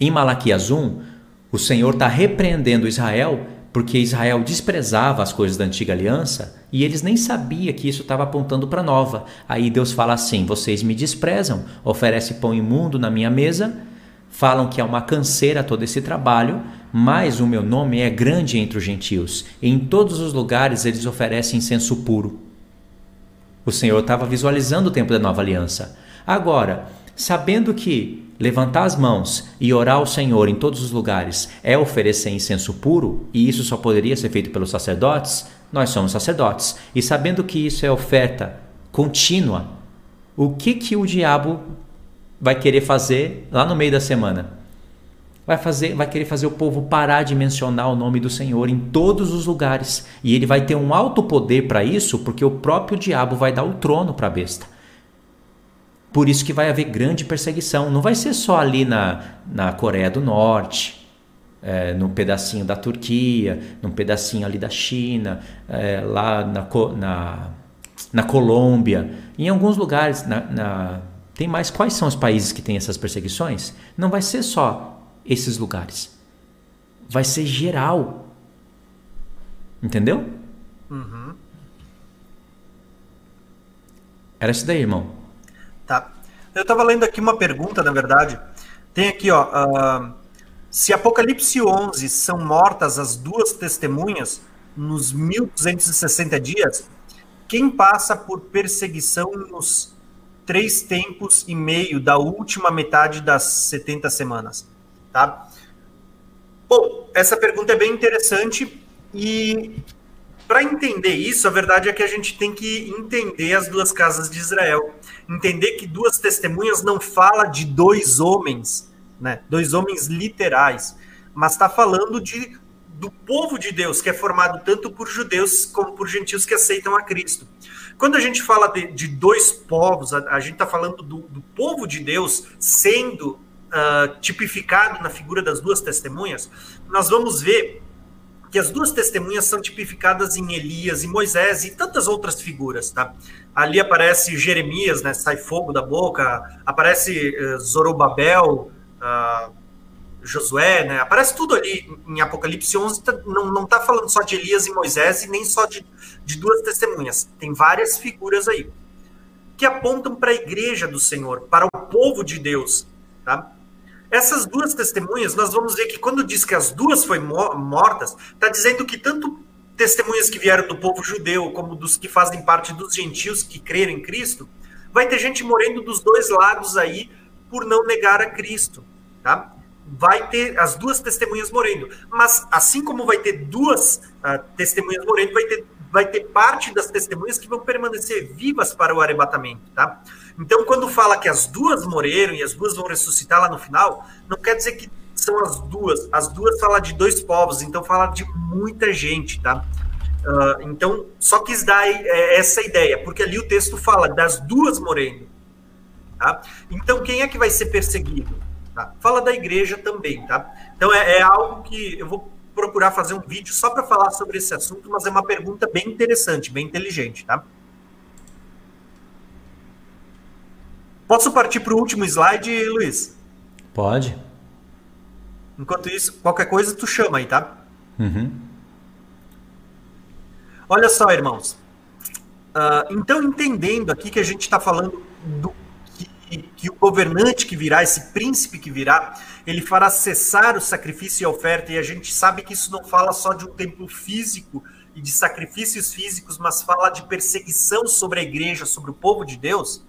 Em Malaquias 1, o Senhor está repreendendo Israel porque Israel desprezava as coisas da antiga aliança e eles nem sabiam que isso estava apontando para a nova. Aí Deus fala assim: Vocês me desprezam, oferece pão imundo na minha mesa, falam que é uma canseira todo esse trabalho, mas o meu nome é grande entre os gentios. E em todos os lugares eles oferecem incenso puro. O Senhor estava visualizando o tempo da nova aliança. Agora, sabendo que levantar as mãos e orar ao Senhor em todos os lugares é oferecer incenso puro, e isso só poderia ser feito pelos sacerdotes, nós somos sacerdotes. E sabendo que isso é oferta contínua, o que que o diabo vai querer fazer lá no meio da semana? vai fazer, vai querer fazer o povo parar de mencionar o nome do Senhor em todos os lugares. E ele vai ter um alto poder para isso, porque o próprio diabo vai dar o trono para a besta. Por isso que vai haver grande perseguição. Não vai ser só ali na, na Coreia do Norte, é, num pedacinho da Turquia, num pedacinho ali da China, é, lá na, na, na Colômbia, em alguns lugares. Na, tem mais quais são os países que têm essas perseguições? Não vai ser só esses lugares. Vai ser geral. Entendeu? Uhum. Era isso daí, irmão. Tá. Eu estava lendo aqui uma pergunta, na verdade. Tem aqui, ó. Uh, se Apocalipse 11 são mortas as duas testemunhas nos 1260 dias, quem passa por perseguição nos três tempos e meio da última metade das 70 semanas? tá? Bom, essa pergunta é bem interessante e para entender isso, a verdade é que a gente tem que entender as duas casas de Israel. Entender que duas testemunhas não fala de dois homens, né? Dois homens literais, mas está falando de do povo de Deus, que é formado tanto por judeus como por gentios que aceitam a Cristo. Quando a gente fala de, de dois povos, a, a gente está falando do, do, povo de Deus sendo uh, tipificado na figura das duas testemunhas, nós vamos ver que as duas testemunhas são tipificadas em Elias e Moisés e tantas outras figuras, tá? Ali aparece Jeremias, né, sai fogo da boca, aparece uh, Zorobabel, uh, Josué, né? Aparece tudo ali em Apocalipse 11, tá, não, não tá falando só de Elias e Moisés e nem só de, de duas testemunhas. Tem várias figuras aí que apontam para a igreja do Senhor, para o povo de Deus, tá? Essas duas testemunhas, nós vamos ver que quando diz que as duas foram mortas, está dizendo que tanto testemunhas que vieram do povo judeu, como dos que fazem parte dos gentios que creram em Cristo, vai ter gente morrendo dos dois lados aí por não negar a Cristo, tá? Vai ter as duas testemunhas morrendo. Mas assim como vai ter duas uh, testemunhas morrendo, vai ter, vai ter parte das testemunhas que vão permanecer vivas para o arrebatamento, tá? Então, quando fala que as duas morreram e as duas vão ressuscitar lá no final, não quer dizer que são as duas. As duas fala de dois povos, então fala de muita gente, tá? Uh, então, só quis dar é, essa ideia, porque ali o texto fala das duas morrendo. Tá? Então, quem é que vai ser perseguido? Tá? Fala da igreja também, tá? Então é, é algo que eu vou procurar fazer um vídeo só para falar sobre esse assunto, mas é uma pergunta bem interessante, bem inteligente, tá? Posso partir para o último slide, Luiz? Pode. Enquanto isso, qualquer coisa tu chama aí, tá? Uhum. Olha só, irmãos. Uh, então, entendendo aqui que a gente está falando do que, o governante que virá, esse príncipe que virá, ele fará cessar o sacrifício e a oferta, e a gente sabe que isso não fala só de um templo físico e de sacrifícios físicos, mas fala de perseguição sobre a igreja, sobre o povo de Deus.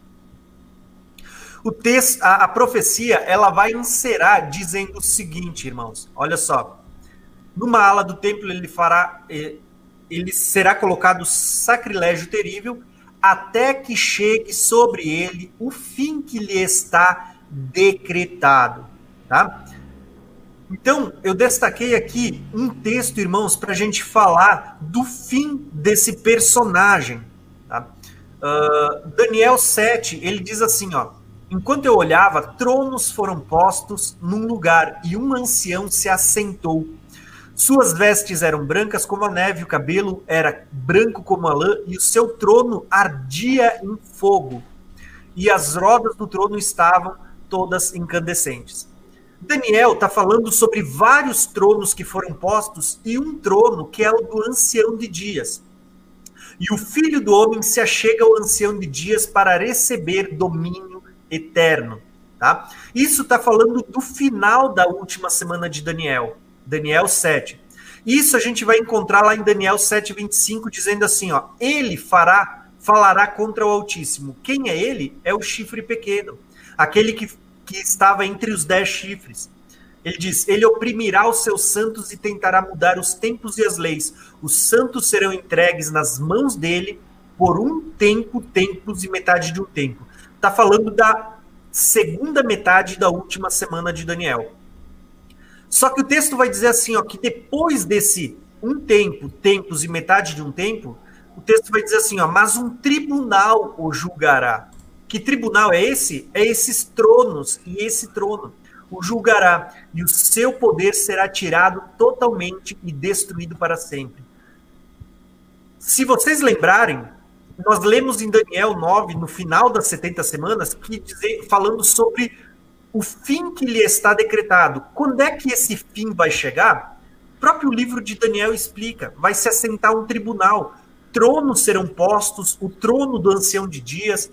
O texto, a, a profecia, ela vai encerrar dizendo o seguinte, irmãos, olha só. Numa ala do templo ele fará, eh, ele será colocado sacrilégio terrível até que chegue sobre ele o fim que lhe está decretado. Tá? Então, eu destaquei aqui um texto, irmãos, para a gente falar do fim desse personagem. Tá? Uh, Daniel 7, ele diz assim: ó, enquanto eu olhava, tronos foram postos num lugar e um ancião se assentou. Suas vestes eram brancas como a neve, o cabelo era branco como a lã, e o seu trono ardia em fogo. E as rodas do trono estavam todas incandescentes. Daniel está falando sobre vários tronos que foram postos e um trono que é o do ancião de dias. E o filho do homem se achega ao ancião de dias para receber domínio eterno. Tá? Isso está falando do final da última semana de Daniel. Daniel 7. Isso a gente vai encontrar lá em Daniel 7:25 dizendo assim, ó: Ele fará falará contra o Altíssimo. Quem é ele? É o chifre pequeno, aquele que, que estava entre os dez chifres. Ele diz: Ele oprimirá os seus santos e tentará mudar os tempos e as leis. Os santos serão entregues nas mãos dele por um tempo, tempos e metade de um tempo. Está falando da segunda metade da última semana de Daniel. Só que o texto vai dizer assim, ó, que depois desse um tempo, tempos e metade de um tempo, o texto vai dizer assim, ó, mas um tribunal o julgará. Que tribunal é esse? É esses tronos e esse trono o julgará e o seu poder será tirado totalmente e destruído para sempre. Se vocês lembrarem, nós lemos em Daniel 9, no final das 70 semanas, que dizer, falando sobre o fim que lhe está decretado. Quando é que esse fim vai chegar? O próprio livro de Daniel explica: vai se assentar um tribunal, tronos serão postos, o trono do ancião de dias,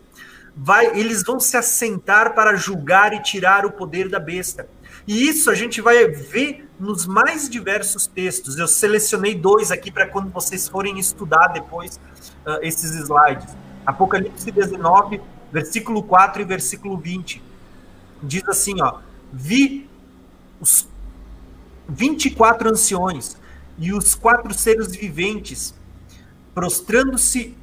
vai, eles vão se assentar para julgar e tirar o poder da besta. E isso a gente vai ver nos mais diversos textos. Eu selecionei dois aqui para quando vocês forem estudar depois uh, esses slides. Apocalipse 19, versículo 4 e versículo 20 diz assim, ó, vi os 24 anciões e os quatro seres viventes, prostrando-se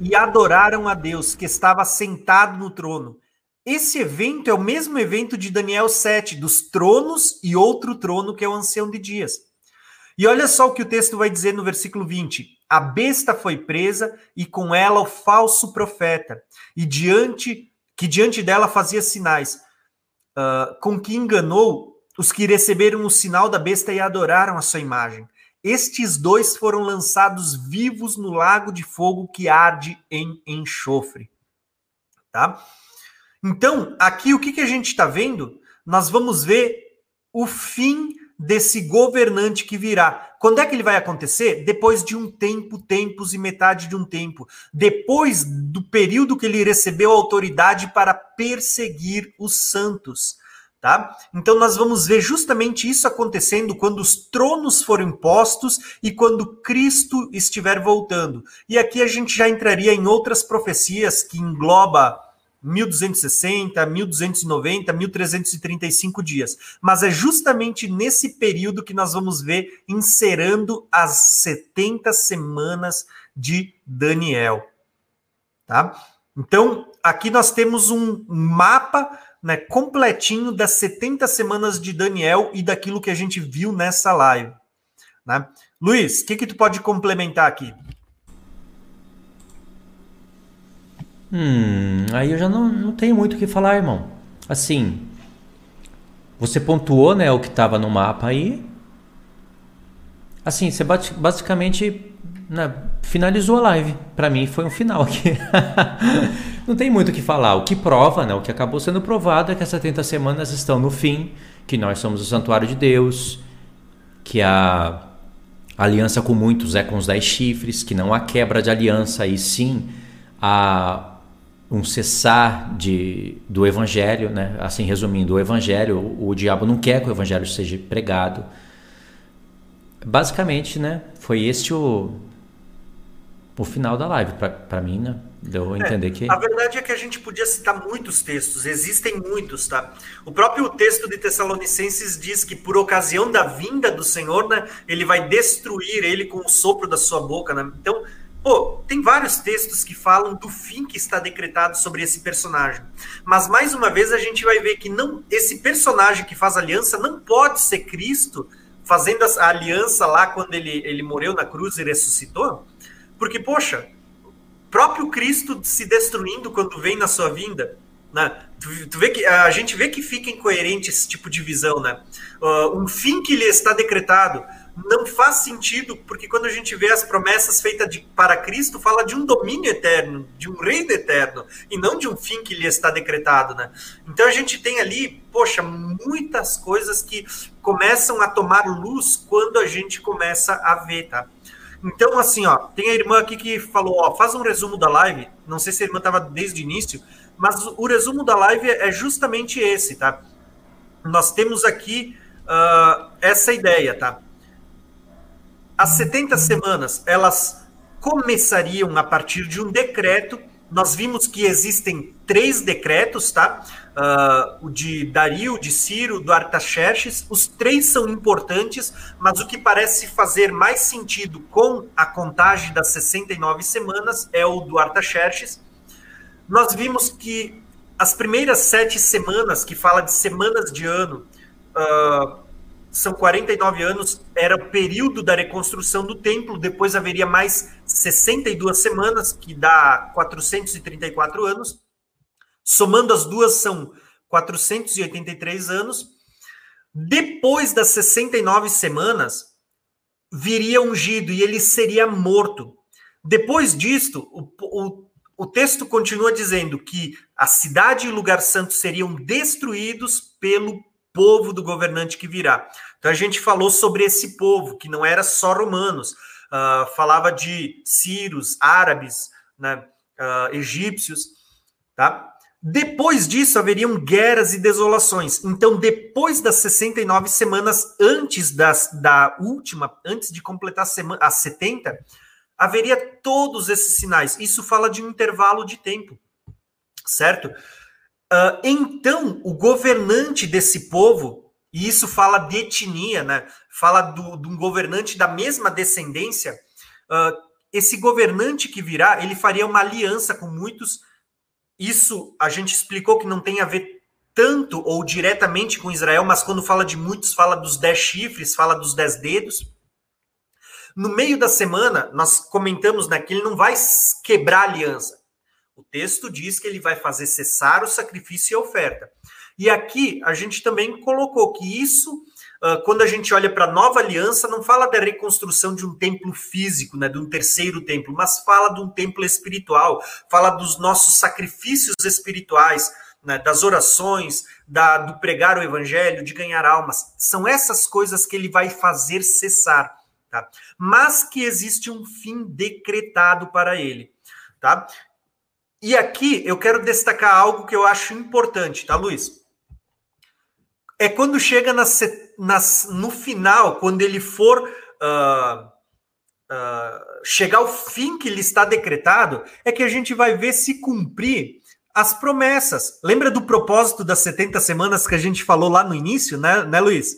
e adoraram a Deus que estava sentado no trono. Esse evento é o mesmo evento de Daniel 7, dos tronos e outro trono que é o ancião de dias. E olha só o que o texto vai dizer no versículo 20: A besta foi presa e com ela o falso profeta, e diante que diante dela fazia sinais, uh, com que enganou os que receberam o sinal da besta e adoraram a sua imagem. Estes dois foram lançados vivos no lago de fogo que arde em enxofre. Tá? Então, aqui o que, que a gente está vendo? Nós vamos ver o fim desse governante que virá. Quando é que ele vai acontecer? Depois de um tempo, tempos e metade de um tempo. Depois do período que ele recebeu autoridade para perseguir os santos. Tá? Então nós vamos ver justamente isso acontecendo quando os tronos forem postos e quando Cristo estiver voltando. E aqui a gente já entraria em outras profecias que engloba 1260, 1290, 1335 dias. Mas é justamente nesse período que nós vamos ver encerando as 70 semanas de Daniel. Tá? Então, aqui nós temos um mapa né, completinho das 70 semanas de Daniel e daquilo que a gente viu nessa live. Né? Luiz, o que, que tu pode complementar aqui? Hum, aí eu já não, não tenho muito o que falar, irmão. Assim, você pontuou né, o que estava no mapa aí. Assim, você basicamente né, finalizou a live. Para mim foi um final aqui. não tem muito o que falar. O que prova, né, o que acabou sendo provado é que as 70 semanas estão no fim, que nós somos o santuário de Deus, que a aliança com muitos é com os dez chifres, que não há quebra de aliança, e sim há um cessar de, do evangelho, né? assim resumindo, o evangelho, o, o diabo não quer que o evangelho seja pregado. Basicamente, né, foi este o, o final da live para mim, né? Deu a é, entender é, que. A verdade é que a gente podia citar muitos textos, existem muitos, tá? O próprio texto de Tessalonicenses diz que por ocasião da vinda do Senhor, né, ele vai destruir ele com o sopro da sua boca, né? Então, pô, tem vários textos que falam do fim que está decretado sobre esse personagem. Mas mais uma vez a gente vai ver que não esse personagem que faz aliança não pode ser Cristo fazendo a aliança lá quando ele, ele morreu na cruz e ressuscitou, porque, poxa, próprio Cristo se destruindo quando vem na sua vinda. Né? Tu, tu vê que a gente vê que fica incoerente esse tipo de visão, né? Uh, um fim que lhe está decretado não faz sentido, porque quando a gente vê as promessas feitas de, para Cristo, fala de um domínio eterno, de um reino eterno, e não de um fim que lhe está decretado, né? Então a gente tem ali, poxa, muitas coisas que começam a tomar luz quando a gente começa a ver, tá? Então, assim, ó, tem a irmã aqui que falou, ó, faz um resumo da live. Não sei se a irmã estava desde o início, mas o resumo da live é justamente esse, tá? Nós temos aqui uh, essa ideia, tá? As 70 semanas, elas começariam a partir de um decreto. Nós vimos que existem três decretos, tá? Uh, o de Dario, de Ciro, do Artaxerxes. Os três são importantes, mas o que parece fazer mais sentido com a contagem das 69 semanas é o do Artaxerxes. Nós vimos que as primeiras sete semanas, que fala de semanas de ano, uh, são 49 anos, era o período da reconstrução do templo, depois haveria mais 62 semanas, que dá 434 anos. Somando as duas, são 483 anos. Depois das 69 semanas, viria ungido e ele seria morto. Depois disto, o, o, o texto continua dizendo que a cidade e o lugar santo seriam destruídos pelo povo do governante que virá. Então a gente falou sobre esse povo, que não era só romanos, uh, falava de sírios, árabes, né, uh, egípcios, tá? Depois disso, haveriam guerras e desolações. Então, depois das 69 semanas, antes das, da última, antes de completar semana, as 70, haveria todos esses sinais. Isso fala de um intervalo de tempo, certo? Uh, então, o governante desse povo e isso fala de etnia, né? Fala do, de um governante da mesma descendência. Uh, esse governante que virá, ele faria uma aliança com muitos. Isso a gente explicou que não tem a ver tanto ou diretamente com Israel, mas quando fala de muitos, fala dos dez chifres, fala dos dez dedos. No meio da semana, nós comentamos né, que ele não vai quebrar aliança. O texto diz que ele vai fazer cessar o sacrifício e a oferta. E aqui a gente também colocou que isso, quando a gente olha para a nova aliança, não fala da reconstrução de um templo físico, né, de um terceiro templo, mas fala de um templo espiritual, fala dos nossos sacrifícios espirituais, né, das orações, da, do pregar o evangelho, de ganhar almas. São essas coisas que ele vai fazer cessar. Tá? Mas que existe um fim decretado para ele. Tá? E aqui eu quero destacar algo que eu acho importante, tá, Luiz? É quando chega no final, quando ele for uh, uh, chegar ao fim que lhe está decretado, é que a gente vai ver se cumprir as promessas. Lembra do propósito das 70 semanas que a gente falou lá no início, né, né Luiz?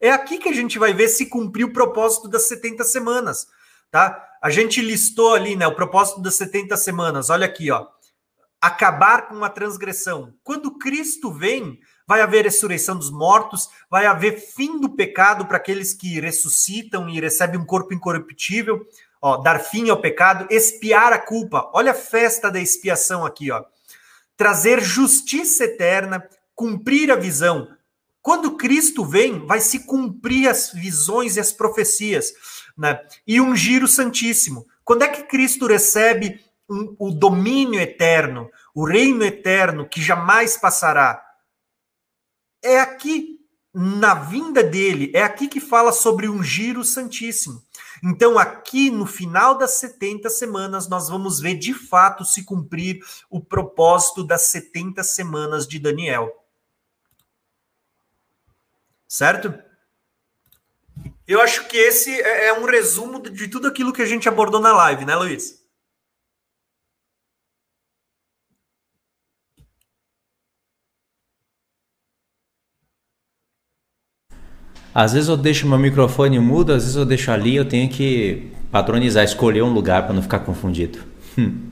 É aqui que a gente vai ver se cumpriu o propósito das 70 semanas, tá? A gente listou ali, né, o propósito das 70 semanas. Olha aqui, ó. Acabar com a transgressão. Quando Cristo vem, vai haver ressurreição dos mortos, vai haver fim do pecado para aqueles que ressuscitam e recebem um corpo incorruptível, ó, dar fim ao pecado, expiar a culpa. Olha a festa da expiação aqui, ó. Trazer justiça eterna, cumprir a visão, quando Cristo vem, vai se cumprir as visões e as profecias, né? E ungir o Santíssimo. Quando é que Cristo recebe o domínio eterno, o reino eterno que jamais passará? É aqui, na vinda dele, é aqui que fala sobre ungir o Santíssimo. Então, aqui no final das 70 semanas, nós vamos ver de fato se cumprir o propósito das 70 semanas de Daniel certo? Eu acho que esse é, é um resumo de tudo aquilo que a gente abordou na live, né, Luiz? Às vezes eu deixo meu microfone mudo, às vezes eu deixo ali, eu tenho que padronizar, escolher um lugar para não ficar confundido. Hum.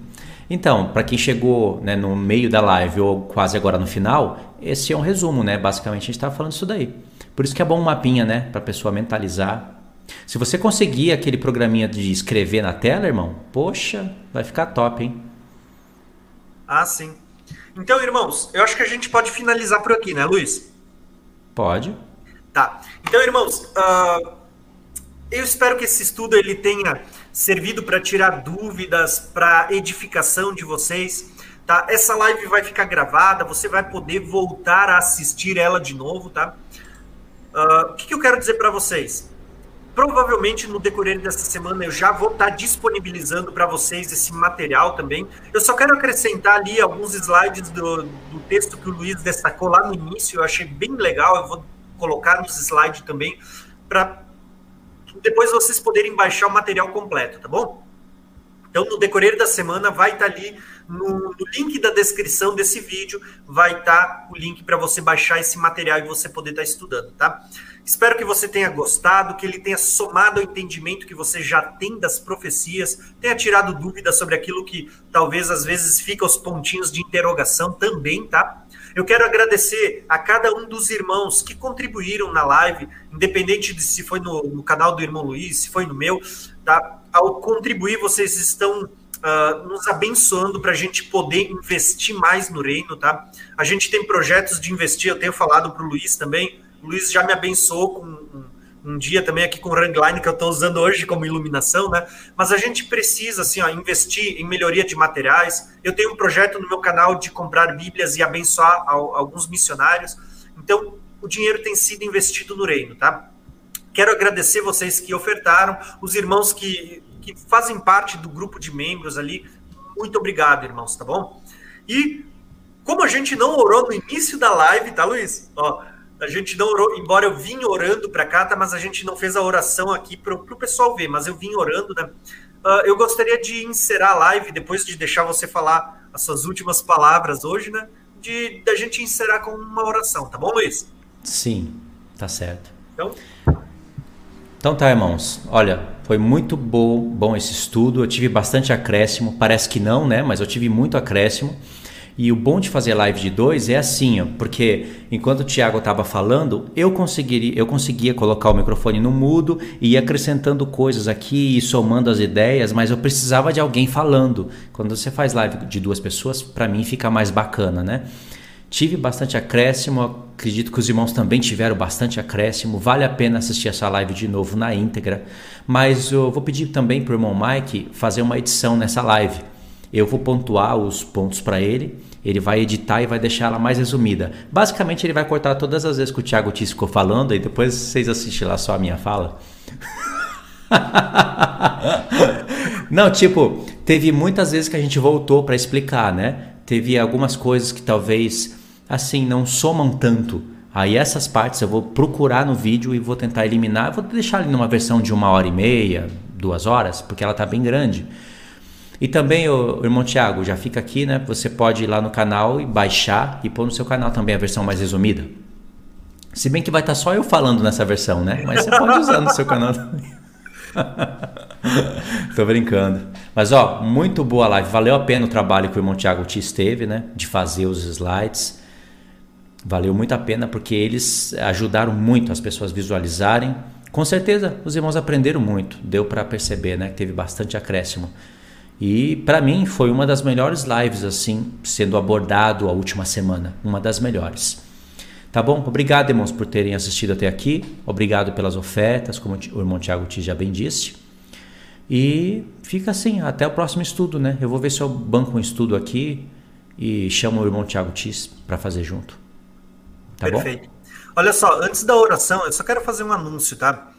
Então, para quem chegou né, no meio da live ou quase agora no final, esse é um resumo, né? Basicamente a gente está falando isso daí. Por isso que é bom um mapinha, né? Para a pessoa mentalizar. Se você conseguir aquele programinha de escrever na tela, irmão, poxa, vai ficar top, hein? Ah, sim. Então, irmãos, eu acho que a gente pode finalizar por aqui, né, Luiz? Pode. Tá. Então, irmãos, uh, eu espero que esse estudo ele tenha servido para tirar dúvidas, para edificação de vocês. Tá? Essa live vai ficar gravada, você vai poder voltar a assistir ela de novo, tá? Uh, o que, que, eu quero dizer para vocês? Provavelmente no decorrer dessa semana eu já vou estar tá disponibilizando para vocês esse material também. Eu só quero acrescentar ali alguns slides do, do texto que o Luiz destacou lá no início. Eu achei bem legal. Eu vou colocar nos slides também para depois vocês poderem baixar o material completo, tá bom? Então, no decorrer da semana, vai estar tá ali no, no, link da descrição desse vídeo, vai estar tá o link para você baixar esse material e você poder estar tá estudando, tá? Espero que você tenha gostado, que ele tenha somado ao entendimento que você já tem das profecias, tenha tirado dúvidas sobre aquilo que talvez às vezes fica os pontinhos de interrogação também, tá? Eu quero agradecer a cada um dos irmãos que contribuíram na live, independente de se foi no, no canal do irmão Luiz, se foi no meu, tá? Ao contribuir, vocês estão Uh, nos abençoando para a gente poder investir mais no reino, tá? A gente tem projetos de investir, eu tenho falado para o Luiz também. O Luiz já me abençoou com um, dia também aqui com o Rangline que eu estou usando hoje como iluminação, né? Mas a gente precisa assim, ó, investir em melhoria de materiais. Eu tenho um projeto no meu canal de comprar Bíblias e abençoar ao, alguns missionários. Então, o dinheiro tem sido investido no reino, tá? Quero agradecer vocês que ofertaram, os irmãos que que fazem parte do grupo de membros ali. Muito obrigado, irmãos, tá bom? E como a gente não orou no início da live, tá, Luiz? Ó, a gente não orou, embora eu vim orando para cá, tá, mas a gente não fez a oração aqui para o pessoal ver, mas eu vim orando, né? Uh, eu gostaria de encerrar a live, depois de deixar você falar as suas últimas palavras hoje, né? De da gente encerrar com uma oração, tá bom, Luiz? Sim. Tá certo. Então, então tá, irmãos. Olha, foi muito bom, bom esse estudo. Eu tive bastante acréscimo. Parece que não, né? Mas eu tive muito acréscimo. E o bom de fazer live de dois é assim, ó, porque enquanto o Thiago estava falando, eu conseguiria, eu conseguia colocar o microfone no mudo e ir acrescentando coisas aqui e somando as ideias, mas eu precisava de alguém falando. Quando você faz live de duas pessoas, para mim fica mais bacana, né? Tive bastante acréscimo, acredito que os irmãos também tiveram bastante acréscimo. Vale a pena assistir essa live de novo na íntegra, mas eu vou pedir também para o irmão Mike fazer uma edição nessa live. Eu vou pontuar os pontos para ele ele vai editar e vai deixar ela mais resumida. Basicamente, ele vai cortar todas as vezes que o Thiago Tis ficou falando e depois vocês assistem lá só a minha fala. Não, tipo, teve muitas vezes que a gente voltou para explicar, né? Teve algumas coisas que talvez assim não somam tanto. Aí essas partes eu vou procurar no vídeo e vou tentar eliminar. vou deixar ali numa versão de uma hora e meia, duas horas, porque ela tá bem grande. E também, o irmão Tiago, já fica aqui, né? Você pode ir lá no canal e baixar e pôr no seu canal também a versão mais resumida. Se bem que vai estar só eu falando nessa versão, né? Mas você pode usar no seu canal também. Tô brincando. Mas ó, muito boa live. Valeu a pena o trabalho que o irmão Tiago te esteve, né? De fazer os slides. Valeu muito a pena porque eles ajudaram muito as pessoas visualizarem. Com certeza os irmãos aprenderam muito. Deu para perceber, né? Que teve bastante acréscimo. E para mim foi uma das melhores lives assim, sendo abordado a última semana, uma das melhores. Tá bom? Obrigado, irmãos, por terem assistido até aqui. Obrigado pelas ofertas, como o irmão Tiago te já bem disse. E fica assim, até o próximo estudo, né? Eu vou ver se eu banco um estudo aqui e chamo o irmão Tiago Tis para fazer junto. Tá Perfeito. Bom? Olha só, antes da oração, eu só quero fazer um anúncio, tá?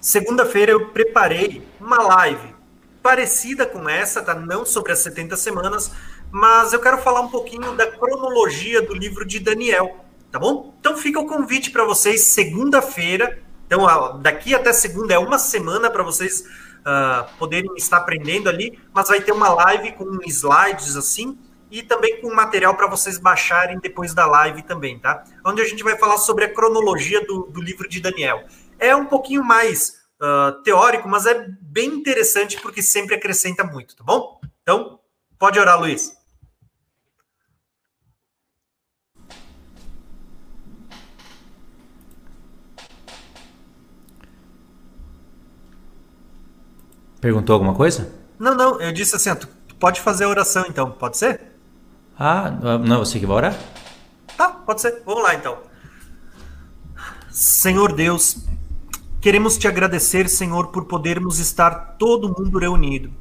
Segunda-feira eu preparei uma live parecida com essa, tá? Não sobre as 70 semanas, mas eu quero falar um pouquinho da cronologia do livro de Daniel, tá bom? Então fica o convite para vocês segunda-feira. Então, daqui até segunda é uma semana para vocês uh, poderem estar aprendendo ali, mas vai ter uma live com slides assim e também com material para vocês baixarem depois da live também, tá? Onde a gente vai falar sobre a cronologia do, do livro de Daniel. É um pouquinho mais uh, teórico, mas é bem interessante porque sempre acrescenta muito, tá bom? Então, pode orar, Luiz. Perguntou alguma coisa? Não, não, eu disse assim, tu pode fazer a oração então, pode ser? Ah, não, você que vai orar? Tá, pode ser. Vamos lá então. Senhor Deus, Queremos te agradecer, Senhor, por podermos estar todo mundo reunido,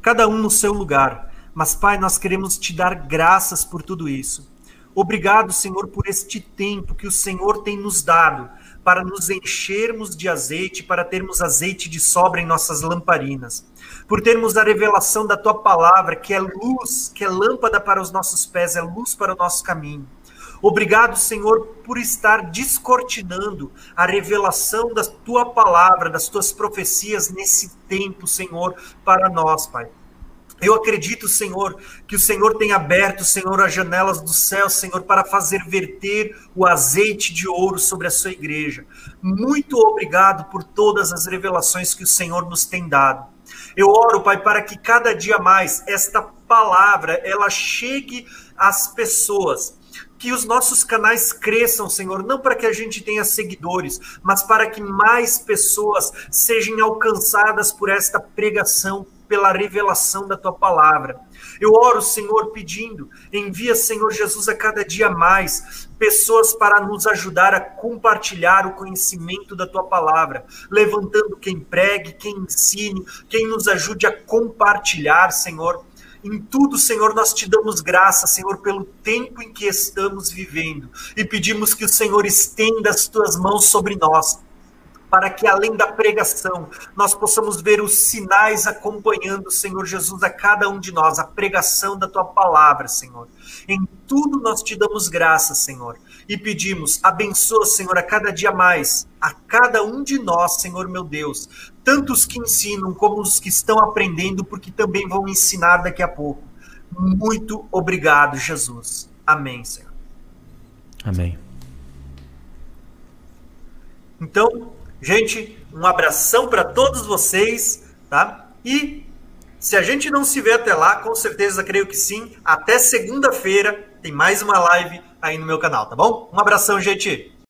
cada um no seu lugar. Mas, Pai, nós queremos te dar graças por tudo isso. Obrigado, Senhor, por este tempo que o Senhor tem nos dado para nos enchermos de azeite, para termos azeite de sobra em nossas lamparinas, por termos a revelação da tua palavra, que é luz, que é lâmpada para os nossos pés, é luz para o nosso caminho. Obrigado, Senhor, por estar descortinando a revelação da tua palavra, das tuas profecias nesse tempo, Senhor, para nós, Pai. Eu acredito, Senhor, que o Senhor tem aberto, Senhor, as janelas do céu, Senhor, para fazer verter o azeite de ouro sobre a sua igreja. Muito obrigado por todas as revelações que o Senhor nos tem dado. Eu oro, Pai, para que cada dia mais esta palavra ela chegue às pessoas que os nossos canais cresçam, Senhor, não para que a gente tenha seguidores, mas para que mais pessoas sejam alcançadas por esta pregação, pela revelação da tua palavra. Eu oro, Senhor, pedindo, envia, Senhor Jesus, a cada dia mais pessoas para nos ajudar a compartilhar o conhecimento da tua palavra, levantando quem pregue, quem ensine, quem nos ajude a compartilhar, Senhor em tudo, Senhor, nós te damos graça, Senhor, pelo tempo em que estamos vivendo. E pedimos que o Senhor estenda as tuas mãos sobre nós, para que além da pregação, nós possamos ver os sinais acompanhando, Senhor Jesus, a cada um de nós, a pregação da tua palavra, Senhor. Em tudo nós te damos graça, Senhor, e pedimos, abençoa, Senhor, a cada dia mais, a cada um de nós, Senhor meu Deus, tanto os que ensinam como os que estão aprendendo, porque também vão ensinar daqui a pouco. Muito obrigado, Jesus. Amém, Senhor. Amém. Então, gente, um abração para todos vocês, tá? E se a gente não se vê até lá, com certeza creio que sim. Até segunda-feira tem mais uma live aí no meu canal, tá bom? Um abração, gente.